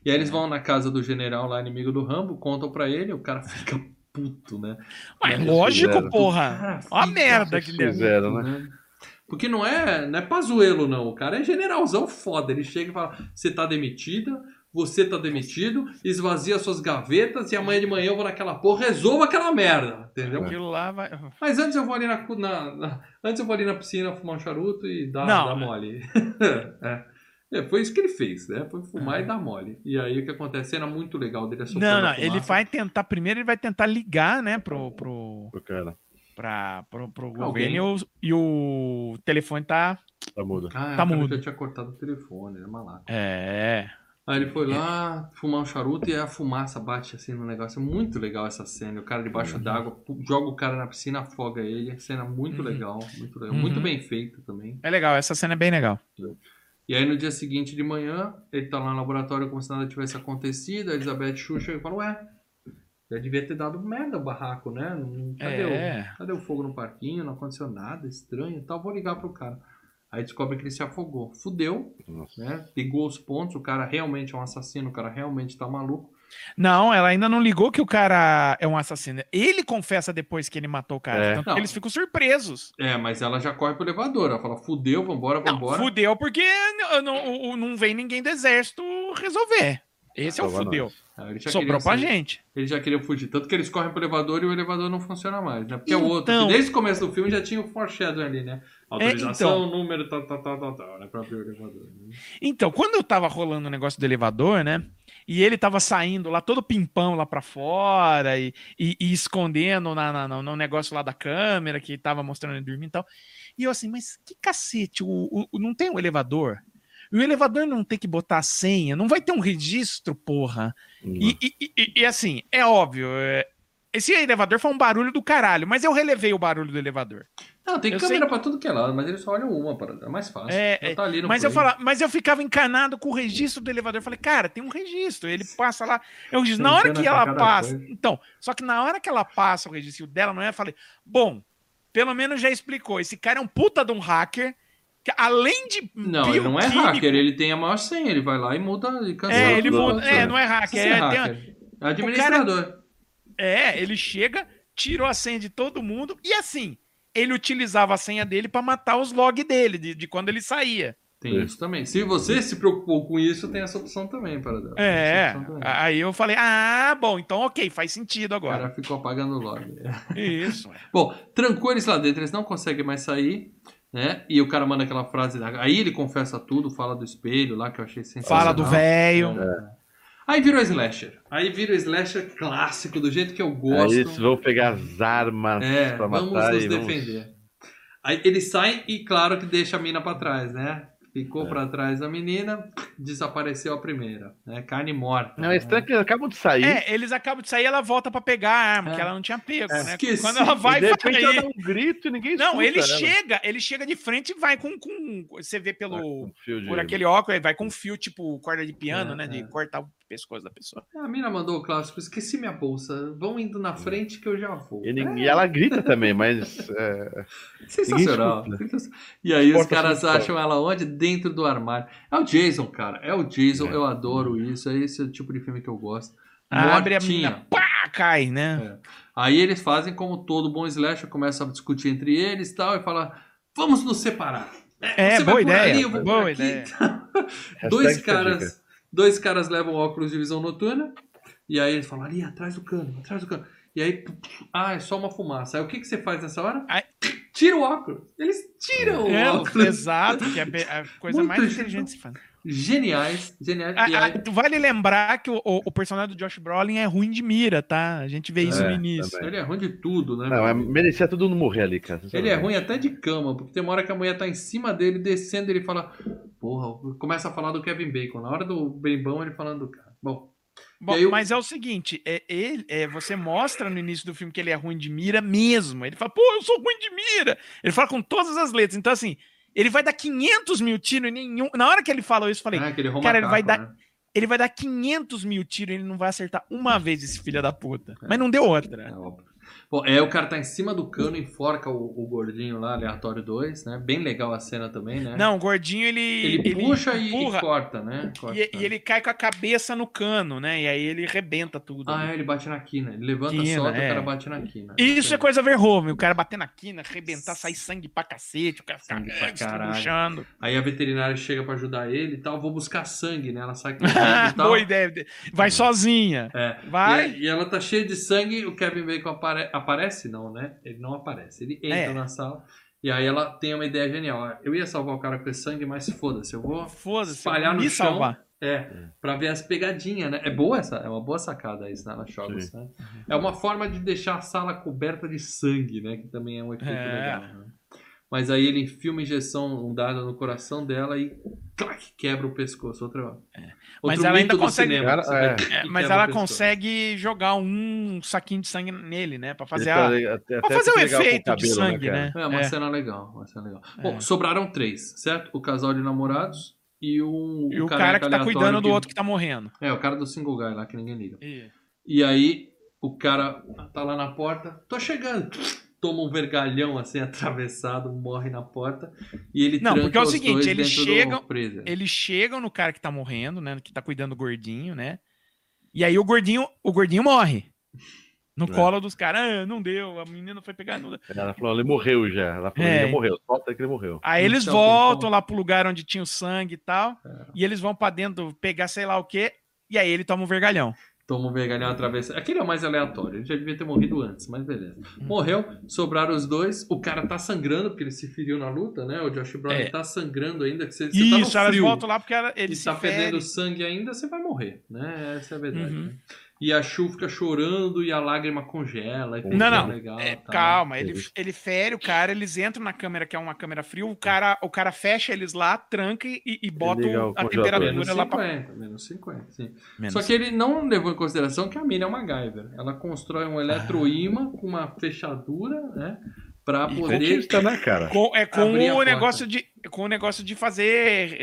E aí eles vão na casa do general lá, inimigo do Rambo, contam pra ele, o cara fica puto, né? Mas lógico, fizeram. Porra. Ó a fica merda que fizeram, né? né? Porque não é, não é pazuelo, não. O cara é generalzão foda. Ele chega e fala: você tá demitida, você tá demitido, esvazia suas gavetas e amanhã de manhã eu vou naquela porra, resolva aquela merda. Entendeu? Aquilo lá vai. Mas antes eu vou ali na, na- na- antes eu vou ali na piscina fumar um charuto e dar, Não. dar mole. *laughs* é. É, foi isso que ele fez, né? Foi fumar e dar mole. E aí o que acontece? Cena muito legal dele Não, não, a ele vai tentar. Primeiro ele vai tentar ligar, né, pro, pro, O cara pra, pro, pro Alguém. governo e o, e o telefone tá. tá mudo. Ah, Tá eu mudo. já tinha cortado o telefone, é malaco. É. Aí ele foi lá fumar um charuto e a fumaça bate assim no negócio. É muito legal essa cena. O cara debaixo Uhum. d'água joga o cara na piscina, afoga ele. Cena muito Uhum. legal, muito legal. Uhum. Muito bem feita também. É legal, essa cena é bem legal. E aí no dia seguinte de manhã, ele tá lá no laboratório como se nada tivesse acontecido. A Elizabeth Xuxa e fala, ué, já devia ter dado merda o barraco, né? Cadê, É. o, cadê o fogo no parquinho? Não aconteceu nada, estranho e tal. Vou ligar pro cara. Aí descobre que ele se afogou. Fudeu, Nossa. né? Ligou os pontos, o cara realmente é um assassino, o cara realmente tá maluco. Não, ela ainda não ligou que o cara é um assassino. Ele confessa depois que ele matou o cara. É. Tanto Não. que eles ficam surpresos. É, mas ela já corre pro elevador. Ela fala, fudeu, vambora, Não, vambora. fudeu porque não, o- não vem ninguém do exército resolver. Esse é o fudeu. ele Sobrou queria pra sair. gente. Eles já queriam fugir. Tanto que eles correm pro elevador e o elevador não funciona mais, né? Porque é o outro. Então- que desde o começo do filme já tinha o foreshadowing ali, né? Autorização, então. número, tal, tal, tal, tal, tal, né? Pra abrir o elevador. né? Então, quando eu tava rolando o negócio do elevador, né? E ele tava saindo lá todo pimpão lá pra fora e, e- e escondendo na, na- no, negócio lá da câmera que tava mostrando ele dormindo e tal. E eu assim, mas que cacete, o, o- não tem um elevador? E o elevador não tem que botar a senha, não vai ter um registro, porra. E, e- e- e- e, assim, é óbvio, é, esse elevador foi um barulho do caralho, mas eu relevei o barulho do elevador. Não, tem Eu câmera sei pra tudo que é lado, mas eles só olham uma, parada. é mais fácil. É, tá Mas eu, fala, mas eu ficava encanado com o registro do elevador. Eu falei, cara, tem um registro. Ele passa lá. Eu disse, na hora que ela passa. coisa. Então, só que na hora que ela passa o registro dela, não é? Eu falei, bom, pelo menos já explicou. Esse cara é um puta de um hacker. Que além de. Não, ele não é hacker, ele tem a maior senha, ele vai lá e muda e cancela. É, ele muda. É, não é hacker. É, ser tem uma- hacker. É administrador. é, ele chega, tirou a senha de todo mundo e assim. Ele utilizava a senha dele pra matar os log dele, de, de quando ele saía. Tem É. isso também. Se você se preocupou com isso, tem essa opção também, Paradela. Tem É. também. Aí eu falei, ah, bom, então ok, faz sentido O agora. cara ficou apagando o log. Isso. Bom, trancou eles lá dentro, eles não conseguem mais sair, né? E o cara manda aquela frase, aí ele confessa tudo, fala do espelho lá, que eu achei sensacional. Fala do velho. É. Aí vira o slasher. Aí vira o slasher clássico, do jeito que eu Aí gosto. eles vão pegar as armas É, pra vamos matar nos e vamos... defender. Aí ele sai e, claro, que deixa a mina pra trás, né? Ficou É. pra trás a menina, desapareceu a primeira, né? Carne morta. Não, é né? estranho que eles acabam de sair. É, eles acabam de sair ela volta pra pegar a arma, É. que ela não tinha pego, né? Esqueci. Quando ela vai, e de repente vai ela dá um grito e ninguém Não, escuta, ele né, chega, ele chega de frente e vai com, com você vê Vai pelo com fio de- por aquele óculos, ele vai com um fio tipo corda de piano, É, né, é. de cortar o pescoço da pessoa. A mina mandou o clássico, esqueci minha bolsa, vão indo na frente que eu já vou. E, ninguém- e ela grita também, mas. é, Sensacional. E aí os caras acham ela onde? Dentro do armário. É o Jason, cara. É o Jason, É. eu adoro isso. É esse o tipo de filme que eu gosto. Abre a Mortinha. mina, pá, cai, né? Aí eles fazem como todo bom slasher, começa a discutir entre eles e tal, e fala, vamos nos separar. É, você boa vai por ideia, ali, eu vou por boa aqui. ideia. *laughs* dois caras, dois caras levam óculos de visão noturna, e aí eles falam, ali, atrás do cano, atrás do cano. E aí, ah, é só uma fumaça. Aí o que, que você faz nessa hora? Tira o óculos. Eles tiram o É, óculos. exato, que é be- a coisa Muito mais inteligente se fazer. Geniais, geniais. Ah, E ah, tu vale lembrar que o, o- o personagem do Josh Brolin é ruim de mira, tá? A gente vê isso É, no início. também. ele é ruim de tudo, né? Não, é, merecia todo mundo morrer ali, cara. Ele é ruim até de cama, porque tem uma hora que a mulher tá em cima dele, descendo, ele fala, porra, começa a falar do Kevin Bacon. Na hora do bem-bom, ele falando do cara. Bom, Bom, E o- mas é o seguinte, é, ele, é, você mostra no início do filme que ele é ruim de mira mesmo. Ele fala, pô, eu sou ruim de mira. Ele fala com todas as letras. Então, assim, ele vai dar 500 mil tiros e nenhum. Na hora que ele falou isso, eu falei, ah, aquele cara, ele vai dar- né? ele vai dar 500 mil tiros e ele não vai acertar uma vez esse filho da puta. É. Mas não deu outra. É óbvio. Bom, é, o cara tá em cima do cano, enforca o, o gordinho lá, aleatório 2, né? Bem legal a cena também, né? Não, o gordinho, ele. Ele, puxa e- e, empurra, corta, né? Corta. E, e ele cai com a cabeça no cano, né? E aí ele rebenta tudo. Ah, ali. é, ele bate na quina. Ele levanta, Quina, solta, é. o cara bate na quina. Isso é coisa Verhoeven, o cara bater na quina, arrebentar, sair sangue pra cacete, o cara ficar pra é. Aí a veterinária chega pra ajudar ele e tal. Vou buscar sangue, né? Ela sai com *laughs* sangue e tal. Boa ideia. Vai sozinha. É. Vai. E, e ela tá cheia de sangue, o Kevin Bacon apare- aparece? Não, né? Ele não aparece. Ele entra É. na sala e aí ela tem uma ideia genial. Eu ia salvar o cara com esse sangue, mas foda-se, eu vou Foda-se, espalhar eu no me chão. salvar. É, pra ver as pegadinhas, né? É boa essa, é uma boa sacada isso, né? Joga, Sim. né? É uma forma de deixar a sala coberta de sangue, né? Que também é um efeito É. legal. Né? Mas aí ele enfia uma injeção, um dado no coração dela e clac, quebra o pescoço. Outro, Mas outro ela ainda consegue- cinema, Cara, vai é. que É, mas ela consegue jogar um saquinho de sangue nele, né? Pra fazer, a, tá- até- pra até fazer o com efeito de cabelo, sangue, cara? né? É uma É. cena legal, uma cena legal. Bom, sobraram três, certo? O casal de namorados e o, E o careca cara que tá cuidando do outro que tá morrendo. É, o cara do single guy lá que ninguém liga. E aí o cara tá lá na porta, tô chegando. Toma um vergalhão assim *laughs* atravessado, morre na porta. E ele Não, porque é o seguinte, eles chegam-. Eles chegam no cara que tá morrendo, né? Que tá cuidando do gordinho, né? E aí o gordinho, o gordinho morre. No É. colo dos caras, ah, não deu, a menina foi pegar. Não deu. Ela falou, ele morreu já. Ela falou, É. ele já morreu. Solta que ele morreu. Aí eles Então, voltam então- lá pro lugar onde tinha o sangue e tal. É. E eles vão pra dentro pegar sei lá o quê. E aí ele toma um vergalhão. Toma um vergalhão atravessa. Aquele é o mais aleatório. Ele já devia ter morrido antes, mas beleza. Morreu, sobraram os dois. O cara tá sangrando, porque ele se feriu na luta, né? O Josh Brolin É. tá sangrando ainda. Que você, você tá no Isso, elas frio. voltam lá porque ela, e ele se tá fere. perdendo sangue ainda, você vai morrer, né? Essa é a verdade. Uhum. né? E a Chu fica chorando e a lágrima congela. E Não, não. Legal, É, tá. calma, ele, ele fere o cara, eles entram na câmera, que é uma câmera fria, o cara, o cara fecha eles lá, tranca e, e bota o a temperatura Menos lá pra. 50, menos 50, sim. Menos. Só que ele não levou em consideração que a mina é uma MacGyver. Ela constrói um eletroímã com uma fechadura, né? Pra E poder. Cientista, né, cara? Com, é com o porta. negócio de com o negócio de fazer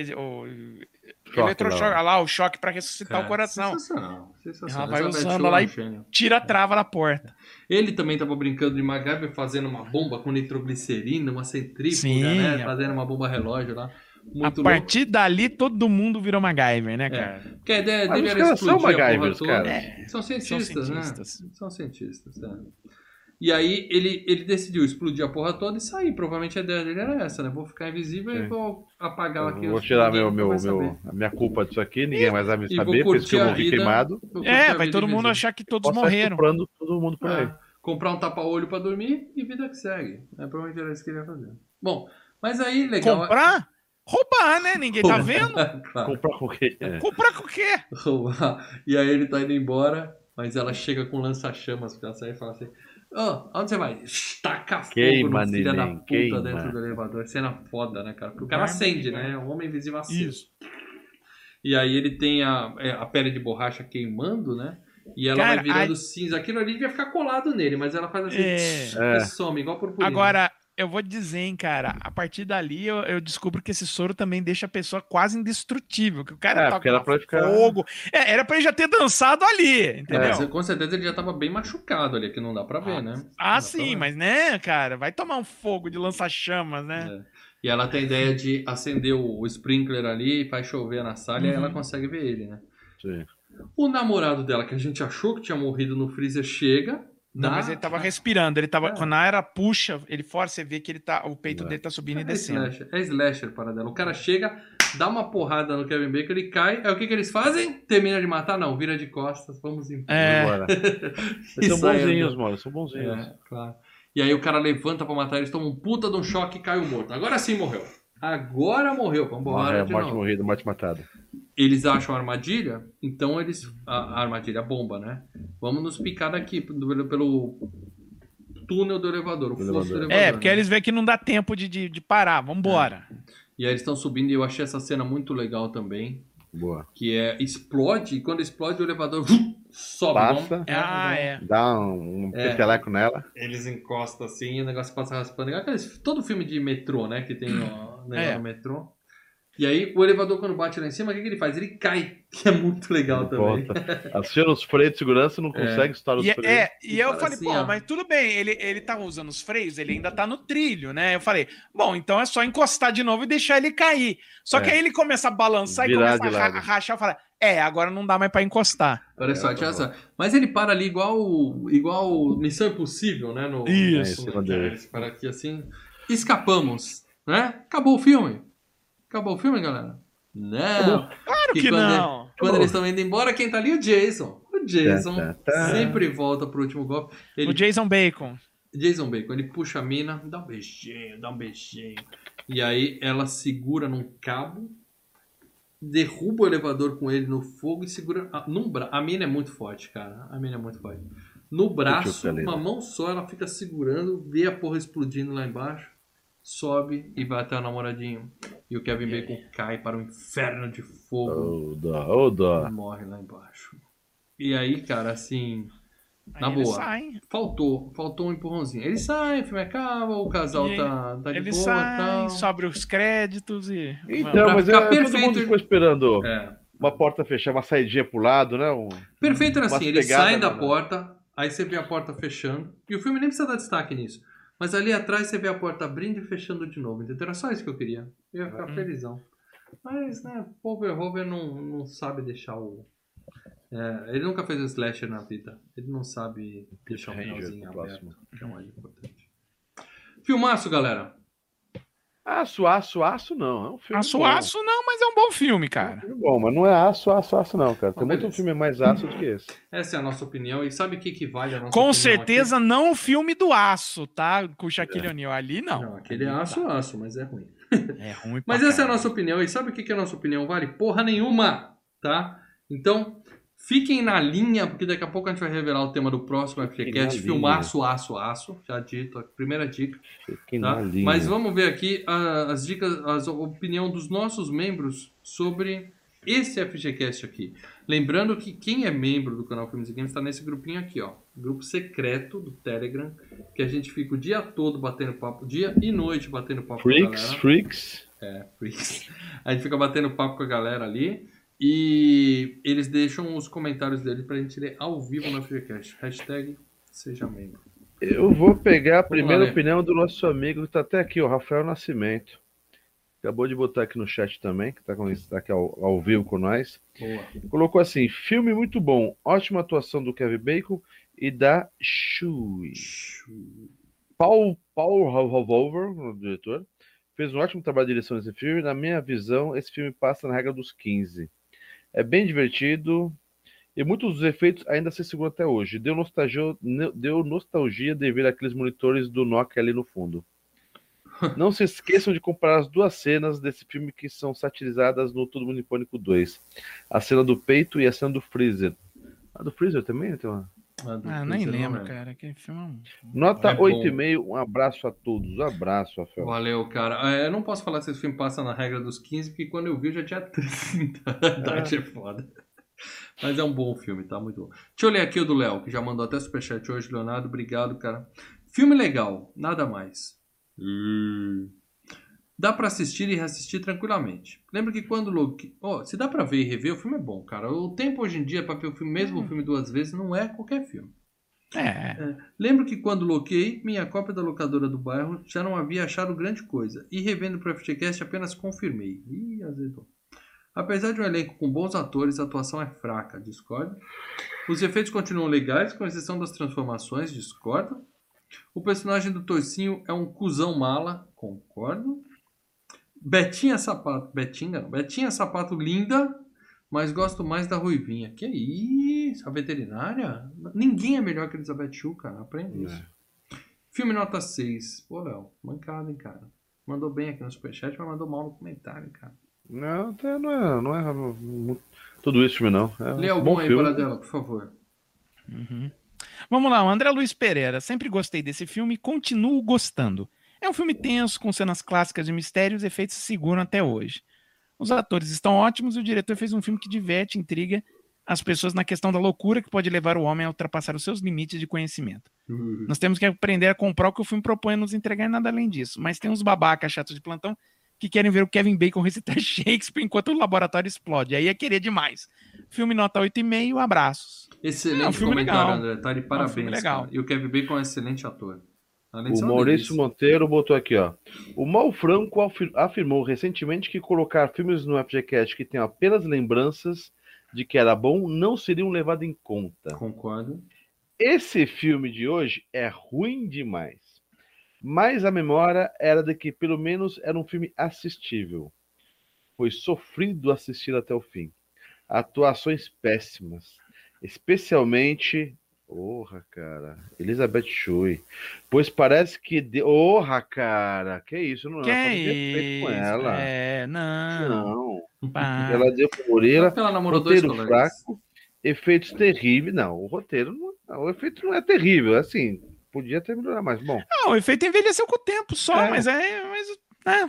Choque eletrochoque lá. lá, o choque pra ressuscitar É, o coração. Sensacional, sensacional. Ela vai Essa usando lá e- é. Tira a trava da porta. Ele também tava brincando de MacGyver fazendo uma bomba com nitroglicerina, uma centrífuga, Sim, né? é. Fazendo uma bomba relógio lá. a Muito louco. partir dali, todo mundo virou MacGyver, né, cara? Porque a ideia dele era são explodir a porra MacGyvers, toda. cara. É, São cientistas, são cientistas. né? São cientistas, é. E aí ele, ele decidiu explodir a porra toda e sair. Provavelmente a ideia dele era essa, né? Vou ficar invisível e Sim. vou apagar aqui. Eu vou tirar meu, meu, meu, a minha culpa disso aqui, ninguém mais vai me E saber, por isso que eu morri vida. queimado. É, vai todo mundo invisível. achar que todos Posso morreram. todo mundo por aí. Ah, comprar um tapa-olho pra dormir e vida que segue. É provavelmente era isso que ele ia fazer. Bom, mas aí, legal. Comprar? Roubar, né? Ninguém tá vendo? *laughs* claro. Comprar com o quê? É. Comprar com o quê? roubar. E aí ele tá indo embora, mas ela chega com lança-chamas pra sair e fala assim: Ô, aonde você vai? Taca fogo Queima, no filho da puta queima. dentro do elevador. Cena foda, né, cara? Porque o cara acende, de né? O homem invisível acende. Isso. E aí ele tem a, é, a pele de borracha queimando, né? E ela Cara, vai virando aí- cinza. Aquilo ali devia ficar colado nele, mas ela faz assim, É. e some, igual purpurina. Agora, eu vou dizer, hein, cara, a partir dali eu, eu descubro que esse soro também deixa a pessoa quase indestrutível. Que o cara É, toca porque era pra ele ficar- fogo. É, era pra ele já ter dançado ali, É, entendeu? com certeza ele já tava bem machucado ali, que não dá pra ver, né? Ah, Não dá sim, mas né, cara, vai tomar um fogo de lança-chamas, né? É. E ela tem a ideia de acender o, sprinkler ali e faz chover na sala e aí Uhum. ela consegue ver ele, né? Sim. O namorado dela, que a gente achou que tinha morrido no freezer, chega. Não, mas ele tava respirando, ele tava. É. Quando a era puxa, ele força, você vê que ele tá. O peito É. dele tá subindo e É descendo. slasher, é slasher para dela. O cara chega, dá uma porrada no Kevin Bacon, ele cai. Aí o que, que eles fazem? Termina de matar? Não, vira de costas, vamos em É. *laughs* São bonzinhos, andando. mano. São bonzinhos. É, claro. E aí o cara levanta pra matar eles, toma um puta de um choque e cai o morto. Agora sim morreu. Agora morreu, vambora Morre, de morte novo. morrida, morte matada. Eles acham a armadilha, então eles. A, a armadilha, a bomba, né? Vamos nos picar daqui, pelo, pelo túnel do elevador, o elevador. elevador. É, porque né? eles veem que não dá tempo de, de, de parar, vambora. E aí eles estão subindo e eu achei essa cena muito legal também. Boa. Que é explode, e quando explode o elevador *laughs* sobe. Passa. Ah, é. Dá um, um É. peteleco nela. Eles encostam assim e o negócio passa raspando. Aqueles- todo filme de metrô, né? Que tem o negócio É. no metrô. E aí o elevador, quando bate lá em cima, o que, que ele faz? Ele cai, que é muito legal também. Aciona os freios de segurança não consegue estourar os E, freios. é, e E eu falei, assim, pô, ó. mas tudo bem, ele, ele tá usando os freios, ele ainda tá no trilho, né? Eu falei, bom, então é só encostar de novo e deixar ele cair. Só que É. aí ele começa a balançar Virar e começa a ra- rachar. Eu falei, é, agora não dá mais pra encostar. Olha só, É, tinha tá essa- Mas ele para ali igual, igual Missão Impossível, né? No, Isso. no- Ele para aqui assim. Escapamos, né? Acabou o filme. Acabou o filme, galera? Não. Claro E que quando não. Quando Acabou. eles estão indo embora, quem tá ali é o Jason. O Jason Tá, tá, tá. sempre volta pro último golpe. Ele O Jason Bacon. Jason Bacon, ele puxa a mina, dá um beijinho, dá um beijinho. E aí ela segura num cabo, derruba o elevador com ele no fogo e segura. A, num bra... a mina é muito forte, cara. A mina é muito forte. No braço, uma mão só, ela fica segurando, vê a porra explodindo lá embaixo, sobe e vai até o namoradinho. E o Kevin Bacon cai para o inferno de fogo Ô, dó, ô, e dó. morre lá embaixo. E aí, cara, assim, Aí Na boa. saem. faltou, faltou um empurrãozinho. Ele sai, o filme acaba, o casal E tá, tá de Ele boa e sai, tal. sobe os créditos e. Então, mas ficar é, todo perfeito- mundo ficou esperando É. uma porta fechada, uma saidinha pro lado, né? Um... Perfeito era assim, pegadas saem da na- porta, aí você vê a porta fechando, e o filme nem precisa dar destaque nisso. Mas ali atrás você vê a porta abrindo e fechando de novo, entendeu? Era só isso que eu queria. Eu ia ficar Hum. felizão. Mas, né, Paul Verhoeven não, não sabe deixar o... É, ele nunca fez um slasher na vida. Ele não sabe deixar um Ranger, finalzinho aberto, próximo. que é o mais importante. Filmaço, galera. Aço, aço, aço não. É um filme Aço, bom. aço não, mas é um bom filme, É um cara. filme bom, mas não é aço, aço, aço não, cara. Tem Ah, muito beleza. filme mais aço do que esse. Essa é a nossa opinião. E sabe o que, que vale a nossa Com opinião certeza não o filme do Aço, tá? Com o Shaquille O'Neal. Ali aqui? não. Não, aquele é Ali aço, dá. aço, mas é ruim. É ruim *laughs* Mas essa é a nossa opinião. E sabe o que, que a nossa opinião vale? Porra nenhuma, tá? Então, fiquem na linha, porque daqui a pouco a gente vai revelar o tema do próximo FGCast. Filmaço, aço, aço. Já dito, a primeira dica. Fiquem Tá? na linha. Mas vamos ver aqui ah, as dicas, as- a opinião dos nossos membros sobre esse FGCast aqui. Lembrando que quem é membro do canal Filmes e Games está nesse grupinho aqui, ó. Grupo secreto do Telegram, que a gente fica o dia todo batendo papo, dia e noite batendo papo com a Freaks, galera. Freaks. É, freaks. A gente fica batendo papo com a galera ali. E eles deixam os comentários dele pra gente ler ao vivo no FGCast. Hashtag seja membro. Eu vou pegar a primeira Lê. opinião do nosso amigo que tá até aqui, o Rafael Nascimento. Acabou de botar aqui no chat também, que tá, com, tá aqui ao, ao vivo com nós. Boa. Colocou assim: filme muito bom, ótima atuação do Kevin Bacon e da Shui. Paul, Paul Revolver, o diretor, fez um ótimo trabalho de direção nesse filme. Na minha visão, esse filme passa na regra dos 15. É bem divertido e muitos dos efeitos ainda se seguram até hoje. Deu nostalgia, deu nostalgia de ver aqueles monitores do Nokia ali no fundo. *laughs* Não se esqueçam de comparar as duas cenas desse filme que são satirizadas no Todo Mundo em Pânico 2. A cena do peito e a cena do Freezer. A do Freezer também tem uma... Ah, do Ah, nem lembro, lembro. cara. Aquele filme é um- Nota É bom. 8,5. Um abraço a todos. Um abraço, Rafael. Valeu, cara. É, eu não posso falar se esse filme passa na regra dos 15, porque quando eu vi eu já tinha 30. A idade é foda. Mas é um bom filme, tá? Muito bom. Deixa eu ler aqui o do Léo, que já mandou até superchat hoje, Leonardo. Obrigado, cara. Filme legal, nada mais. Dá pra assistir e reassistir tranquilamente. Lembra que quando loguei... Oh, se dá pra ver e rever, o filme é bom, cara. O tempo hoje em dia pra ver o filme, mesmo o filme duas vezes, não é qualquer filme. É. Lembro que quando loquei, minha cópia da locadora do bairro já não havia achado grande coisa. E revendo pro FGCast apenas confirmei. Ih, azedou. Apesar de um elenco com bons atores, a atuação é fraca, discordo. Os efeitos continuam legais, com exceção das transformações, discordo. O personagem do Toicinho é um cuzão mala, concordo. Betinha Sapato, Betinha não, Betinha Sapato linda, mas gosto mais da Ruivinha. Que isso? A veterinária? Ninguém é melhor que Elizabeth Shue, cara. Aprende isso. Filme nota 6. Pô, Léo, mancada, hein, cara. Mandou bem aqui no superchat, mas mandou mal no comentário, cara. Não, tá- não é, não é tudo isso filme, não. É Lê um algum bom aí filme. para dela, por favor. Uhum. Vamos lá, o André Luiz Pereira. Sempre gostei desse filme e continuo gostando. É um filme tenso, com cenas clássicas de mistérios e efeitos se seguram até hoje. Os atores estão ótimos e o diretor fez um filme que diverte, intriga as pessoas na questão da loucura que pode levar o homem a ultrapassar os seus limites de conhecimento. Nós temos que aprender a comprar o que o filme propõe a nos entregar e nada além disso. Mas tem uns babacas chatos de plantão que querem ver o Kevin Bacon recitar *laughs* Shakespeare enquanto o laboratório explode. Aí é querer demais. Filme nota 8,5, abraços. Excelente É um filme comentário, legal. André. Tá de É um parabéns. legal. cara. E o Kevin Bacon é um excelente ator. O Maurício delícia. Monteiro botou aqui, ó. O Mal Franco afir- afirmou recentemente que colocar filmes no FGCast que tem apenas lembranças de que era bom não seriam levados em conta. Concordo. Esse filme de hoje é ruim demais. Mas a memória era de que pelo menos era um filme assistível. Foi sofrido assistir até o fim. Atuações péssimas. Especialmente. Porra, cara. Elizabeth Shue. Pois parece que. De... Porra, cara. Que isso? Não Que é é com ela. É, não. Não. pá. Ela deu pro Moreira. Ela namorou dois Roteiro colegas. fraco, efeitos terríveis. Não, o roteiro não, não, o efeito não é terrível. Assim, podia ter melhorado mais. Bom, Não, o efeito envelheceu com o tempo só, É. mas é. Mas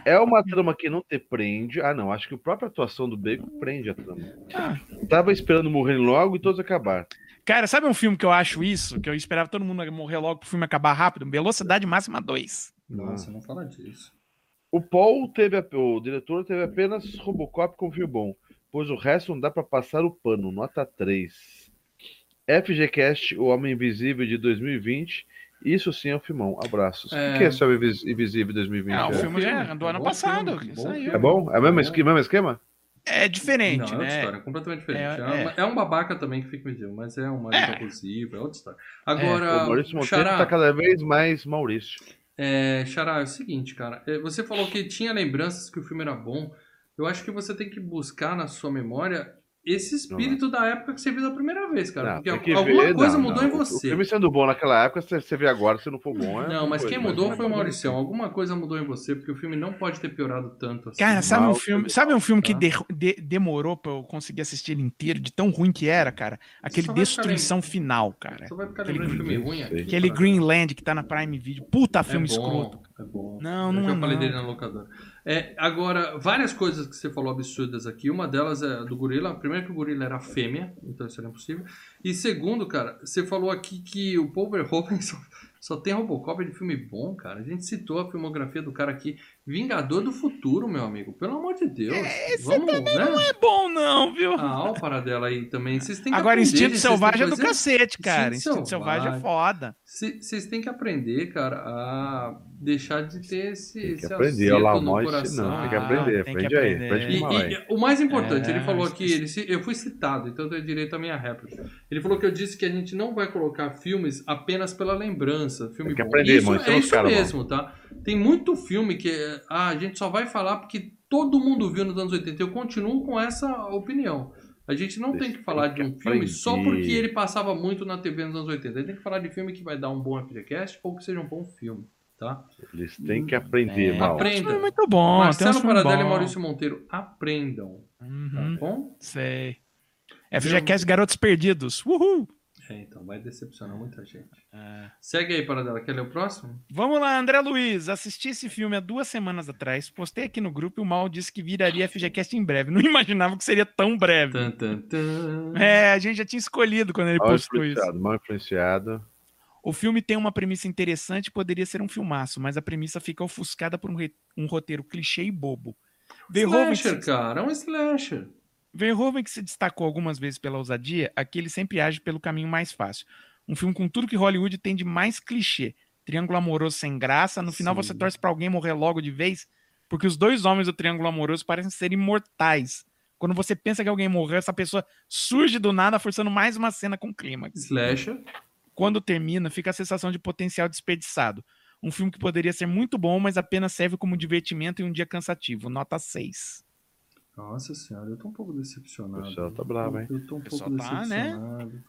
É. É uma trama que não te prende. Ah, não. Acho que a própria atuação do Bacon prende a trama. Ah. Tava esperando morrer logo e todos acabar. Cara, sabe um filme que eu acho isso? Que eu esperava todo mundo morrer logo pro filme acabar rápido? Velocidade Máxima 2. Nossa, não fala disso. O Paul teve. a- O diretor teve apenas Robocop com filme bom. Pois o resto não dá pra passar o pano. Nota 3. FGCast, O Homem Invisível de 2020. Isso sim é um filmão. Abraços. É. O que é esse Homem Invis- Invisível 2020? Ah, o é? filme já é do ano Bom passado. filme, bom. É bom? É o mesmo esquema? mesmo esquema? É diferente, não, é outra né? história, completamente diferente. É, É, é. é um babaca também que fica me dizendo, mas é um marido É. abusivo, é outra história. Agora, o Maurício Monteiro Xará, tá cada vez mais Maurício. é, Xará, é o seguinte, cara. é, Você falou que tinha lembranças que o filme era bom. Eu acho que você tem que buscar na sua memória esse espírito da época que você viu da primeira vez, cara. Não, porque alguma ver, coisa não, mudou não. em O você. filme sendo bom naquela época, se você vê agora, se não for bom, é. Não, mas outra quem coisa, mudou mas foi o é Mauricião. Alguma coisa mudou em você, porque o filme não pode ter piorado tanto assim. Cara, sabe um filme, sabe um filme que de- de- demorou pra eu conseguir assistir ele inteiro, de tão ruim que era, cara? Aquele Destruição Final, cara. Só vai ficar Aquele lembrando de filme ruim aqui. Aquele. Greenland que tá na Prime Video. Puta filme é bom, escroto. É bom. Não, Eu não já é falei não. dele na locadora. É, agora, várias coisas que você falou absurdas aqui. Uma delas é do gorila. Primeiro que o gorila era fêmea, então isso era impossível. E segundo, cara, você falou aqui que o Paul Verhoeven *laughs* só, só tem Robocop de filme bom, cara. A gente citou a filmografia do cara aqui. Vingador do Futuro, meu amigo. Pelo amor de Deus. Vamos, né? Não é bom, não, viu? Ah, olha o paradela aí também. Vocês têm que Agora, aprender, Instinto Selvagem é do cacete, cara. Instinto Instinto Selvagem é foda. Cê- Vocês têm que aprender, cara, a deixar de ter esse. Tem que esse aprender. Olha lá, no nós coração. não. Tem que Ah, aprender. tem que Aprende aí. aprender. Aprende E, e o mais importante, É, ele falou aqui, ele se- eu fui citado, então eu tenho direito à minha réplica. Ele falou que eu disse que a gente não vai colocar filmes apenas pela lembrança, filme Tem que bom. aprender, isso mano, isso é é isso mesmo, tá? Tem muito filme que ah, a gente só vai falar porque todo mundo viu nos anos 80. Eu continuo com essa opinião. A gente não Vocês tem que falar de um que filme só porque ele passava muito na TV nos anos 80. A gente tem que falar de filme que vai dar um bom FGCast ou que seja um bom filme, tá? Eles têm que aprender, É. mal. Aprenda. É muito bom. Marcelo uns filmes Paradela e. Maurício Monteiro, aprendam, tá Uhum, bom? sei. FGCast Garotos Perdidos. Uhul! É, então, vai decepcionar muita gente. É. Segue aí, Paradela. Quer ler o próximo? Vamos lá, André Luiz. Assisti esse filme há duas semanas atrás. Postei aqui no grupo e o Mal disse que viraria FGCast em breve. Não *laughs* imaginava que seria tão breve. Tan, tan, tan. É, a gente já tinha escolhido quando ele Mal postou isso. influenciado, mal influenciado. O filme tem uma premissa interessante e poderia ser um filmaço, mas a premissa fica ofuscada por um, re- um roteiro clichê e bobo. Que, Slasher, se, cara. É um slasher. Verhoeven, que se destacou algumas vezes pela ousadia, aqui ele sempre age pelo caminho mais fácil. Um filme com tudo que Hollywood tem de mais clichê. Triângulo amoroso sem graça, no final Sim. você torce pra alguém morrer logo de vez, porque os dois homens do Triângulo Amoroso parecem ser imortais. Quando você pensa que alguém morreu, essa pessoa surge do nada, forçando mais uma cena com clímax. Slasher. Quando termina, fica a sensação de potencial desperdiçado. Um filme que poderia ser muito bom, mas apenas serve como divertimento em um dia cansativo. Nota 6. Nossa senhora, eu tô um pouco decepcionado. O pessoal tá bravo, hein? Eu tô um pouco tá, né? decepcionado.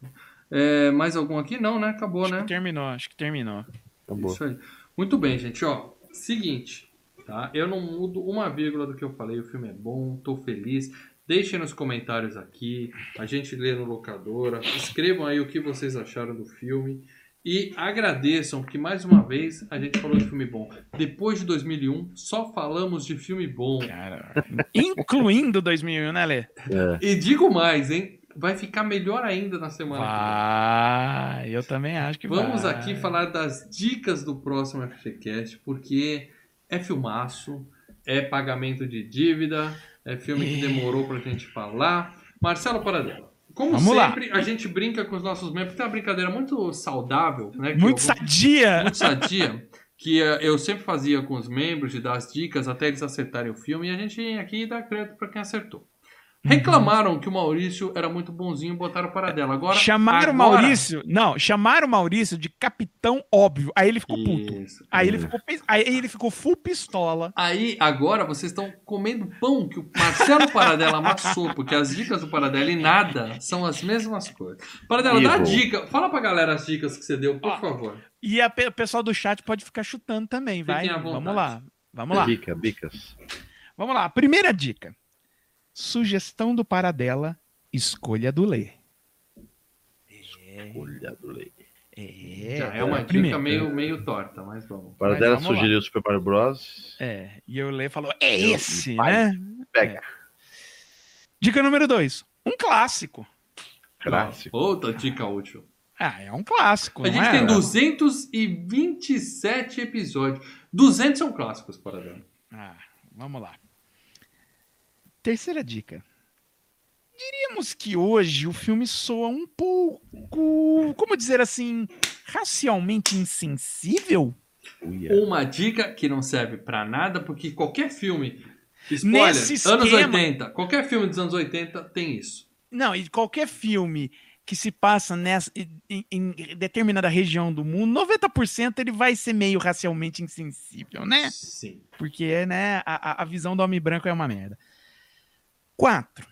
É, mais algum aqui? Não, né? Acabou, Acho né? que terminou, acho que terminou. Acabou. Isso aí. Muito bem, gente. Ó, seguinte, tá? Eu não mudo uma vírgula do que eu falei. O filme é bom, tô feliz. Deixem nos comentários aqui. A gente lê no locadora. Escrevam aí o que vocês acharam do filme. E agradeçam que mais uma vez a gente falou de filme bom. Depois de 2001, só falamos de filme bom. Cara, incluindo 2001, né, Lê? É. E digo mais, hein? Vai ficar melhor ainda na semana que vem. Vai, eu também acho que Vamos vai. aqui falar das dicas do próximo FGCast, porque é filmaço, é pagamento de dívida, é filme que É. demorou pra gente falar. Marcelo Paradela, como Vamos lá. sempre, a gente brinca com os nossos membros, tem uma brincadeira muito saudável, né? Muito eu- sadia. muito sadia, que eh, eu sempre fazia com os membros de dar as dicas até eles acertarem o filme, e a gente aqui dá crédito pra quem acertou. Uhum. Reclamaram que o Maurício era muito bonzinho e botaram o Paradela. Agora, Chamaram o agora- Maurício. Não, chamaram o Maurício de capitão óbvio. Aí ele ficou puto. Isso. Aí ele ficou, aí ele ficou full pistola. Aí, agora, vocês estão comendo pão que o Marcelo Paradela amassou, porque as dicas do Paradela e nada são as mesmas coisas. Paradela, dá dica. Fala pra galera as dicas que você deu, por Ó, favor. E a o pessoal do chat pode ficar chutando também, vai. Vamos lá. Vamos lá. Bica, bicas. Vamos lá. Primeira dica. Sugestão do Paradela, escolha do Lê. Olha do leite. É, Já é uma dica meio, meio torta, mas vamos. Para Mas dela sugeriu o Super Mario Bros. É, e eu Lê falou, é Eu- esse, né? Pega. Dica número dois. Um clássico. Clássico. Outra dica útil. Ah, é um clássico, A gente é? tem 227 episódios. 200 são clássicos, para dela. Ah, vamos lá. Terceira dica. Diríamos que hoje o filme soa um pouco, como dizer assim, racialmente insensível? Uma dica que não serve pra nada, porque qualquer filme. Spoiler, Nesse anos esquema- 80. Qualquer filme dos anos 80 tem isso. Não, e qualquer filme que se passa nessa, em, em determinada região do mundo, 90% ele vai ser meio racialmente insensível, né? Sim. Porque, né, a, a- a visão do homem branco é uma merda. Quatro.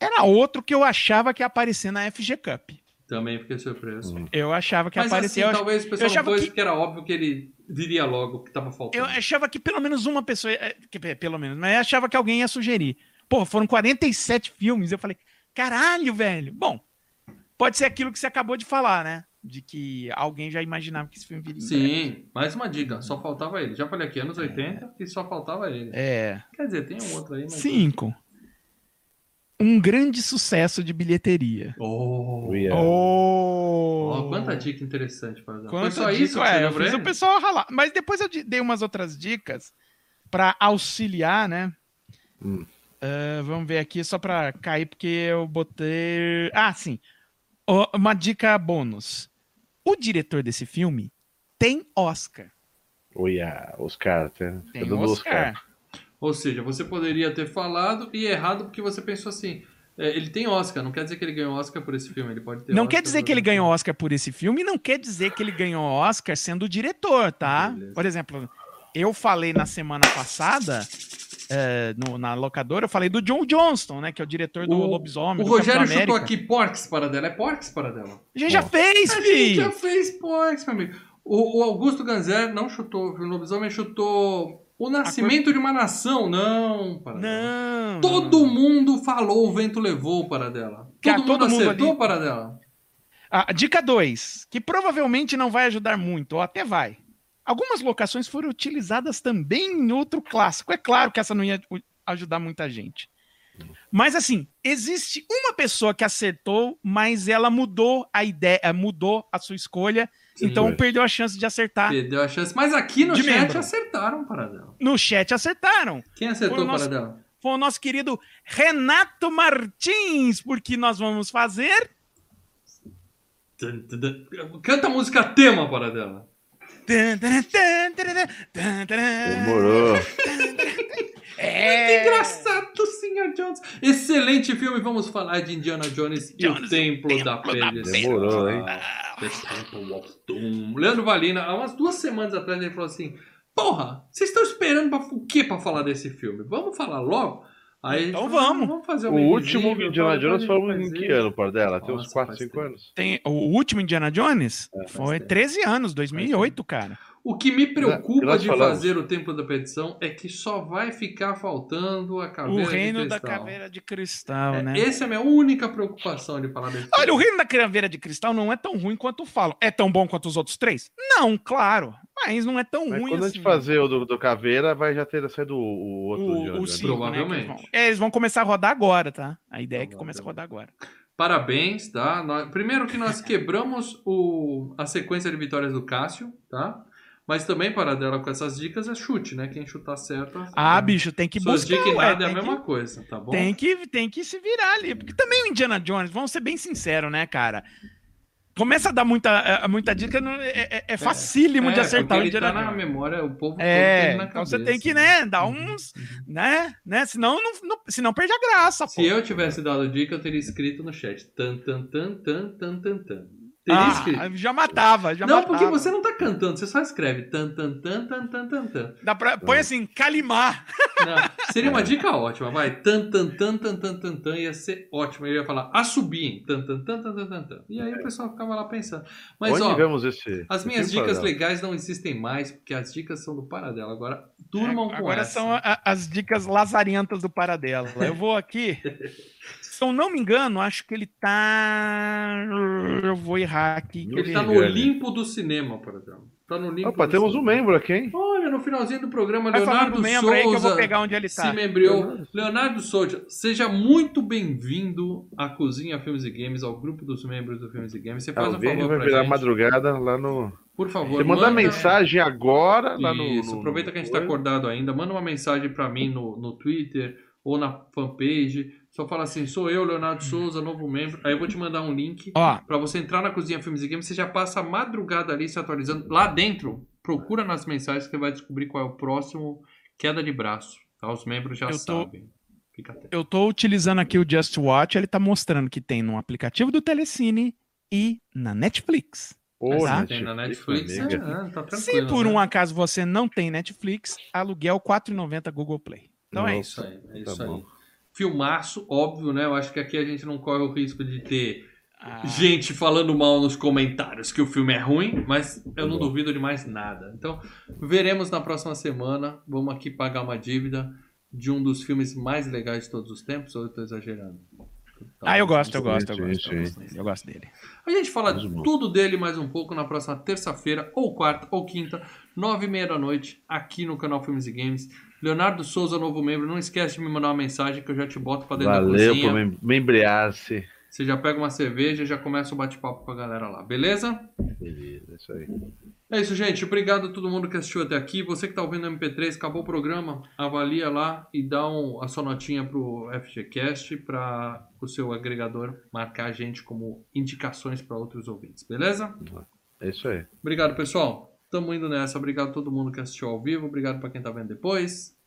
Era outro que eu achava que ia aparecer na FG Cup. Também fiquei surpreso. Hum. Eu achava que ia Mas aparecer. assim, eu, talvez o pessoal eu não que- porque era óbvio que ele viria logo, que tava eu faltando. achava que pelo menos uma pessoa. ia- que, pe- pelo menos, mas eu achava que alguém ia sugerir. Pô, foram 47 filmes. Eu falei, caralho, velho. Bom, pode ser aquilo que você acabou de falar, né? De que alguém já imaginava que esse filme viria. Sim, mais uma dica, só faltava ele. Já falei aqui, anos 80, e só faltava ele. É. Quer dizer, tem um outro aí, mas. Cinco. Um grande sucesso de bilheteria. Oh, Uia. Oh! Ó, quanta dica interessante para dar. Foi só dica, isso é, eu fiz o pessoal ralar. Mas depois eu dei umas outras dicas pra auxiliar, né? Hum. Ah, vamos ver aqui só pra cair, porque eu botei. Ah, sim. Uma dica bônus. O diretor desse filme tem Oscar. Uia. Oscar. Tem, Tem Cadê o Oscar. Ou seja, você poderia ter falado e errado porque você pensou assim. é, ele tem Oscar, não quer dizer que ele ganhou Oscar por esse filme. Ele pode ter Não Oscar quer dizer que ele ganhou. Oscar por esse filme e não quer dizer que ele ganhou Oscar sendo o diretor, tá? Beleza. Por exemplo, eu falei na semana passada, é, no- na locadora, eu falei do John Johnston, né? Que é o diretor do O- Lobisomem. O do Rogério chutou aqui Porks para dela. É Porks para dela. A gente já fez, A gente já fez Porks, meu amigo. O, o Augusto Ganzer não chutou o lobisomem, chutou o Nascimento de uma Nação. Não, para dela. Não. Todo mundo falou o vento levou para dela. Todo mundo todo mundo acertou ali- para dela. Ah, dica 2, que provavelmente não vai ajudar muito, ou até vai. Algumas locações foram utilizadas também em outro clássico. É claro que essa não ia ajudar muita gente. Mas assim, existe uma pessoa que acertou, mas ela mudou a ideia, eh, mudou a sua escolha, Sim. então perdeu a chance de acertar. Perdeu a chance. Mas aqui no De chat membro. acertaram para dela. No chat acertaram. Quem acertou Foi nosso-? Foi o nosso querido Renato Martins, porque nós vamos fazer. Canta a música tema para dela. Demorou. É. Engraçado, Sr. Jones. Excelente filme. Vamos falar de Indiana Jones e o Jones, Templo, Templo da Perdição. Demorou, hein? The Temple of Doom. Leandro Valina, há umas duas semanas atrás, ele falou assim: Porra, vocês estão esperando pra, o que pra falar desse filme? Vamos falar logo? Aí Então falou, vamos. "Ah, vamos fazer O último Indiana Jones foi em fazer." que ano, por dela? Tem uns Nossa, 4, faz 5 tempo. anos. Tem o último Indiana Jones É, foi tempo. 13 anos, 2008, cara. O que me E preocupa de falamos. fazer o Templo da Perdição é que só vai ficar faltando a O caveira reino de da cristal. caveira de cristal, É, né? Essa é a minha única preocupação de falar desse Olha, o reino da caveira de cristal não é tão ruim quanto falam. É tão bom quanto os outros três? Não, claro. Mas não é tão Mas ruim quando a assim. gente fazer o do, do Caveira, vai já ter saído o, o outro o, Indiana o Jones. cinco, né, que eles Provavelmente. vão- É, eles vão começar a rodar agora, tá? A ideia é que começa a rodar agora. Parabéns, tá? Nós- primeiro que nós quebramos o, a sequência de vitórias do Cássio, tá? Mas também, para dela com essas dicas, é chute, né? Quem chutar certo. Ah, bicho, tem que Suas buscar. dicas ué, nada é a mesma que, coisa, tá bom? tem, que, tem que se virar ali. Porque também o Indiana Jones, vamos ser bem sinceros, né, cara? Começa a dar muita, eh, muita dica, não- é, é, é facílimo de É, acertar porque o ele Indiana tá na memória, o povo É, na então você cabeça. tem que, né, dar uns, né, né, senão não, não, senão perde a graça, pô. Se eu tivesse dado dica, eu teria escrito no chat. Tan, tan, tan, tan, tan, tan, tan. Teria Ah, escrito. já matava, já Não, matava. porque você não tá cantando, você só escreve tan, tan, tan, tan, tan, tan, tan. Dá pra, põe assim, Calimar. Não, seria uma dica ótima, vai. Tan, tan, tan, tan, tan, tan, tan, ia ser ótimo. Ele ia falar assobiem. Tan, tan, tan, tan, tan, tan, tan. E aí o pessoal ficava lá pensando. Mas, Onde ó, vemos esse. as minhas esse dicas Paradela? legais não existem mais, porque as dicas são do Paradela. Agora, durmam com É, Agora essa. são a- as dicas lazarentas do Paradela. Eu vou aqui. Se eu não me engano, acho que ele tá. Eu vou errar aqui. que Ele tá no. Olimpo do cinema, Paradela. Tá no Olimpo Opa, do temos um cinema. membro aqui, hein? Olha, no finalzinho do programa, Vai Leonardo do membro aí que eu vou Souza pegar onde ele tá. se membriou. Leonardo Souza, seja muito bem-vindo à Cozinha Filmes e Games, ao grupo dos membros do Filmes e Games. Você faz um Alguém favor vai pra virar gente. madrugada lá no. Por favor, Você manda mensagem agora lá no. Isso, no- aproveita que a gente tá no- acordado ainda, manda uma mensagem pra mim no, no Twitter ou na fanpage. Só fala assim, sou eu, Leonardo Souza, novo membro. Aí eu vou te mandar um link Ó, pra você entrar na Cozinha Filmes e Games. Você já passa a madrugada ali se atualizando. Lá dentro, procura nas mensagens que você vai descobrir qual é o próximo queda de braço. Tá? Os membros já Eu tô- sabem. Fica atento. eu tô utilizando aqui o Just Watch, ele tá mostrando que tem no aplicativo do Telecine e na Netflix. Ô, Tá. Tem na Netflix, é, tá tranquilo. Se por né? um acaso você não tem Netflix, aluguel R$ 4,90 Google Play. Então é Nossa. isso. Isso aí, é Tá isso aí. Filmaço, óbvio, né? Eu acho que aqui a gente não corre o risco de ter Ah, gente falando mal nos comentários que o filme é ruim, mas eu não Tá bom. duvido de mais nada. Então, veremos na próxima semana. Vamos aqui pagar uma dívida de um dos filmes mais legais de todos os tempos, ou eu tô exagerando? ah, eu gosto, eu gosto, eu gosto. Eu gosto dele. Eu gosto dele. A gente fala tudo dele mais um pouco na próxima terça-feira, ou quarta, ou quinta, nove e meia da noite, aqui no canal Filmes e Games. Leonardo Souza, novo membro, não esquece de me mandar uma mensagem que eu já te boto pra dentro da Valeu cozinha. por mem- membrear-se. Você já pega uma cerveja e já começa o bate-papo com a galera lá, beleza? Beleza, isso aí. É isso, gente. Obrigado a todo mundo que assistiu até aqui. Você que tá ouvindo o MP3, acabou o programa, avalia lá e dá um- a sua notinha pro FGCast para o seu agregador marcar a gente como indicações para outros ouvintes, beleza? É isso aí. Obrigado, pessoal. Tamo indo nessa. Obrigado a todo mundo que assistiu ao vivo. Obrigado para quem tá vendo depois.